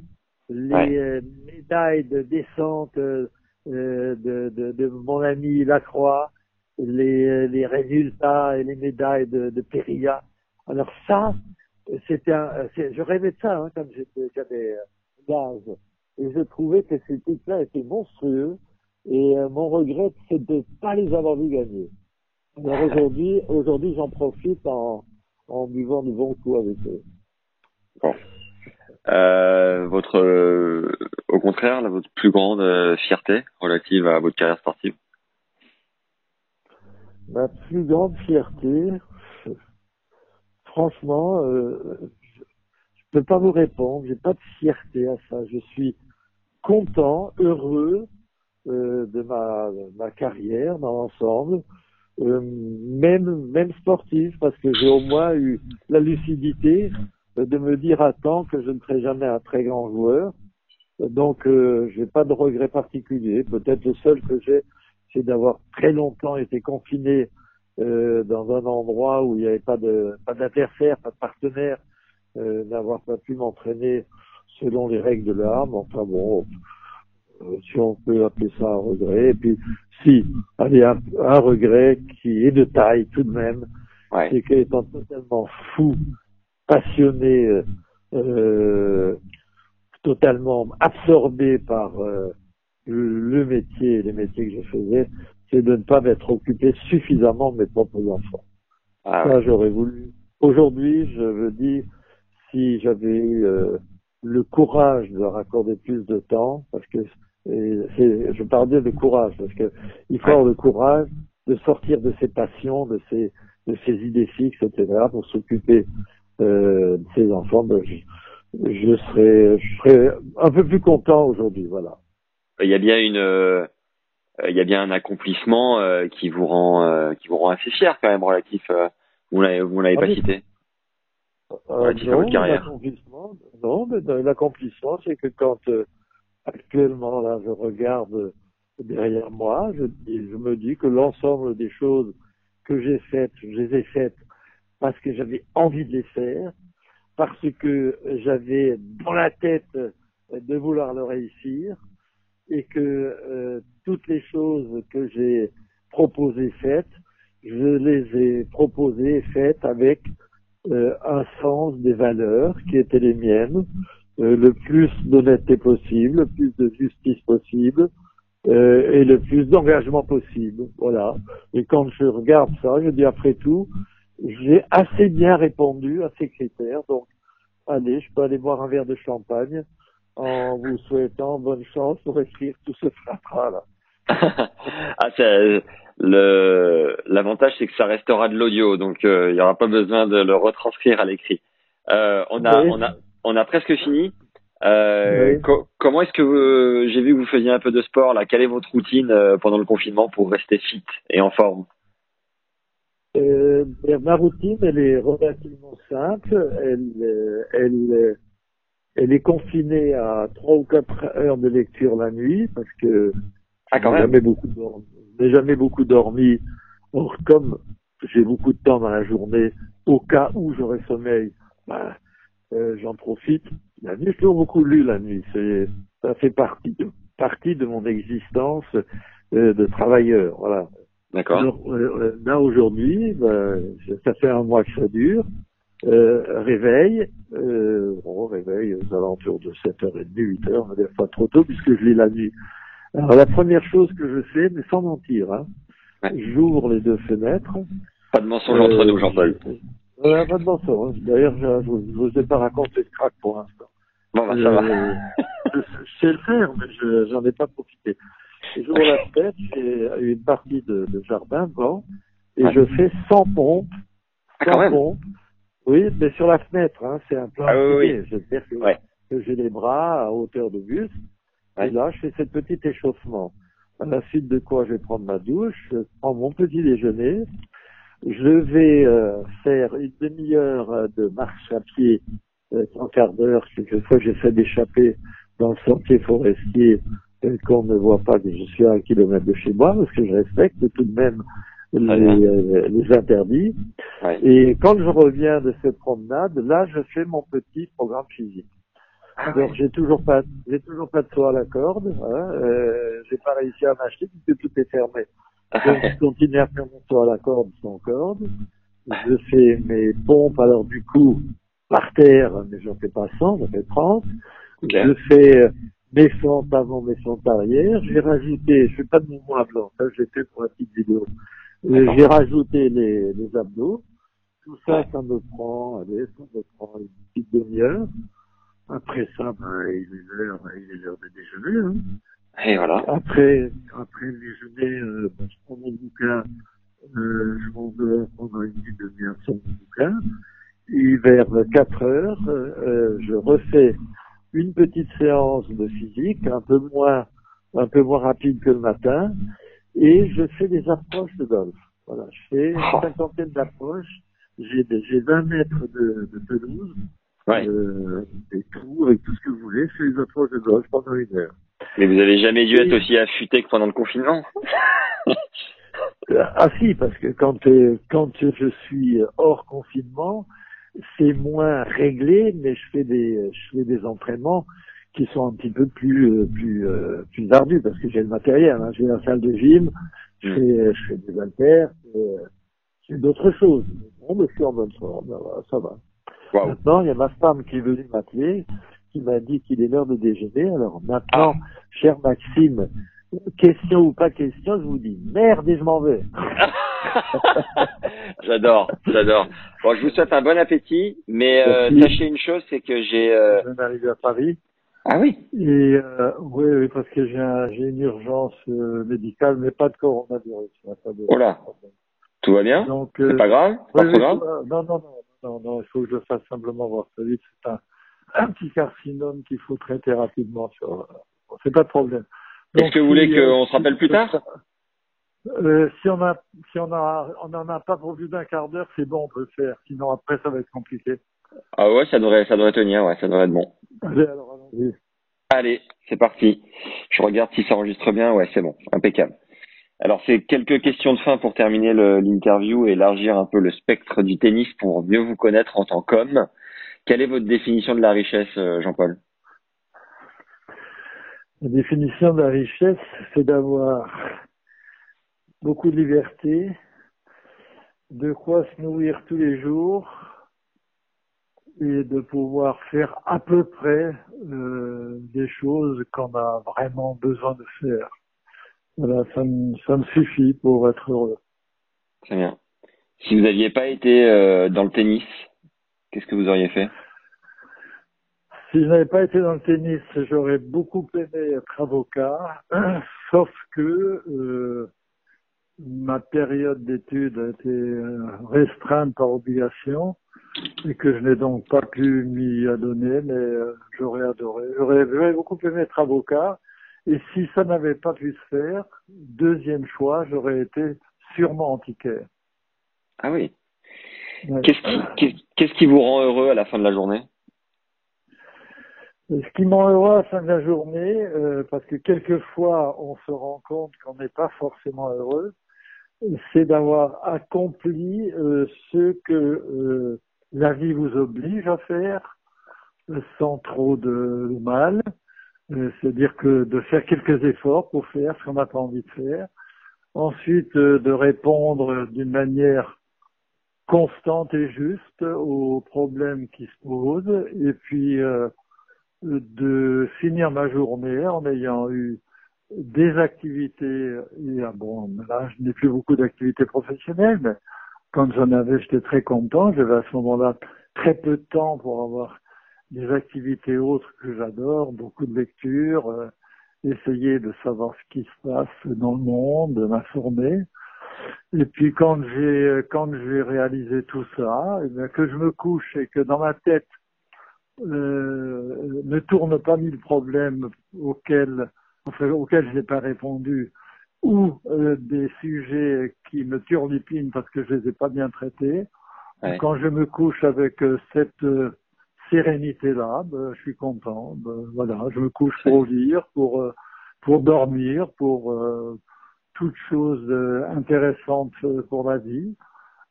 les Ouais. euh, médailles de descente euh, euh, de, de, de mon ami Lacroix, les, les résultats et les médailles de, de Perilla. Alors ça, c'était un, je rêvais de ça hein, quand j'avais euh, l'âge. Et je trouvais que ces trucs-là étaient monstrueux. Et euh, mon regret, c'est de ne pas les avoir vus gagner. Alors aujourd'hui, (laughs) aujourd'hui, j'en profite en, en buvant du bon coup avec eux. Euh, votre, euh, au contraire, là, votre plus grande euh, fierté relative à votre carrière sportive? Ma plus grande fierté, franchement, euh, je ne peux pas vous répondre. J'ai pas de fierté à ça. Je suis content, heureux euh, de ma, carrière dans l'ensemble, euh, même même sportive, parce que j'ai au moins eu la lucidité euh, de me dire à temps que je ne serai jamais un très grand joueur. Donc, euh, j'ai pas de regret particulier. Peut-être le seul que j'ai, c'est d'avoir très longtemps été confiné dans un endroit où il n'y avait pas de pas d'adversaire, pas de partenaire, euh, d'avoir pas pu m'entraîner selon les règles de l'art. Mais enfin bon, si on peut appeler ça un regret. Et puis, si, allez, un, un regret qui est de taille tout de même, Ouais. c'est qu'étant totalement fou, passionné, euh, euh, totalement absorbé par euh, le, métier, les métiers que je faisais, c'est de ne pas m'être occupé suffisamment de mes propres enfants. Ah ouais. Ça, j'aurais voulu. Aujourd'hui, je veux dire, si j'avais eu euh, le courage de leur accorder plus de temps, parce que et je parle bien de courage, parce que il faut avoir le courage de sortir de ses passions, de ses, de ses idées fixes, etc., pour s'occuper euh, de ses enfants. Ben, je, je serais, je serais un peu plus content aujourd'hui, voilà. Il y a bien une, euh, il y a bien un accomplissement euh, qui vous rend, euh, qui vous rend assez fier quand même relatif. euh, vous l'avez, vous l'avez Ah pas cité. Relatif à non, votre carrière. l'accomplissement, non, mais l'accomplissement, c'est que quand euh, actuellement là, je regarde derrière moi, je, je me dis que l'ensemble des choses que j'ai faites, je les ai faites parce que j'avais envie de les faire, parce que j'avais dans la tête de vouloir le réussir, et que euh, toutes les choses que j'ai proposées faites, je les ai proposées faites avec euh, un sens des valeurs qui étaient les miennes, le plus d'honnêteté possible, le plus de justice possible euh, et le plus d'engagement possible. Voilà. Et quand je regarde ça, je dis après tout, j'ai assez bien répondu à ces critères. Donc, allez, je peux aller boire un verre de champagne en vous souhaitant bonne chance pour écrire tout ce fratras là. (laughs) ah, le l'avantage c'est que ça restera de l'audio, donc il n'y aura pas besoin de le retranscrire à l'écrit. on a on a on a presque fini. Euh, comment est-ce que j'ai vu que vous faisiez un peu de sport là? Quelle est votre routine euh, pendant le confinement pour rester fit et en forme? Euh, ben, Ma routine, elle est relativement simple. Elle, euh, elle, elle est confinée à trois ou quatre heures de lecture la nuit parce que ah, quand même. jamais beaucoup dormi. N'ai jamais beaucoup dormi. Or, comme j'ai beaucoup de temps dans la journée, au cas où j'aurais sommeil, ben, euh, j'en profite. La nuit, j'ai toujours beaucoup lu la nuit. Ça fait partie de, partie de mon existence euh, de travailleur. Voilà. D'accord. Euh, là aujourd'hui, ben, ça fait un mois que ça dure. Euh, réveil, euh, bon, réveil aux alentours de 7h30, 8h, mais des fois trop tôt puisque je lis la nuit. Alors la première chose que je fais, mais sans mentir, hein, j'ouvre les deux fenêtres. Pas de mensonge entre nous, Jean-Paul. Euh, pas de mensonge. D'ailleurs, je ne vous ai pas raconté ce crack pour l'instant. Bon, bah, ça va. Euh, je, sais le faire, mais je n'en ai pas profité. J'ouvre la fenêtre, j'ai une partie de, de jardin devant, et je fais sans pompe. Ah, sans ah, pompe. Oui, mais sur la fenêtre, hein, c'est un plan ah, oui, oui. C'est-à-dire que, j'ai les bras à hauteur de buste, et là, je fais cette petite échauffement. À la suite de quoi je vais prendre ma douche, je prends mon petit déjeuner, je vais euh, faire une demi-heure euh, de marche à pied, euh, un quart d'heure. Quelquefois, j'essaie d'échapper dans le sentier forestier euh, qu'on ne voit pas que je suis à un kilomètre de chez moi, parce que je respecte tout de même les, les interdits. Et quand je reviens de cette promenade, là, je fais mon petit programme physique. Ah Alors, j'ai toujours pas, j'ai toujours pas de soie à la corde. Hein, euh, j'ai pas réussi à m'acheter puisque tout est fermé. Je (laughs) continue à faire mon saut à la corde sans corde. Je fais mes pompes, alors du coup, par terre, mais j'en fais pas 100, j'en fais 30. Je fais euh, mes fentes avant, mes fentes arrière. J'ai rajouté, je fais pas de mouvement blanc, ça j'ai fait pour la petite vidéo. Euh, j'ai rajouté les, les abdos. Tout ça, ça me prend, allez, ça me prend une petite demi-heure. Après ça, ben, il est l'heure, il est l'heure de déjeuner. Hein. Et voilà. Après, après le déjeuner, euh, ben, je prends mon bouquin, euh, je m'en vais pendant une demi-heure sur mon bouquin. Et vers 4 heures, euh, je refais une petite séance de physique, un peu moins, un peu moins rapide que le matin, et je fais des approches de golf. Voilà, je fais une oh. cinquantaine d'approches. J'ai, j'ai 20 mètres de, de pelouse, ouais. euh, et tout, avec tout ce que vous voulez. Je fais des approches de golf pendant une heure. Mais vous avez jamais dû être aussi affûté que pendant le confinement (laughs) Ah si, parce que quand quand je suis hors confinement, c'est moins réglé, mais je fais des je fais des entraînements qui sont un petit peu plus plus euh, plus ardus parce que j'ai le matériel. Hein. J'ai la salle de gym, je fais je fais des haltères, je fais d'autres choses. Bon, mais je suis en bonne forme, ça va. Maintenant, il y a ma femme qui est venue m'appeler qui m'a dit qu'il est l'heure de déjeuner. Alors maintenant, ah. cher Maxime, question ou pas question, je vous dis merde et je m'en vais. (laughs) j'adore, j'adore. Bon, je vous souhaite un bon appétit, mais euh, sachez une chose, c'est que j'ai. Euh... Je viens d'arriver à Paris. Ah oui. Et euh, oui, oui, parce que j'ai un, j'ai une urgence médicale, mais pas de coronavirus. Pas de... Oh là. Tout va bien. Donc, c'est pas grave. Pas oui, grave. non, non, non, non, non, il faut que je fasse simplement voir. C'est un un petit carcinome qu'il faut traiter rapidement. Sur... C'est pas de problème. Est-ce que vous voulez qu'on se rappelle plus tard? Euh, si on a, si on a, on en a pas pour plus d'un quart d'heure, c'est bon, on peut le faire. Sinon après, ça va être compliqué. Ah ouais, ça devrait, ça devrait tenir, ouais, ça devrait être bon. Allez, alors allons-y. Allez, c'est parti. Je regarde si ça enregistre bien. Ouais, c'est bon, impeccable. Alors, c'est quelques questions de fin pour terminer l'interview et élargir un peu le spectre du tennis pour mieux vous connaître en tant qu'homme. Quelle est votre définition de la richesse, euh, Jean-Paul? La définition de la richesse, c'est d'avoir beaucoup de liberté, de quoi se nourrir tous les jours et de pouvoir faire à peu près euh, des choses qu'on a vraiment besoin de faire. Voilà, ça me, ça me suffit pour être heureux. Très bien. Si vous n'aviez pas été euh, dans le tennis, qu'est-ce que vous auriez fait? Si je n'avais pas été dans le tennis, j'aurais beaucoup aimé être avocat, (clears throat) sauf que euh, ma période d'études a été euh, restreinte par obligation et que je n'ai donc pas pu m'y adonner, mais euh, j'aurais adoré. J'aurais beaucoup aimé être avocat. Et si ça n'avait pas pu se faire, deuxième choix, j'aurais été sûrement antiquaire. Ah oui. Qu'est-ce qui, vous rend heureux à la fin de la journée? Ce qui me rend heureux à la fin de la journée, euh, parce que quelquefois on se rend compte qu'on n'est pas forcément heureux, c'est d'avoir accompli euh, ce que euh, la vie vous oblige à faire sans trop de, mal. Euh, c'est-à-dire que de faire quelques efforts pour faire ce qu'on n'a pas envie de faire. Ensuite, de répondre d'une manière constante et juste aux problèmes qui se posent. Et puis, de finir ma journée en ayant eu des activités, bon, là, je n'ai plus beaucoup d'activités professionnelles, mais quand j'en avais, j'étais très content. J'avais à ce moment-là très peu de temps pour avoir des activités autres que j'adore, beaucoup de lectures, euh, essayer de savoir ce qui se passe dans le monde, m'informer. Et puis quand j'ai quand j'ai réalisé tout ça, eh que je me couche et que dans ma tête euh, ne tourne pas mille problèmes auxquels enfin, auxquels je n'ai pas répondu, ou euh, des sujets qui me turlupinent parce que je les ai pas bien traités. Quand je me couche avec euh, cette sérénité-là, ben, je suis content. Ben, voilà, je me couche pour lire, pour pour dormir, pour toutes choses intéressantes pour la vie.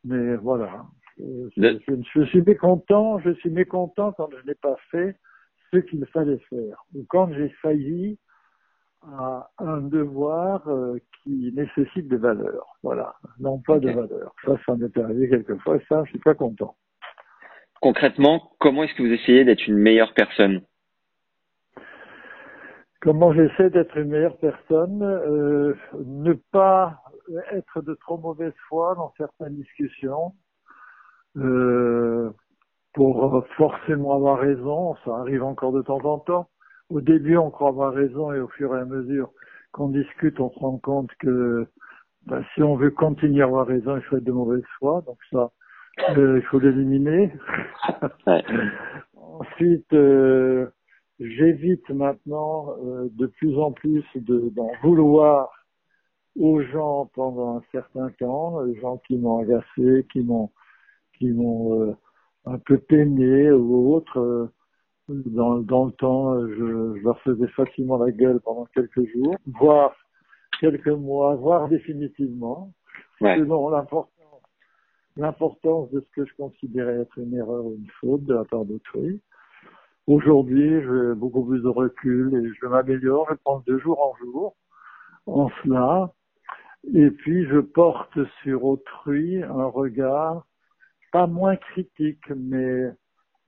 Mais voilà, je, je, suis mécontent. Je suis mécontent quand je n'ai pas fait ce qu'il fallait faire. Ou quand j'ai failli à un devoir euh, qui nécessite des valeurs. Voilà, non pas de valeurs. Ça, ça m'est arrivé quelquefois ça, je suis pas content. Concrètement, comment est-ce que vous essayez d'être une meilleure personne? Comment j'essaie d'être une meilleure personne euh, Ne pas être de trop mauvaise foi dans certaines discussions. Euh, pour forcément avoir raison, ça arrive encore de temps en temps au début, on croit avoir raison et au fur et à mesure qu'on discute, on se rend compte que bah, si on veut continuer à avoir raison, il faut être de mauvaise foi. Donc ça, euh, il faut l'éliminer. (laughs) Ensuite, euh, j'évite maintenant euh, de plus en plus d'en vouloir aux gens pendant un certain temps, les gens qui m'ont agacé, qui m'ont qui m'ont un peu peiné ou autre dans, dans le temps, je, je, leur faisais facilement la gueule pendant quelques jours, voire quelques mois, voire définitivement, ouais. selon l'importance l'importance de ce que je considérais être une erreur ou une faute de la part d'autrui. Aujourd'hui, j'ai beaucoup plus de recul et je m'améliore, je prends de jour en jour en cela. Et puis, je porte sur autrui un regard pas moins critique, mais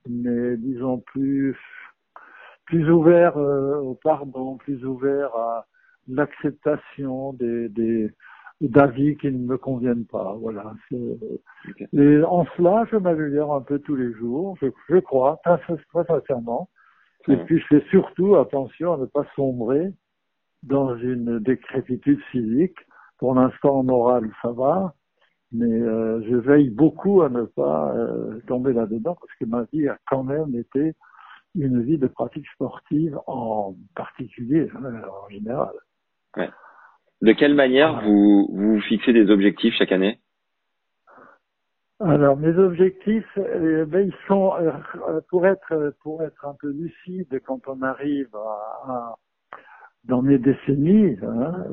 mais disons plus plus ouvert euh, au pardon, plus ouvert à l'acceptation des d'avis qui ne me conviennent pas. Voilà. Et en cela, je m'améliore un peu tous les jours, je, je crois, très, très sincèrement. Et puis je fais surtout attention à ne pas sombrer dans une décrépitude physique. Pour l'instant, en moral, ça va mais euh, je veille beaucoup à ne pas euh, tomber là-dedans parce que ma vie a quand même été une vie de pratique sportive en particulier, hein, en général. Ouais. De quelle manière vous, vous fixez des objectifs chaque année? Alors mes objectifs, euh, ben, ils sont pour être pour être un peu lucide quand on arrive à, à dans mes décennies, hein,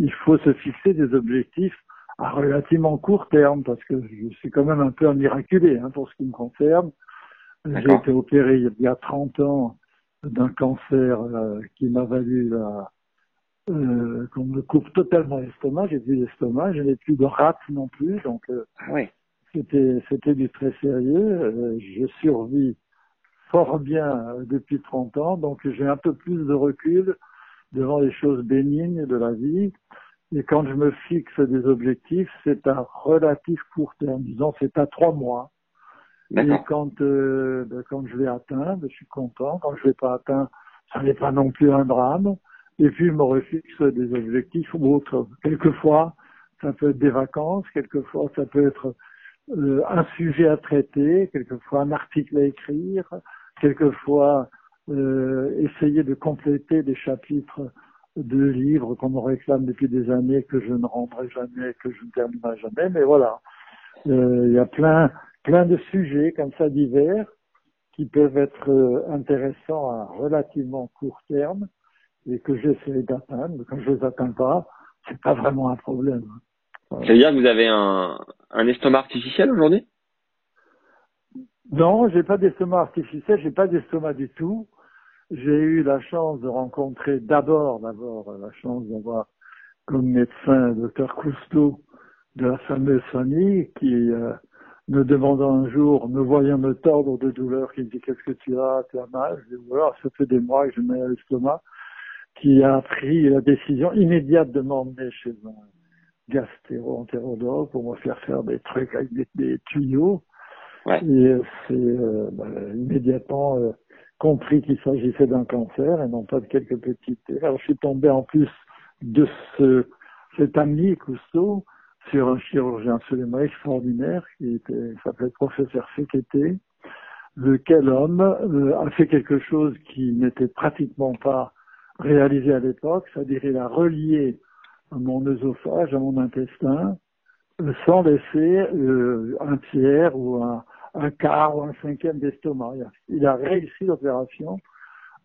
il faut se fixer des objectifs à relativement court terme, parce que je suis quand même un peu un miraculé hein, pour ce qui me concerne. J'ai été opéré il y a 30 ans d'un cancer euh, qui m'a valu la, euh, qu'on me coupe totalement l'estomac. J'ai plus l'estomac, je n'ai plus de rate non plus, donc euh, oui. c'était c'était du très sérieux. Euh, je survis fort bien depuis 30 ans, donc j'ai un peu plus de recul devant les choses bénignes de la vie. Et quand je me fixe des objectifs, c'est un relatif court terme, disons c'est à trois mois. Et quand, euh, ben, quand je l'ai atteint, ben, je suis content. Quand je l'ai pas atteint, ça n'est pas non plus un drame. Et puis, je me refixe des objectifs autres. Quelquefois, ça peut être des vacances, quelquefois, ça peut être euh, un sujet à traiter, quelquefois un article à écrire, quelquefois euh, essayer de compléter des chapitres de livres qu'on me réclame depuis des années que je ne rendrai jamais, que je ne terminerai jamais. Mais voilà, euh, il y a plein, plein de sujets comme ça divers qui peuvent être euh, intéressants à relativement court terme et que j'essaie d'atteindre. Quand je les atteins pas, c'est pas vraiment un problème. Ça veut dire que vous avez un, un estomac artificiel aujourd'hui? Non, j'ai pas d'estomac artificiel, j'ai pas d'estomac du tout. J'ai eu la chance de rencontrer d'abord, d'abord, la chance d'avoir comme médecin le docteur Cousteau de la fameuse famille qui euh, me demandant un jour, me voyant me tordre de douleur, qui me dit qu'est-ce que tu as, tu as mal? Je dis voilà, ça fait des mois que je mets à l'estomac, qui a pris la décision immédiate de m'emmener chez un gastro-entérologue pour me faire faire des trucs avec des, tuyaux. Ouais. Et c'est euh, bah, immédiatement euh, compris qu'il s'agissait d'un cancer et non pas de quelques petites. Alors je suis tombé en plus de ce cet ami Cousteau sur un chirurgien absolument extraordinaire qui était s'appelait professeur Fekete, lequel homme euh, a fait quelque chose qui n'était pratiquement pas réalisé à l'époque, c'est-à-dire il a relié mon œsophage à mon intestin euh, sans laisser euh, un tiers ou un, un quart ou un cinquième d'estomac. Il a réussi l'opération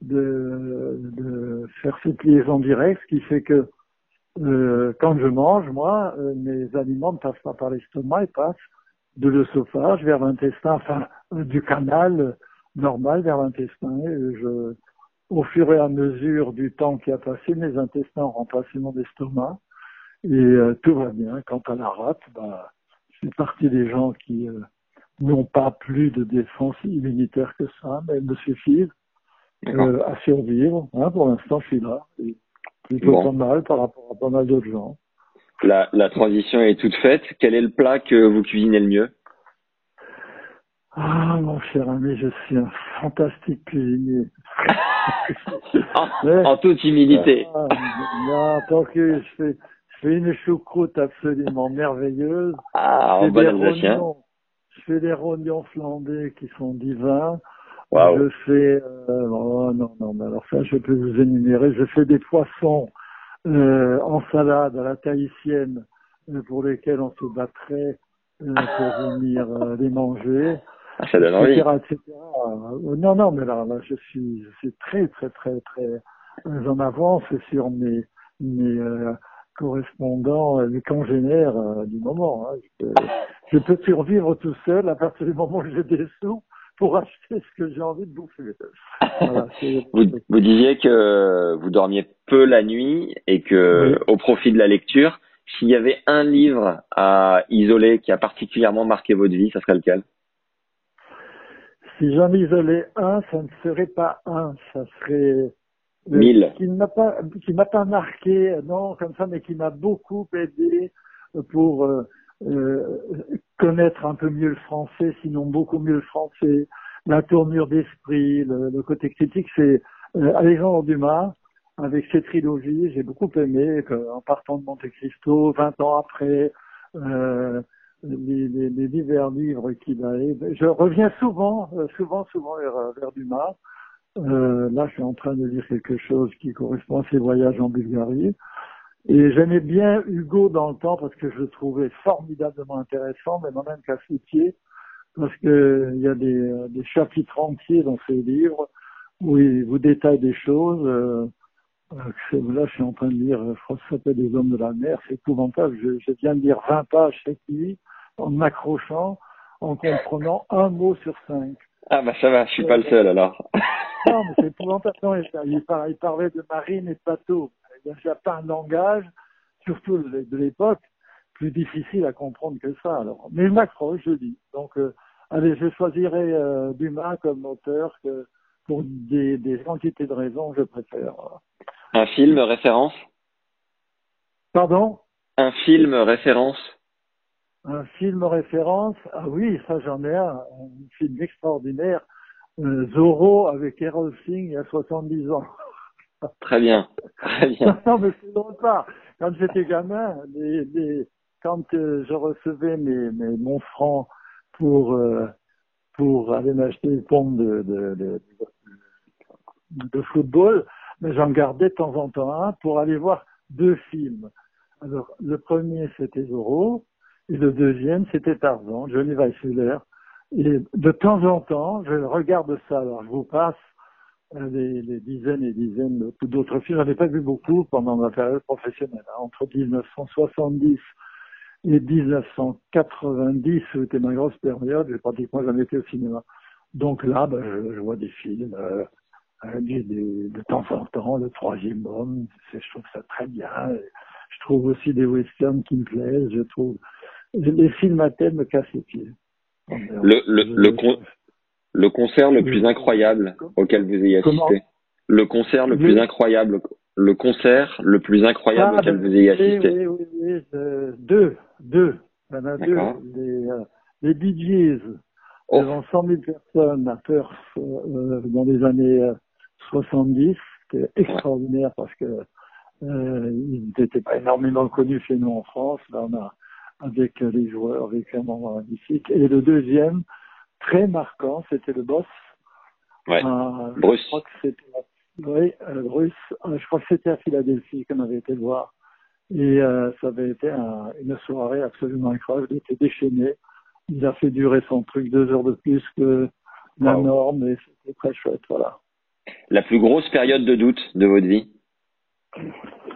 de, de, faire cette liaison directe, ce qui fait que euh, quand je mange, moi, euh, mes aliments ne passent pas par l'estomac, ils passent de l'œsophage vers l'intestin, enfin du canal normal vers l'intestin. Je, au fur et à mesure du temps qui a passé, mes intestins ont remplacé mon estomac et euh, tout va bien. Quant à la rate, bah, je fais partie des gens qui n'ont pas plus de défense immunitaire que ça, mais elles me suffisent euh, à survivre. Hein, pour l'instant, je suis là. Et plutôt pas mal par rapport à pas mal d'autres gens. La, la transition est toute faite. Quel est le plat que vous cuisinez le mieux? Ah, mon cher ami, je suis un fantastique cuisinier. (laughs) en, toute humilité. Ah, non, tant que je fais, je fais une choucroute absolument merveilleuse. Ah, en bon alsacien je fais des rognons flambés qui sont divins. Wow. Je fais, euh, oh non, non, mais alors ça, je peux vous énumérer. Je fais des poissons euh, en salade à la tahitienne euh, pour lesquels on se battrait euh, pour venir euh, les manger. Ah, ça donne envie. Etc. Euh, non, non, mais là, là, je suis, je suis très, très, très, très en avance sur mes, mes correspondants, mes congénères du moment. Hein je peux survivre tout seul à partir du moment où j'ai des sous pour acheter ce que j'ai envie de bouffer. Voilà, (laughs) vous, vous, disiez que vous dormiez peu la nuit et que au profit de la lecture, s'il y avait un livre à isoler qui a particulièrement marqué votre vie, ça serait lequel? Si j'en isolais un, ça ne serait pas un, ça serait mille. Qui ne m'a pas, qui m'a pas marqué, non, comme ça, mais qui m'a beaucoup aidé pour euh, euh, connaître un peu mieux le français, sinon beaucoup mieux le français, la tournure d'esprit, le, côté critique, c'est euh, Alexandre Dumas, avec ses trilogies, j'ai beaucoup aimé, en partant de Monte Cristo, 20 ans après, euh, les, les, les, divers livres qu'il a. Je reviens souvent, euh, souvent, souvent vers, vers Dumas. Euh, là, je suis en train de lire quelque chose qui correspond à ses voyages en Bulgarie. Et j'aimais bien Hugo dans le temps parce que je le trouvais formidablement intéressant, mais même qu'à pied, parce que il y a des, des, chapitres entiers dans ses livres où il vous détaille des choses. Euh, euh là, je suis en train de lire, je crois que ça s'appelle Les Hommes de la Mer, c'est épouvantable. Je, je, viens de lire 20 pages chaque nuit en m'accrochant, en comprenant un mot sur cinq. Ah bah ça va, je suis pas le seul alors. (laughs) non, mais c'est épouvantable. il, il, parlait de marine et de bateau il n'y a pas un langage, surtout de l'époque, plus difficile à comprendre que ça. Alors, mais je m'accroche, je dis. Donc, euh, allez, je choisirai euh, Dumas comme auteur que pour des, des quantités de raisons, je préfère. Un film référence? Pardon? Un film référence? Un film référence, ah oui, ça j'en ai un, un film extraordinaire, euh, Zorro avec Errol Singh il y a 70 ans. (laughs) Très bien, très bien. (laughs) non, mais c'est drôle pas. Quand j'étais gamin, les, les, quand euh, je recevais mes, mes, mon franc pour, euh, pour aller m'acheter une pompe de, de, de, de football, mais j'en gardais de temps en temps un pour aller voir deux films. Alors, le premier, c'était Zorro, et le deuxième, c'était Tarzan, Johnny Weissmuller. Et de temps en temps, je regarde ça. Alors, je vous passe euh, les, dizaines et dizaines d'autres films. J'en ai pas vu beaucoup pendant ma période professionnelle. Hein. Entre 1970 et 1990, c'était ma grosse période. J'ai pratiquement jamais été au cinéma. Donc là, ben, je, je, vois des films euh, euh des, de temps en temps. Le troisième homme, je trouve ça très bien. Je trouve aussi des westerns qui me plaisent. Je trouve les films à thème me cassent les pieds. Le, le, le, con, le concert le plus incroyable auquel vous ayez assisté. Le concert le plus incroyable. Le concert le plus incroyable auquel vous ayez assisté. Oui, oui, oui. Euh, deux, deux. Il y en a deux. Les, euh, les Bee Gees, oh. devant 100 000 personnes à Perth euh, dans les années 70. C'était extraordinaire parce que euh, ils n'étaient pas énormément connus chez nous en France. Là, on a avec les joueurs, avec un moment magnifique. Et le deuxième, très marquant, c'était le boss. Ouais. Euh, Bruce. Je crois que c'était, oui, euh, Bruce. Euh, je crois que c'était à Philadelphie qu'on avait été le voir. Et euh, ça avait été un, une soirée absolument incroyable. Il était déchaîné. Il a fait durer son truc deux heures de plus que la wow. norme et c'était très chouette. Voilà. La plus grosse période de doute de votre vie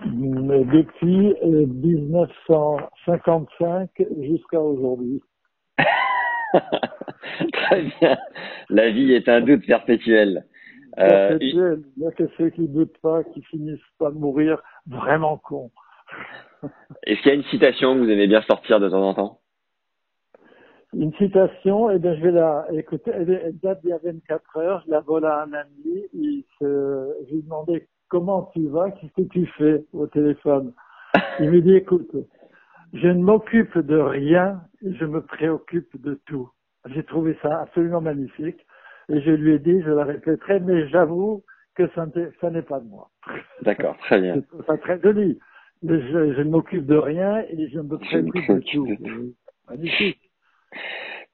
depuis 1955 jusqu'à aujourd'hui. (laughs) Très bien. La vie est un doute perpétuel. Perpétuel. Il y a que ceux qui ne doutent pas, qui finissent pas de mourir vraiment cons. Est-ce qu'il y a une citation que vous aimez bien sortir de temps en temps? Une citation, eh bien, je vais la écouter. Elle date d'il y a 24 heures. Je la vole à un ami. Il se, je lui demandais comment tu vas, qu'est-ce que tu fais au téléphone? Il me dit, écoute, je ne m'occupe de rien, je me préoccupe de tout. J'ai trouvé ça absolument magnifique et je lui ai dit, je la répéterai, mais j'avoue que ça, n'est pas de moi. D'accord, très bien. (laughs) Ça très joli. Je, je ne m'occupe de rien et je me préoccupe de tout. Magnifique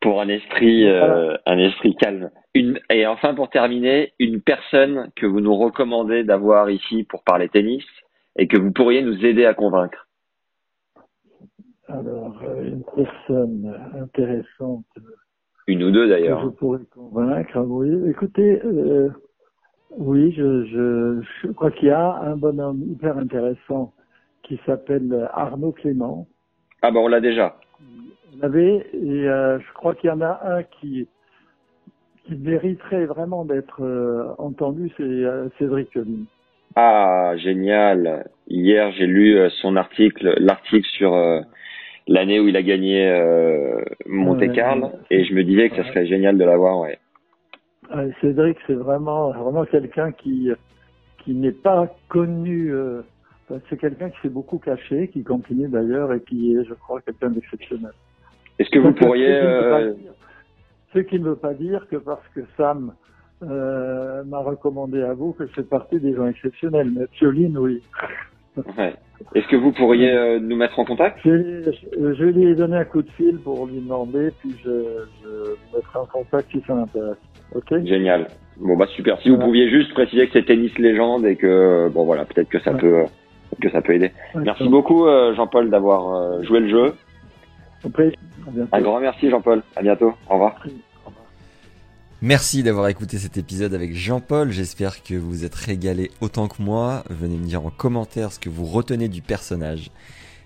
pour un esprit euh, un esprit calme. Une et enfin pour terminer, une personne que vous nous recommandez d'avoir ici pour parler tennis et que vous pourriez nous aider à convaincre. Alors euh, une personne intéressante. Une ou deux d'ailleurs. Je pourrais convaincre. Oui, écoutez, euh, oui, je, je, je crois qu'il y a un bonhomme hyper intéressant qui s'appelle Arnaud Clément. Ah ben on l'a déjà avait, et euh, je crois qu'il y en a un qui, qui mériterait vraiment d'être euh, entendu, c'est euh, Cédric. Ah, génial. Hier, j'ai lu son article, l'article sur l'année où il a gagné Monte-Carlo, et je me disais que ça serait génial de l'avoir, ouais. Cédric, c'est vraiment, vraiment quelqu'un qui, qui n'est pas connu, c'est quelqu'un qui s'est beaucoup caché, qui continue d'ailleurs, et qui est, je crois, quelqu'un d'exceptionnel. Est-ce que vous pourriez... Euh... Ce qui ne veut pas dire que parce que Sam euh, m'a recommandé à vous que je fais partie des gens exceptionnels. Mais Pioline, oui. Ouais. Est-ce que vous pourriez euh, nous mettre en contact? Je, je, je, lui ai donné un coup de fil pour lui demander, puis je, je mettrai en contact si ça m'intéresse. Génial. Bon bah super. Si voilà. vous pouviez juste préciser que c'est tennis légende et que bon voilà, peut-être que ça ouais. peut que ça peut aider. Ouais, Merci beaucoup euh, Jean-Paul d'avoir joué le jeu. Un grand merci Jean-Paul. À bientôt. Au revoir. Merci d'avoir écouté cet épisode avec Jean-Paul. J'espère que vous vous êtes régalé autant que moi. Venez me dire en commentaire ce que vous retenez du personnage.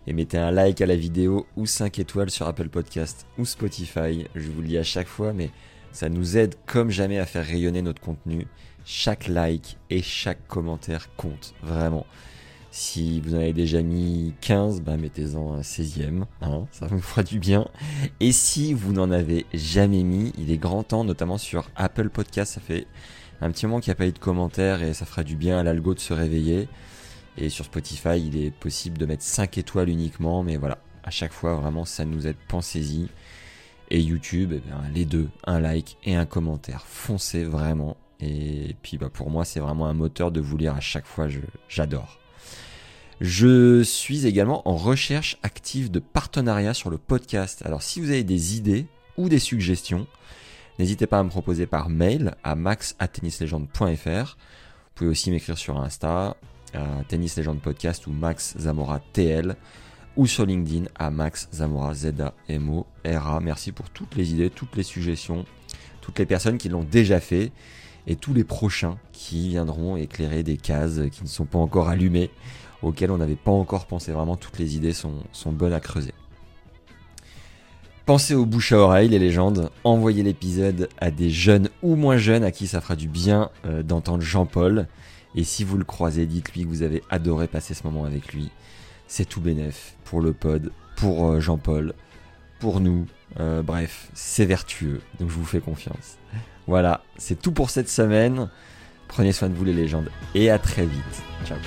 Et mettez un like à la vidéo ou 5 étoiles sur Apple Podcast ou Spotify. Je vous le dis à chaque fois, mais ça nous aide comme jamais à faire rayonner notre contenu. Chaque like et chaque commentaire compte, vraiment. Si vous en avez déjà mis 15, bah mettez-en un 16e, hein, ça vous fera du bien. Et si vous n'en avez jamais mis, il est grand temps, notamment sur Apple Podcast, ça fait un petit moment qu'il n'y a pas eu de commentaires et ça fera du bien à l'algo de se réveiller. Et sur Spotify, il est possible de mettre 5 étoiles uniquement, mais voilà, À chaque fois, vraiment, ça nous aide. Pensez-y. Et YouTube, eh les deux, un like et un commentaire. Foncez vraiment. Et puis bah, pour moi, c'est vraiment un moteur de vous lire à chaque fois. J'adore. Je suis également en recherche active de partenariats sur le podcast. Alors si vous avez des idées ou des suggestions, n'hésitez pas à me proposer par mail à max@tennislegende.fr. Vous pouvez aussi m'écrire sur Insta, à Podcast ou Max Zamora TL ou sur LinkedIn à Max Zamora Z A. Merci pour toutes les idées, toutes les suggestions, toutes les personnes qui l'ont déjà fait et tous les prochains qui viendront éclairer des cases qui ne sont pas encore allumées auxquelles on n'avait pas encore pensé. Vraiment, toutes les idées sont, bonnes à creuser. Pensez aux bouche à oreille, les légendes. Envoyez l'épisode à des jeunes ou moins jeunes à qui ça fera du bien euh, d'entendre Jean-Paul. Et si vous le croisez, dites-lui que vous avez adoré passer ce moment avec lui. C'est tout bénef pour le pod, pour euh, Jean-Paul, pour nous. Euh, bref, c'est vertueux. Donc je vous fais confiance. Voilà, c'est tout pour cette semaine. Prenez soin de vous les légendes et à très vite. Ciao.